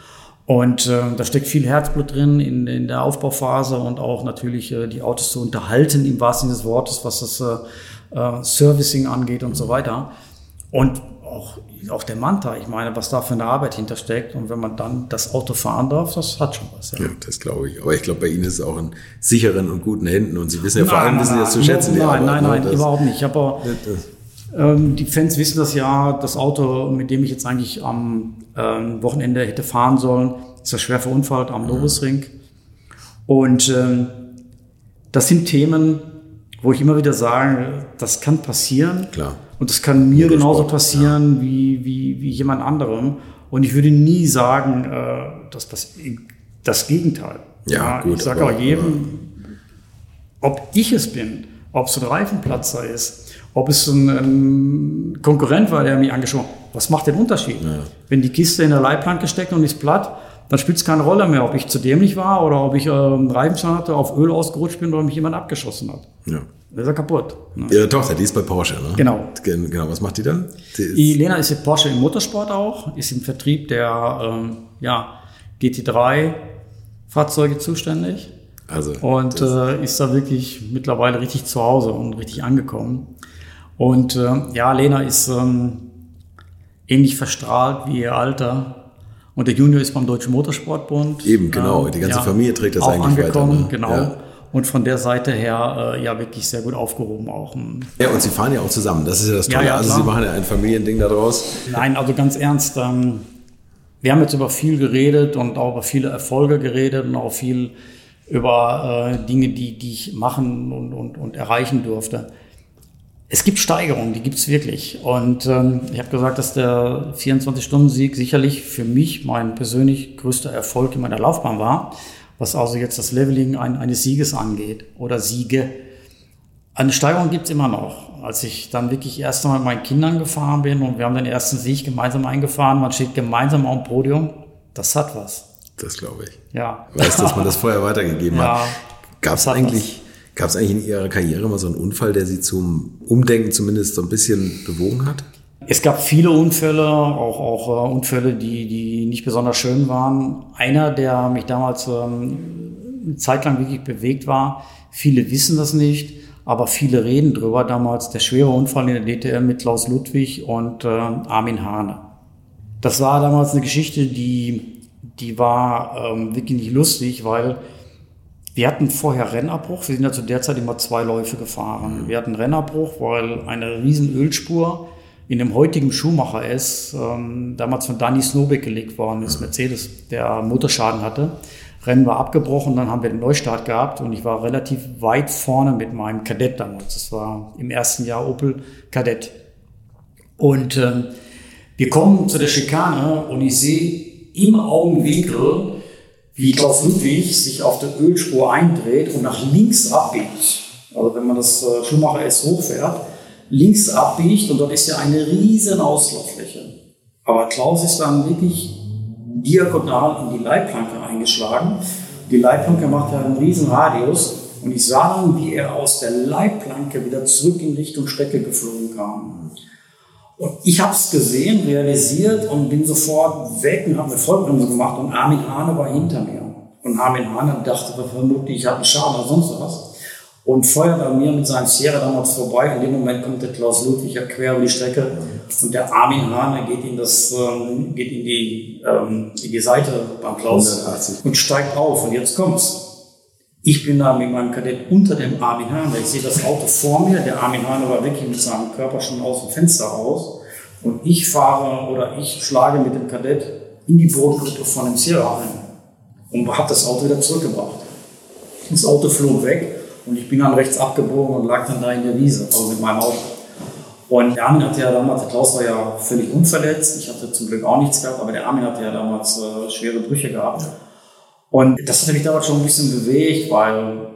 Und äh, da steckt viel Herzblut drin in, in der Aufbauphase und auch natürlich äh, die Autos zu unterhalten im wahrsten Sinne des Wortes, was das äh, äh, Servicing angeht und so weiter. Und auch, auch der Manta, ich meine, was da für eine Arbeit hintersteckt. Und wenn man dann das Auto fahren darf, das hat schon was. Ja, ja das glaube ich. Aber ich glaube, bei Ihnen ist es auch in sicheren und guten Händen. Und Sie wissen ja nein, vor allem, wissen Sie das zu schätzen. Nein, nein, nein, nein, überhaupt nicht. Ich habe ähm, die Fans wissen das ja, das Auto, mit dem ich jetzt eigentlich am ähm, Wochenende hätte fahren sollen, ist ja schwer verunfallt am Nobusring. Und ähm, das sind Themen, wo ich immer wieder sage, das kann passieren. Klar. Und das kann mir genauso passieren ja. wie, wie, wie jemand anderem. Und ich würde nie sagen, äh, dass das, das Gegenteil. Ja, ja gut. Ich sage aber jedem, ob ich es bin, ob es ein Reifenplatzer ist, ob es ein, ein Konkurrent war, der mich angeschaut hat. Was macht den Unterschied? Ja. Wenn die Kiste in der Leitplanke steckt und ist platt, dann spielt es keine Rolle mehr, ob ich zu dämlich war oder ob ich äh, einen Reifenschaden hatte, auf Öl ausgerutscht bin oder mich jemand abgeschossen hat. Ja. Der ist ja kaputt. Ne? Ihre Tochter, die ist bei Porsche, ne? Genau. Genau, was macht die dann? Die, die Lena ist mit Porsche im Motorsport auch, ist im Vertrieb der ähm, ja, GT3-Fahrzeuge zuständig. Also, und äh, ist da wirklich mittlerweile richtig zu Hause und richtig angekommen. Und äh, ja, Lena ist ähm, ähnlich verstrahlt wie ihr Alter. Und der Junior ist beim Deutschen Motorsportbund. Eben, genau. Ähm, die ganze ja, Familie trägt das eigentlich angekommen, weiter. Ne? Genau. Ja. Und von der Seite her äh, ja wirklich sehr gut aufgehoben auch. Ja, und Sie fahren ja auch zusammen. Das ist ja das Tolle. Ja, ja, also Sie machen ja ein Familiending daraus. Nein, also ganz ernst. Ähm, wir haben jetzt über viel geredet und auch über viele Erfolge geredet und auch viel über äh, Dinge, die, die ich machen und, und, und erreichen durfte. Es gibt Steigerungen, die gibt's wirklich. Und ähm, ich habe gesagt, dass der 24-Stunden-Sieg sicherlich für mich mein persönlich größter Erfolg in meiner Laufbahn war, was also jetzt das Leveling ein, eines Sieges angeht oder Siege. Eine Steigerung gibt's immer noch. Als ich dann wirklich erst einmal mit meinen Kindern gefahren bin und wir haben den ersten Sieg gemeinsam eingefahren, man steht gemeinsam auf dem Podium, das hat was. Das glaube ich. Ja. Weißt, dass man das vorher weitergegeben ja, hat. Gab's eigentlich... Gab es eigentlich in Ihrer Karriere mal so einen Unfall, der Sie zum Umdenken zumindest so ein bisschen bewogen hat? Es gab viele Unfälle, auch, auch äh, Unfälle, die, die nicht besonders schön waren. Einer, der mich damals ähm, eine Zeit lang wirklich bewegt war, viele wissen das nicht, aber viele reden drüber damals, der schwere Unfall in der DTM mit Klaus Ludwig und äh, Armin Hane. Das war damals eine Geschichte, die, die war ähm, wirklich nicht lustig, weil wir hatten vorher Rennabbruch. Wir sind ja zu der Zeit immer zwei Läufe gefahren. Wir hatten Rennabbruch, weil eine riesen Ölspur in dem heutigen Schuhmacher S, ähm, damals von Danny Snobeck gelegt worden ist, Mercedes, der Motorschaden hatte. Rennen war abgebrochen, dann haben wir den Neustart gehabt und ich war relativ weit vorne mit meinem Kadett damals. Das war im ersten Jahr Opel Kadett. Und ähm, wir kommen zu der Schikane und ich sehe im Augenwinkel, wie Klaus Ludwig sich auf der Ölspur eindreht und nach links abbiegt. Also wenn man das äh, Schumacher S hochfährt, links abbiegt und dort ist ja eine riesen Auslauffläche. Aber Klaus ist dann wirklich diagonal in die Leitplanke eingeschlagen. Die Leitplanke macht ja einen riesen Radius und ich sah dann, wie er aus der Leitplanke wieder zurück in Richtung Strecke geflogen kam. Und ich habe es gesehen, realisiert und bin sofort weg und habe eine Vollbremse gemacht und Armin Hane war hinter mir. Und Armin Hane dachte vermutlich, ich habe einen Schaden oder sonst was und feuert an mir mit seinem Sierra damals vorbei. In dem Moment kommt der Klaus Ludwig ja quer über die Strecke und der Armin Hane geht in, das, ähm, geht in, die, ähm, in die Seite beim Klaus 180. und steigt auf. Und jetzt kommt's. Ich bin da mit meinem Kadett unter dem Armin Hane. Ich sehe das Auto vor mir. Der Armin Hane war wirklich mit seinem Körper schon aus dem Fenster raus. Und ich fahre oder ich schlage mit dem Kadett in die Bodengruppe von dem Sierra rein und habe das Auto wieder zurückgebracht. Das Auto flog weg und ich bin dann rechts abgebogen und lag dann da in der Wiese, also mit meinem Auto. Und der Armin hatte ja damals, der Klaus war ja völlig unverletzt. Ich hatte zum Glück auch nichts gehabt, aber der Armin hatte ja damals äh, schwere Brüche gehabt. Und das hat mich damals schon ein bisschen bewegt, weil,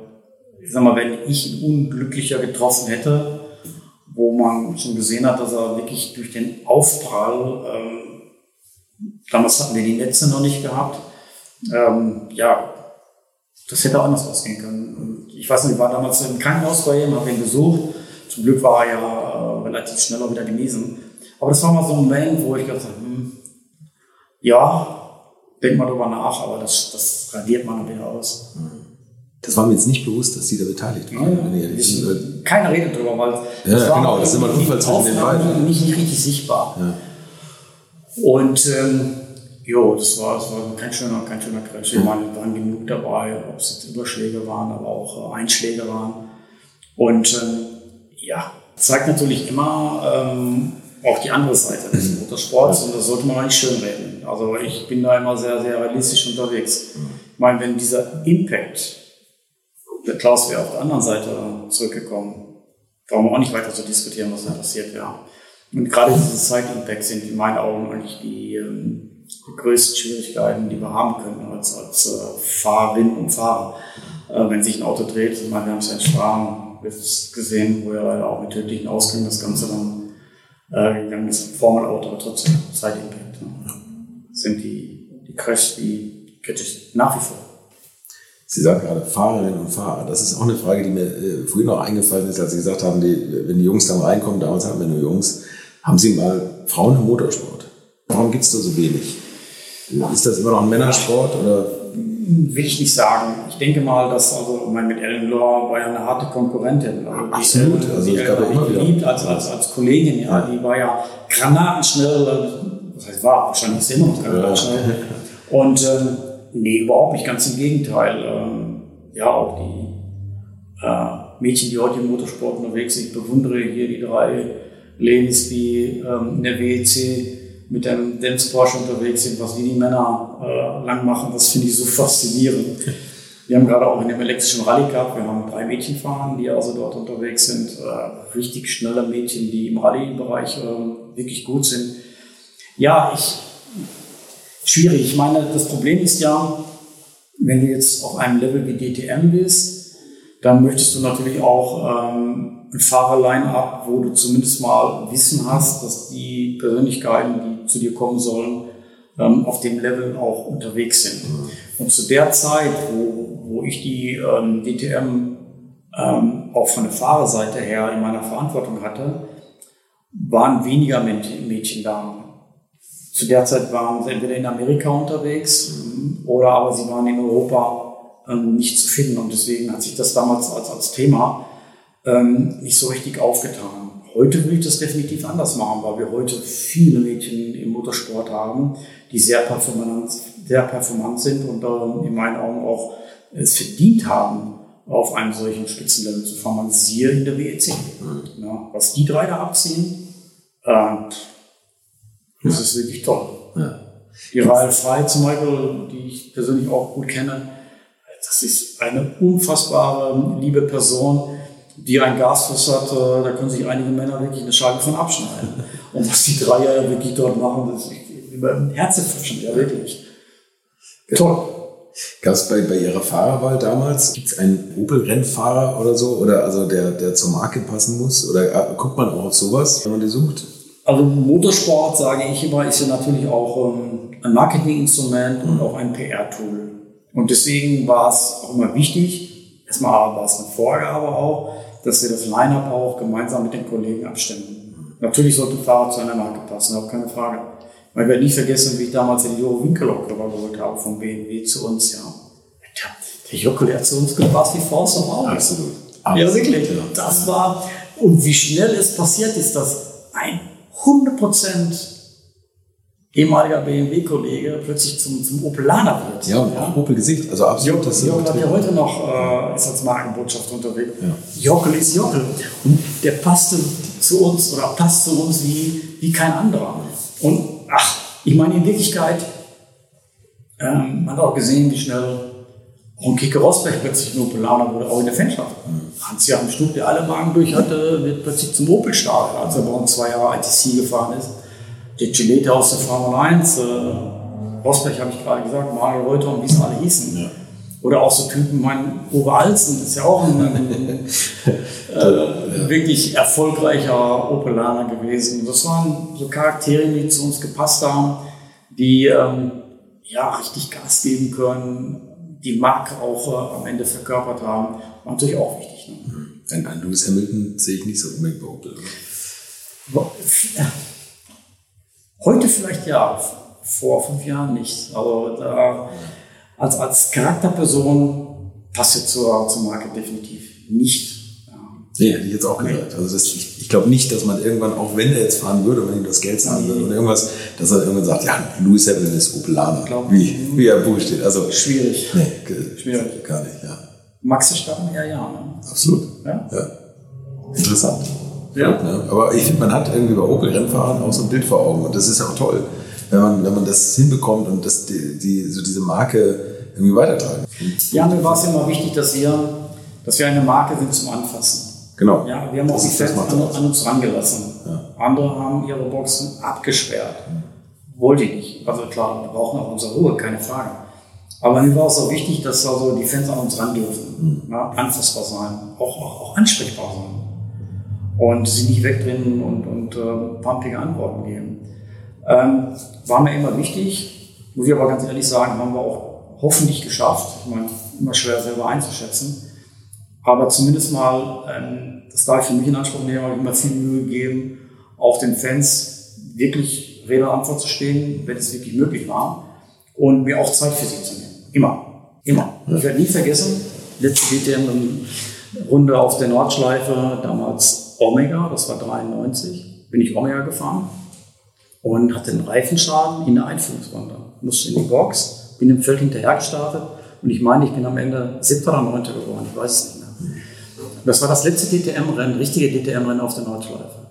ich sag mal, wenn ich einen Unglücklicher getroffen hätte, wo man schon gesehen hat, dass er wirklich durch den Aufprall, ähm, damals hatten wir die Netze noch nicht gehabt, ähm, ja, das hätte auch anders ausgehen können. Und ich weiß nicht, ich war damals im Krankenhaus bei ihm, habe ihn besucht. Zum Glück war er ja äh, relativ schnell auch wieder genesen. Aber das war mal so ein Moment, wo ich gedacht habe, hm, ja, denk mal drüber nach, aber das, das radiert man wieder aus. Das war mir jetzt nicht bewusst, dass Sie da beteiligt waren. Ja, ja. Keine Rede drüber, weil ja, das war genau, das ist immer ein Unfall zwischen den beiden. Nicht, nicht richtig sichtbar. Ja. Und ähm, Jo, das war, das war kein schöner, kein schöner Crash. Ich meine, waren genug dabei, ob es jetzt Überschläge waren, aber auch äh, Einschläge waren. Und ähm, ja, zeigt natürlich immer ähm, auch die andere Seite des Motorsports und das sollte man auch nicht schön reden. Also ich bin da immer sehr, sehr realistisch unterwegs. Ich meine, wenn dieser Impact, der Klaus wäre auf der anderen Seite zurückgekommen, brauchen wir auch nicht weiter zu diskutieren, was da passiert wäre. Und gerade diese Side-Impacts sind in meinen Augen eigentlich die, ähm, die größten Schwierigkeiten, die wir haben können als, als äh, Fahrerin und Fahrer. Äh, wenn sich ein Auto dreht, ich meine, wir haben es ja in Schwaben gesehen, wo ja leider auch mit tödlichen Ausgängen das Ganze dann äh, gegangen ist, Formelauto, aber trotzdem Side Impact. Ne? Sind die, die Crash, die kritisch nach wie vor. Sie sagen gerade Fahrerinnen und Fahrer. Das ist auch eine Frage, die mir äh, früher noch eingefallen ist, als Sie gesagt haben, die, wenn die Jungs dann reinkommen, damals hatten wir nur Jungs, haben Sie mal Frauen im Motorsport? Warum gibt es da so wenig? Ist das immer noch ein Männersport oder? Will ich nicht sagen. Ich denke mal, dass also mein mit Ellen Law war ja eine harte Konkurrentin. Also Absolut. Die, also die, ich glaube immer geliebt als, als, als Kollegin. Ja, die war ja granatenschnell. Was heißt war? Wahrscheinlich ist immer noch granatenschnell. Und ähm, nee, überhaupt nicht. Ganz im Gegenteil. Ähm, ja, auch die äh, Mädchen, die heute im Motorsport unterwegs sind. Ich bewundere hier die drei Ladies, die ähm, in der WEC mit dem Dance Porsche unterwegs sind, was wie die Männer äh, lang machen, das finde ich so faszinierend. Wir haben gerade auch in dem elektrischen Rallye Cup, wir haben drei Mädchen fahren, die also dort unterwegs sind, äh, richtig schnelle Mädchen, die im Rallye-Bereich äh, wirklich gut sind. Ja, ich, schwierig. Ich meine, das Problem ist ja, wenn du jetzt auf einem Level wie DTM bist, dann möchtest du natürlich auch ähm, ein Fahrerline-up, wo du zumindest mal Wissen hast, dass die Persönlichkeiten, die zu dir kommen sollen, ähm, auf dem Level auch unterwegs sind. Und zu der Zeit, wo, wo ich die ähm, DTM ähm, auch von der Fahrerseite her in meiner Verantwortung hatte, waren weniger Mädchen da. Zu der Zeit waren sie entweder in Amerika unterwegs oder aber sie waren in Europa ähm, nicht zu finden. Und deswegen hat sich das damals als, als Thema ähm, nicht so richtig aufgetan. Heute würde ich das definitiv anders machen, weil wir heute viele Mädchen im Motorsport haben, die sehr performant, sehr performant sind und in meinen Augen auch es verdient haben, auf einem solchen Spitzenlevel zu fahren. Man siehe in der WEC. Mhm. Ja, was die drei da abziehen, äh, das ist wirklich toll. Ja. Die Rahel Frei zum Beispiel, die ich persönlich auch gut kenne, das ist eine unfassbare liebe Person, die ein Gasfuß hat, äh, da können sich einige Männer wirklich eine Scheibe von abschneiden. Und was die Dreier wirklich dort machen, das ist über ein Herzeflaschen, ja wirklich. Toll. Gab es bei, bei Ihrer Fahrerwahl damals, gibt es einen Opel-Rennfahrer oder so, oder also der, der zur Marke passen muss? Oder äh, guckt man auch auf sowas, wenn man die sucht? Also Motorsport, sage ich immer, ist ja natürlich auch ähm, ein Marketinginstrument und auch ein PR-Tool. Und deswegen war es auch immer wichtig, erstmal war es eine Vorgabe auch, dass wir das Line-Up auch gemeinsam mit den Kollegen abstimmen. Natürlich sollte ein Fahrer zu einer Marke passen, auch keine Frage. Ich werde nie vergessen, wie ich damals den Jo Winkelock geholt habe von BMW zu uns, ja. Der Jockel, der hat zu uns gepasst wie Faust am Auge. Absolut. Ja, wirklich. Das war, und wie schnell es passiert ist, dass ein 100% ehemaliger BMW-Kollege plötzlich zum, zum Opelaner wird. Ja, und auch Opel-Gesicht. Also absolut. Jockel, Jockel hat ja heute noch, äh, ist als Markenbotschaft unterwegs. Ja. Jockel ist Jockel. Und der passte zu uns oder passt zu uns wie, wie kein anderer. Und ach, ich meine, in Wirklichkeit, ähm, man hat auch gesehen, wie schnell ein Kike Rosberg plötzlich ein Opelaner wurde, auch in der Fanschaft. Mhm. Hans-Joachim Stuck, der alle Magen durch hatte, wird plötzlich zum Opel-Star, als er bei uns zwei Jahre ITC gefahren ist der Gillette aus der Formel 1, äh, Rosberg habe ich gerade gesagt, Mario Reuter und wie sie alle hießen. Ja. Oder auch so Typen, mein Uwe Alzen ist ja auch ein, ein äh, wirklich erfolgreicher Opelaner gewesen. Das waren so Charaktere, die zu uns gepasst haben, die ähm, ja richtig Gas geben können, die Marke auch äh, am Ende verkörpert haben. War natürlich auch wichtig. Ne? Ein Lewis Hamilton sehe ich nicht so unbedingt bei Opel. Oder? Heute vielleicht ja, vor fünf Jahren nicht. Aber da, als, als Charakterperson passt er zur, zur Marke definitiv nicht. Ja. Nee, hätte ich jetzt auch gesagt. Also das, ich, ich glaube nicht, dass man irgendwann, auch wenn er jetzt fahren würde, wenn ihm das Geld zahlen würde oder irgendwas, dass er irgendwann sagt, ja, Louis Hamilton ist Opelaner. Wie, wie er Buch steht. Also, Schwierig. Nee, Schwierig. Gar nicht, ja. Max Verstappen eher ja. Ne? Absolut. Ja? ja. Interessant. Ja. Ne? Aber ich finde, man hat irgendwie bei Opel-Rennfahrern auch so ein Bild vor Augen und das ist auch toll, wenn man, wenn man das hinbekommt und das, die, die, so diese Marke irgendwie weitertragen. Ja, mir war es immer wichtig, dass wir, dass wir eine Marke sind zum Anfassen. Genau. Ja, wir haben auch die Fans an, an, uns rangelassen. Ja. Andere haben ihre Boxen abgesperrt. Wollte ich nicht. Also klar, wir brauchen auch unsere Ruhe, keine Frage. Aber mir war es auch wichtig, dass also die Fans an uns ran dürfen. Mhm. Ja, anfassbar sein, auch, auch, auch ansprechbar sein und sie nicht wegdrehen und, und äh, pumpige Antworten geben. Ähm, war mir immer wichtig, muss ich aber ganz ehrlich sagen, haben wir auch hoffentlich geschafft. Ich meine, immer schwer selber einzuschätzen. Aber zumindest mal, ähm, das darf ich für mich in Anspruch nehmen, habe ich immer viel Mühe gegeben, auch den Fans wirklich Rede und Antwort zu stehen, wenn es wirklich möglich war. Und mir auch Zeit für sie zu nehmen. Immer. Immer. Ich werde nie vergessen, letzte DTM-Runde auf der Nordschleife, damals Omega, das war 93, bin ich Omega gefahren und hatte einen Reifenschaden in der Einführungsrunde. Musste in die Box, bin im Feld hinterher gestartet und ich meine, ich bin am Ende siebter oder neunter geworden, ich weiß es nicht mehr. Das war das letzte DTM-Rennen, richtige DTM-Rennen auf der Nordschleife.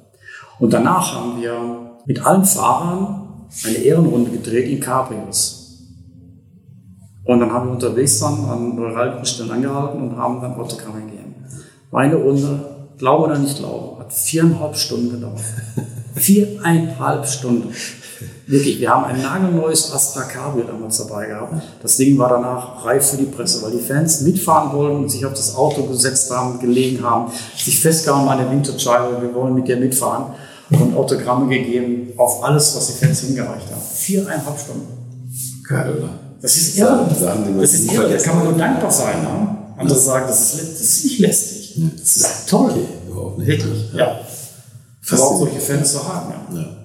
Und danach haben wir mit allen Fahrern eine Ehrenrunde gedreht in Cabrios. Und dann haben wir unterwegs dann an neuralgischen Stellen angehalten und haben dann Autogramme gegeben. Meine Runde glaube oder nicht glaube, hat viereinhalb Stunden gedauert. viereinhalb Stunden. Wirklich, wir haben ein nagelneues Astra Cabrio damals dabei gehabt. Das Ding war danach reif für die Presse, weil die Fans mitfahren wollten und sich auf das Auto gesetzt haben, gelegen haben, sich festgehauen an der Windschutzscheibe, wir wollen mit dir mitfahren und Autogramme gegeben auf alles, was die Fans hingereicht haben. Viereinhalb Stunden. Geil, oder? Das ist irre. Das ist irre. Da kann man nur dankbar sein. Ne? Andere sagen, das ist, das ist nicht lästig. Das ist toll. Okay, Wirklich, ja. Aber auch solche Fans zu haben, ja. ja.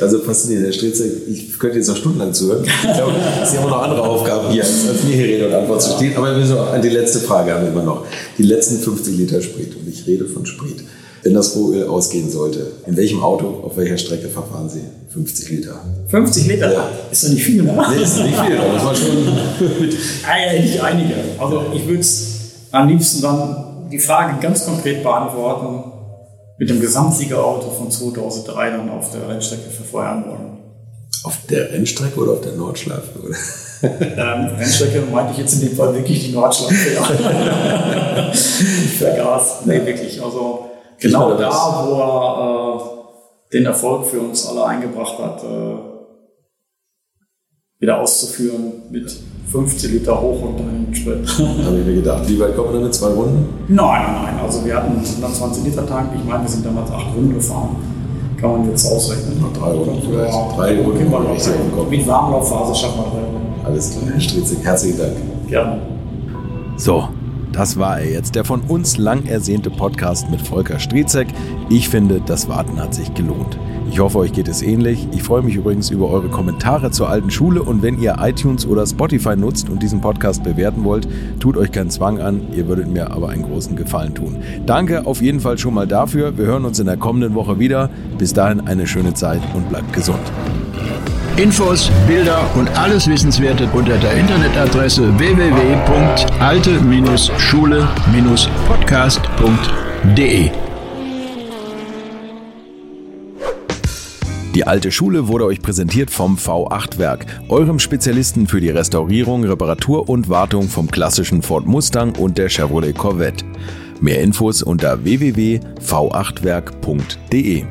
Also faszinierend, Herr Strezek, ich könnte jetzt noch stundenlang zuhören. Ich glaube, Sie haben noch andere Aufgaben hier, als, als mir hier Rede und Antwort zu stehen. Aber wir müssen noch, an die letzte Frage haben wir immer noch. Die letzten 50 Liter Sprit. Und ich rede von Sprit. Wenn das Rohöl ausgehen sollte, in welchem Auto, auf welcher Strecke verfahren Sie 50 Liter? 50 Liter? Ja. Ist doch nicht viel, ne? Nee, ist nicht viel, aber das war schon. ah, ja, nicht einige. Also ich würde es am liebsten dann die Frage ganz konkret beantworten mit dem Gesamtsiegerauto von 2003 dann auf der Rennstrecke verfeuern wollen. Auf der Rennstrecke oder auf der Nordschleife? Oder? Ähm, Rennstrecke meinte ich jetzt in dem Fall wirklich die Nordschleife. Ja. Für Gas. Nee, wirklich. Also genau da, wo er äh, den Erfolg für uns alle eingebracht hat, äh, wieder auszuführen mit 50 Liter hoch und dann Sprit. Habe ich mir gedacht. Wie weit kommen wir damit? Zwei Runden? Nein, nein. Also wir hatten 120 Liter Tank. Ich meine, wir sind damals acht Runden gefahren. Kann man jetzt ausrechnen. Noch drei Runden vielleicht. Ja, drei Runden. Runden. Mit Warmlaufphase schaffen wir drei Runden. Alles klar, Herr Stritzig. Herzlichen Dank. Gerne. So, das war er jetzt, der von uns lang ersehnte Podcast mit Volker Striezek. Ich finde, das Warten hat sich gelohnt. Ich hoffe, euch geht es ähnlich. Ich freue mich übrigens über eure Kommentare zur alten Schule und wenn ihr iTunes oder Spotify nutzt und diesen Podcast bewerten wollt, tut euch keinen Zwang an. Ihr würdet mir aber einen großen Gefallen tun. Danke auf jeden Fall schon mal dafür. Wir hören uns in der kommenden Woche wieder. Bis dahin eine schöne Zeit und bleibt gesund. Infos, Bilder und alles Wissenswerte unter der Internetadresse www.alte-schule-podcast.de. Die alte Schule wurde euch präsentiert vom V8-Werk, eurem Spezialisten für die Restaurierung, Reparatur und Wartung vom klassischen Ford Mustang und der Chevrolet Corvette. Mehr Infos unter www.v8werk.de.